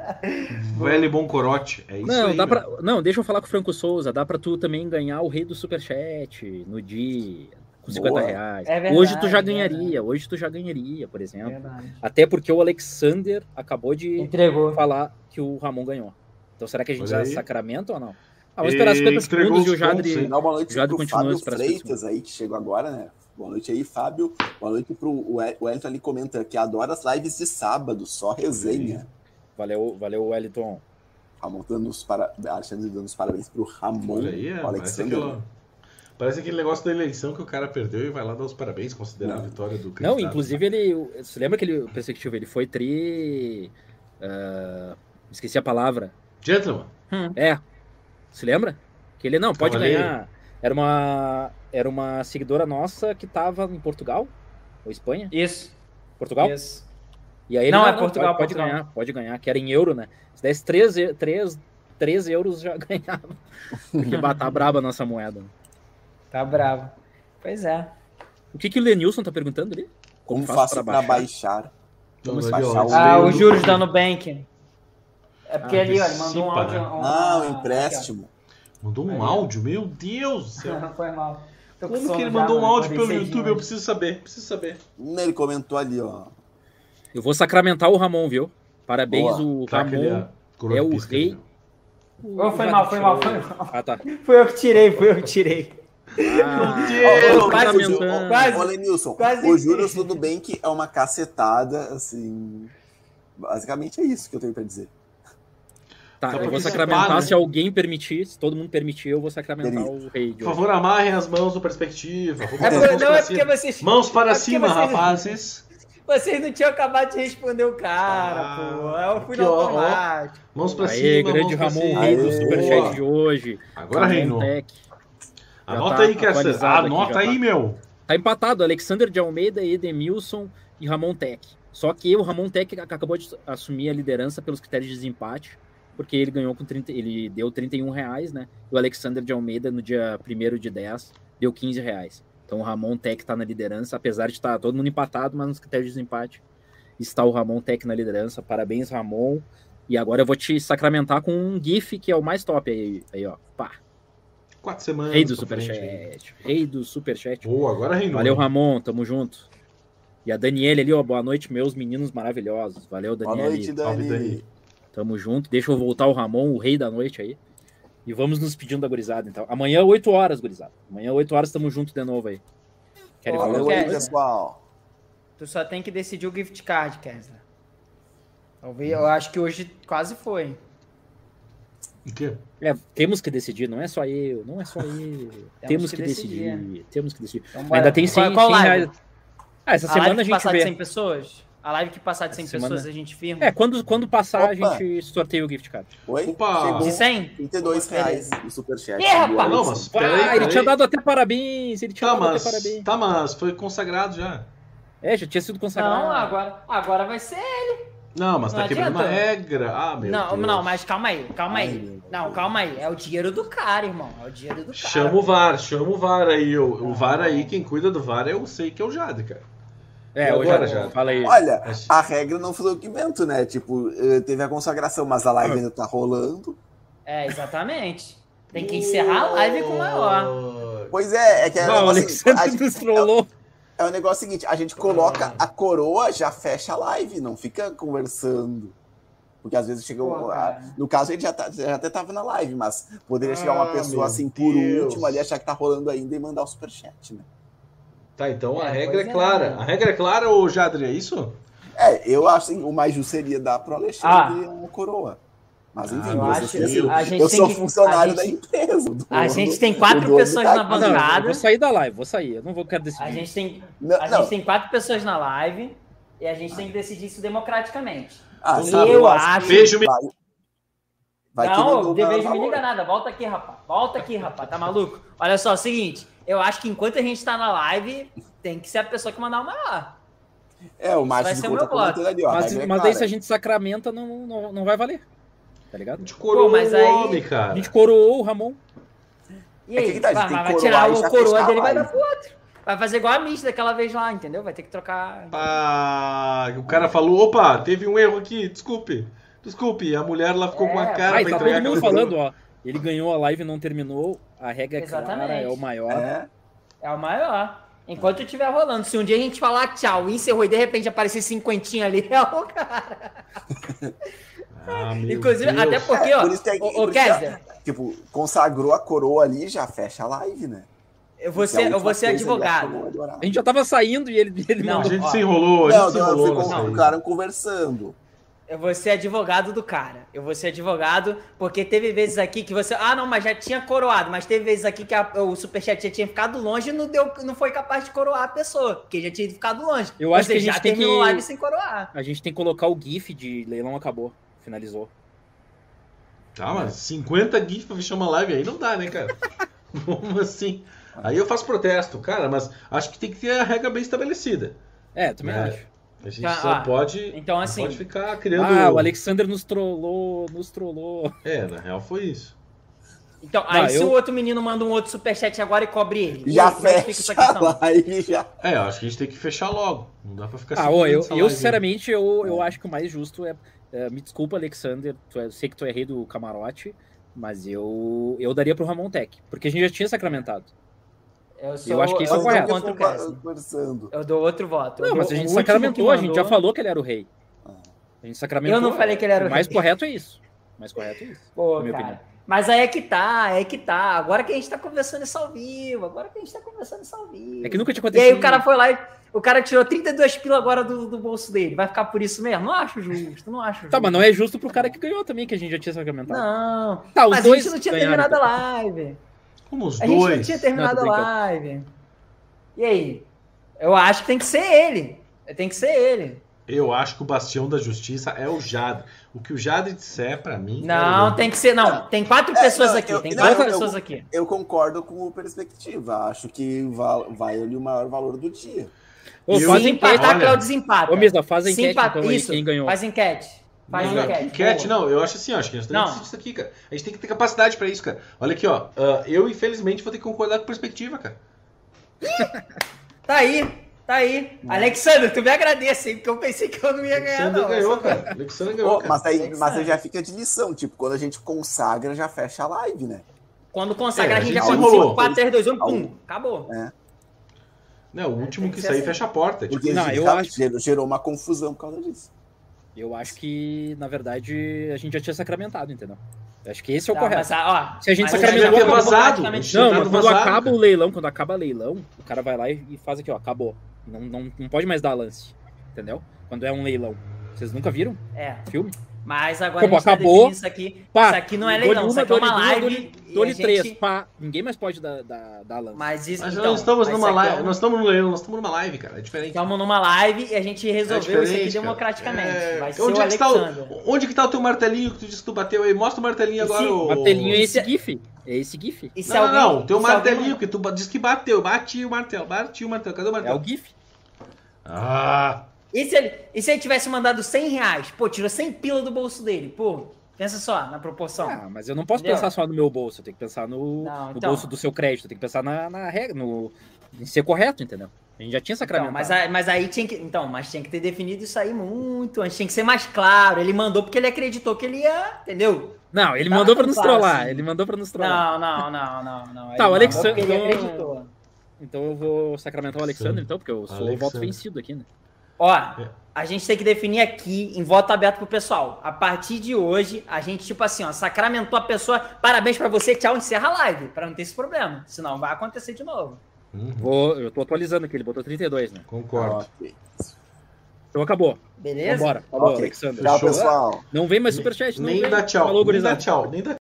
Velho bom corote. É isso não, aí. Dá pra... Não, deixa eu falar com o Franco Souza. Dá para tu também ganhar o rei do superchat no dia com 50 Boa. reais. É verdade, hoje tu já ganharia, hoje tu já ganharia, por exemplo. Verdade. Até porque o Alexander acabou de Entregou. falar que o Ramon ganhou. Então será que a gente já sacramenta ou não? Ah, vamos esperar 50 segundos e o Jadri, Dá uma noite Jadri continua Fábio Freitas aí, que chegou agora, né? Boa noite aí, Fábio. Boa noite pro o Wellington ali comenta que adora as lives de sábado, só resenha. Valeu, valeu, Wellington. Ramon dando os, para... Alexandre dando os parabéns pro Ramon, aí, é, Alexandre. Parece, aquele negócio da eleição que o cara perdeu e vai lá dar os parabéns, considerar Não. a vitória do candidato. Não, inclusive ele. Você lembra que ele, perspectiva, ele foi tri. Uh, esqueci a palavra. Gentleman. Hum. É, se lembra? Que ele não pode Cavaleiro. ganhar. Era uma era uma seguidora nossa que estava em Portugal ou Espanha? Isso. Portugal? Isso. E aí não, não, é Portugal, pode, Portugal. ganhar, pode ganhar, que era em euro, né? Se desse 3, 3, 3 euros já ganhava. Porque tá braba a nossa moeda. Tá brava. Pois é. O que, que o Lenilson tá perguntando ali? Como, Como faço para baixar? baixar? Vamos baixar ah, os juros da Nubank. É porque ah, ali, ó, ele mandou um áudio. Um, ah, um empréstimo. Mandou um áudio? Meu Deus do céu. Não, foi mal. Como que ele mandou um áudio pelo YouTube? Eu preciso saber, preciso saber. Ele comentou ali, ó. Eu vou sacramentar o Ramon, viu? Parabéns, Boa. o Ramon é, é, o rei. Oh, foi mal, foi mal, foi mal. Ah, tá. Foi eu que tirei, foi eu que tirei. Ah, Deus! Oh, quase, quase, Olha, Nilson, quase, o tudo bem que é uma cacetada, assim. Basicamente é isso que eu tenho pra dizer. Tá, eu vou sacramentar né? se alguém permitir, se todo mundo permitir, eu vou sacramentar o rei. Por favor, amarrem as mãos no perspectiva. É, mãos não, é porque vocês. Mãos para é cima, vocês... rapazes. Vocês não tinham acabado de responder o cara, ah, pô. Eu fui no automático. Mãos pra Aê, cima. grande Ramon, rei do superchat de hoje. Agora reinou. Anota tá aí, Kessler. Anota aí, meu. Tá empatado, Alexander de Almeida, Edemilson e Ramon Tech. Só que o Ramon Tech acabou de assumir a liderança pelos critérios de desempate porque ele ganhou com 30, ele deu 31 reais, né? E o Alexander de Almeida, no dia 1 de 10, deu 15 reais. Então o Ramon Tech está na liderança, apesar de estar tá todo mundo empatado, mas nos critérios de desempate, está o Ramon Tech na liderança. Parabéns, Ramon. E agora eu vou te sacramentar com um GIF que é o mais top aí, aí ó. Pá. Quatro semanas. Rei do Superchat. Rei do Superchat. Boa, agora reinou. Valeu, Ramon. Tamo junto. E a Daniele ali, ó. Boa noite, meus meninos maravilhosos. Valeu, Daniele. Boa noite, Salve, Dani. Dani. Tamo junto. Deixa eu voltar o Ramon, o rei da noite aí. E vamos nos pedindo da gurizada, então. Amanhã, 8 horas, gurizada. Amanhã, 8 horas, tamo junto de novo aí. Querem falar alguma coisa? pessoal. Tu só tem que decidir o gift card, Kessler. Talvez, eu acho que hoje quase foi. O quê? É, temos que decidir, não é só eu, não é só eu. temos que que, decidir. decidir. Temos que decidir. Então, ainda tem 100, Qual- qual 100 live? reais. Ah, essa a semana live a gente passar de 100 vê. pessoas? A live que passar de 100 Essa semana- pessoas a gente firma? É, quando, quando passar, Opa. a gente sorteia o gift card. Oi? Opa! De 100? 32 reais o superchat. Ih, rapaz! Não, mas Ah, peraí, ele peraí. tinha dado até parabéns, ele tinha Tá, dado até mas, parabéns. tá, mas foi consagrado já. É, já tinha sido consagrado. Não, agora, agora vai ser. Não, mas Não tá quebrando uma regra. Ah, meu não, Deus. não, mas calma aí, calma Ai, aí. Não, calma aí. É o dinheiro do cara, irmão. É o dinheiro do cara. Chama o VAR, chama o VAR aí. O, o VAR aí, quem cuida do VAR, eu sei que é o Jade, cara. É, E já. já? Fala aí. Olha, Mas- a regra não foi o que invento, né? Tipo, eh, teve a consagração, mas a live ainda tá rolando. É, exatamente. Tem que encerrar a live com o maior. Pois é, é que é, Não, o o seguinte, a Alexandre gente- nos trollou. É o negócio seguinte, a gente coloca a coroa, já fecha a live, não fica conversando. Porque às vezes chega. um- Pô, a- no caso, a gente já, tá- já até tava na live, mas poderia chegar uma Ah, pessoa meu assim por Deus. último ali, achar que tá rolando ainda e mandar o superchat, né? Tá, então a É, regra é, pois é. clara. A regra é clara, ô Jadre, é isso? É, eu acho que o mais justo seria dar pro Alexandre Ah. uma coroa. Mas enfim, Ah, Eu eu, acho sou, que a gente eu tem sou que- funcionário a da gente- empresa. o dono- A gente tem quatro pessoas tá na aqui. Não, eu bancada. vou sair da live, vou sair. Eu não vou quero decidir. A gente tem, Não, a não. gente tem quatro pessoas na live e a gente tem que decidir isso democraticamente. Ah, Eu sabe, eu acho- Beijo, me- vai, vai querer não, do de maior vez me liga nada. Volta aqui, rapaz. Volta aqui, rapaz. Tá maluco? Olha só, é o seguinte. Eu acho que enquanto a gente tá na live, tem que ser a pessoa que mandar o maior. É, o vai Márcio ser de o meu ali, ó. Mas, é mas daí clara. se a gente sacramenta, não, não, não vai valer. Tá ligado? de coroa mas o aí- homem, A cara. gente coroou o Ramon. E É que aí? que tá, a gente vai, mas vai tirar o coroa a dele e vai dar pro outro. Vai fazer igual a Miss daquela vez lá, entendeu? Vai ter que trocar. Ah, o cara falou, opa, teve um erro aqui, desculpe. Desculpe, a mulher lá ficou É, com a cara pra tá entregar todo mundo falando, ó. Ele ganhou a live e não terminou. A regra é clara, é o maior. É, É o maior. Enquanto estiver rolando. Se um dia a gente falar tchau e encerrou e de repente aparecer cinquentinha ali, é o cara. Ah, Inclusive, Deus. até porque, É, ó. por isso é- que é- Kessler, tipo, consagrou a coroa ali, já fecha a live, né? eu vou a ser, eu vou ser a advogado. horário. A gente já tava saindo e ele, ele Não, A mandou. gente ó. se enrolou, a gente Não, se não, enrolou ficou nessa aí. ficaram conversando. Eu vou ser advogado do cara. Eu vou ser advogado, porque teve vezes aqui que você. Ah, não, mas já tinha coroado. Mas teve vezes aqui que a- o superchat já tinha ficado longe e não, deu, não foi capaz de coroar a pessoa, porque já tinha ficado longe. Eu acho Ou que a seja, gente já tem terminou que- a live sem coroar. A gente tem que colocar o GIF de leilão acabou. Finalizou. Tá, mas 50 GIFs pra fechar uma live aí não dá, né, cara? Como assim? Aí eu faço protesto, cara, mas acho que tem que ter a regra bem estabelecida. É, também É. acho. A gente Tá, só ah, pode, Então, assim. pode ficar criando. Ah, o Alexander nos trollou, nos trollou. É, na real foi isso. Então, aí se eu- o outro menino manda um outro superchat agora e cobre ele. E Já como é fica essa fecha questão? a live, já. É, eu acho que a gente tem que fechar logo. Não dá pra ficar Ah, ô, eu, eu live. sinceramente, eu, eu acho que o mais justo é, é, Me desculpa, Alexander. Tu é, eu sei que tu é rei do camarote, mas eu, eu daria pro Ramon Tech. Porque a gente já tinha sacramentado. Eu, sou, Eu acho que isso é correto. contra o. Conversando. Eu dou outro voto. Não, mas a gente sacramentou, a gente já falou que ele era o rei. A gente sacramentou. Eu não falei que ele era o O mais rei. correto é isso. O mais correto é isso. Pô, na minha cara. opinião. Mas aí é que tá, é que tá. Agora que a gente tá conversando isso ao vivo, agora que a gente tá conversando isso ao vivo. É que nunca tinha E acontecido. aí o cara foi lá e o cara tirou 32 pila agora do, do bolso dele. Vai ficar por isso mesmo? Não acho justo, não acho justo. Tá, mas não é justo pro cara que ganhou também, que a gente já tinha sacramentado. Não. Tá, os mas a dois gente não tinha ganharam, terminado a então. live. Como os A gente não dois. tinha terminado Não, a live. E aí? Eu acho que tem que ser ele. Tem que ser ele. Eu acho que o bastião da justiça é o Jadre. O que o Jadre disser pra mim. Não, é tem que ser. Não, tem quatro É, pessoas não, aqui. eu- tem não, quatro eu- pessoas aqui. Eu concordo com o perspectiva. Acho que va- vai ali o maior valor do dia. Ô, Eu- Se empatar, enquete. olha- Cléo desempata. Ô, Misa, faz a Se enquete empata- então Isso, quem ganhou. faz enquete. Faz Não, enquete. enquete, não, eu acho assim, ó, acho que nós temos Não. que isso aqui, cara. A gente tem que ter capacidade pra isso, cara. Olha aqui, ó. ah, eu, infelizmente, vou ter que concordar com perspectiva, cara. Tá aí. Tá aí. Alexandre, tu me agradece, hein? Porque eu pensei que eu não ia ganhar, Alexandre não. ganhou, cara. Alexandre ganhou, cara. mas, aí, mas aí já fica de lição, tipo, quando a gente consagra, já fecha a live, né? Quando consagra, É, a gente já a conta gente rolou. 5, 4, 3, 2, 1, pum. Acabou. Não, o último tem que sair assim. fecha a porta. Tipo, Porque Não, a gente eu acho- gerou, gerou uma confusão por causa disso. Eu acho que, na verdade, a gente já tinha sacramentado, entendeu? Eu acho que esse é o Tá, correto. mas, ó, Se a gente sacramentou, vazado. Não, mas quando vazado, acaba cara. o leilão, quando acaba leilão, o cara vai lá e e faz aqui, ó, acabou. Não, não, não pode mais dar lance, entendeu? Quando é um leilão. Vocês nunca viram É, filme? Mas agora Acabou, a gente tá acabou. isso aqui. Pá, isso aqui não é leilão, uma, isso aqui é uma live. e Dou-lhe a gente- três, pá. Ninguém mais pode dar, dar, dar lance. Mas isso, Mas então, nós estamos mas numa aqui é live. um- Nós estamos no leilão, nós estamos numa live, cara. É diferente. Estamos numa live e a gente resolveu isso aqui democraticamente. É, Vai ser onde, o é que está Alexander. o, onde que tá o teu martelinho que tu disse que tu bateu aí? Mostra o martelinho Esse agora. ô- Martelinho é esse é- GIF. É esse GIF. E se Não, alguém- não, não. Teu se alguém- martelinho que tu disse que bateu. Bati o martelo. Bati o martelo. Cadê o É martelo? o GIF. Ah! E se, ele, e se ele tivesse mandado 100 reais? Pô, tirou 100 pila do bolso dele. Pô, pensa só na proporção. Ah, mas eu não posso Entendeu? pensar só no meu bolso. Eu tenho que pensar no, Não, no então. bolso do seu crédito. Eu tenho que pensar na, na regra, no, em ser correto, entendeu? A gente já tinha Então, sacramentado. mas, aí- mas aí tinha que. Então, mas tinha que ter definido isso aí muito antes. Tinha que ser mais claro. Ele mandou porque ele acreditou que ele ia. Entendeu? Não, ele Tá mandou pra tão nos claro trollar. assim. Ele mandou pra nos trollar. Não, não, não, não, não. Tá, o Ele Alexandre- então- acreditou. Então eu vou sacramentar o Alexandre, então, porque eu sou o voto vencido aqui, né? Ó, É. a gente tem que definir aqui, em voto aberto pro pessoal. A partir de hoje, a gente, tipo assim, ó, sacramentou a pessoa. Parabéns pra você, tchau, encerra a live. Pra não ter esse problema. Senão vai acontecer de novo. Uhum, Vou, eu tô atualizando aqui, ele botou 32, né? Concordo. Ok. Então acabou. Beleza? Vambora. Falou, Ok. Alexandre. Tchau, pessoal. Não vem mais superchat, não Nem vem. dá tchau. Falou, nem dá tchau. Nem dá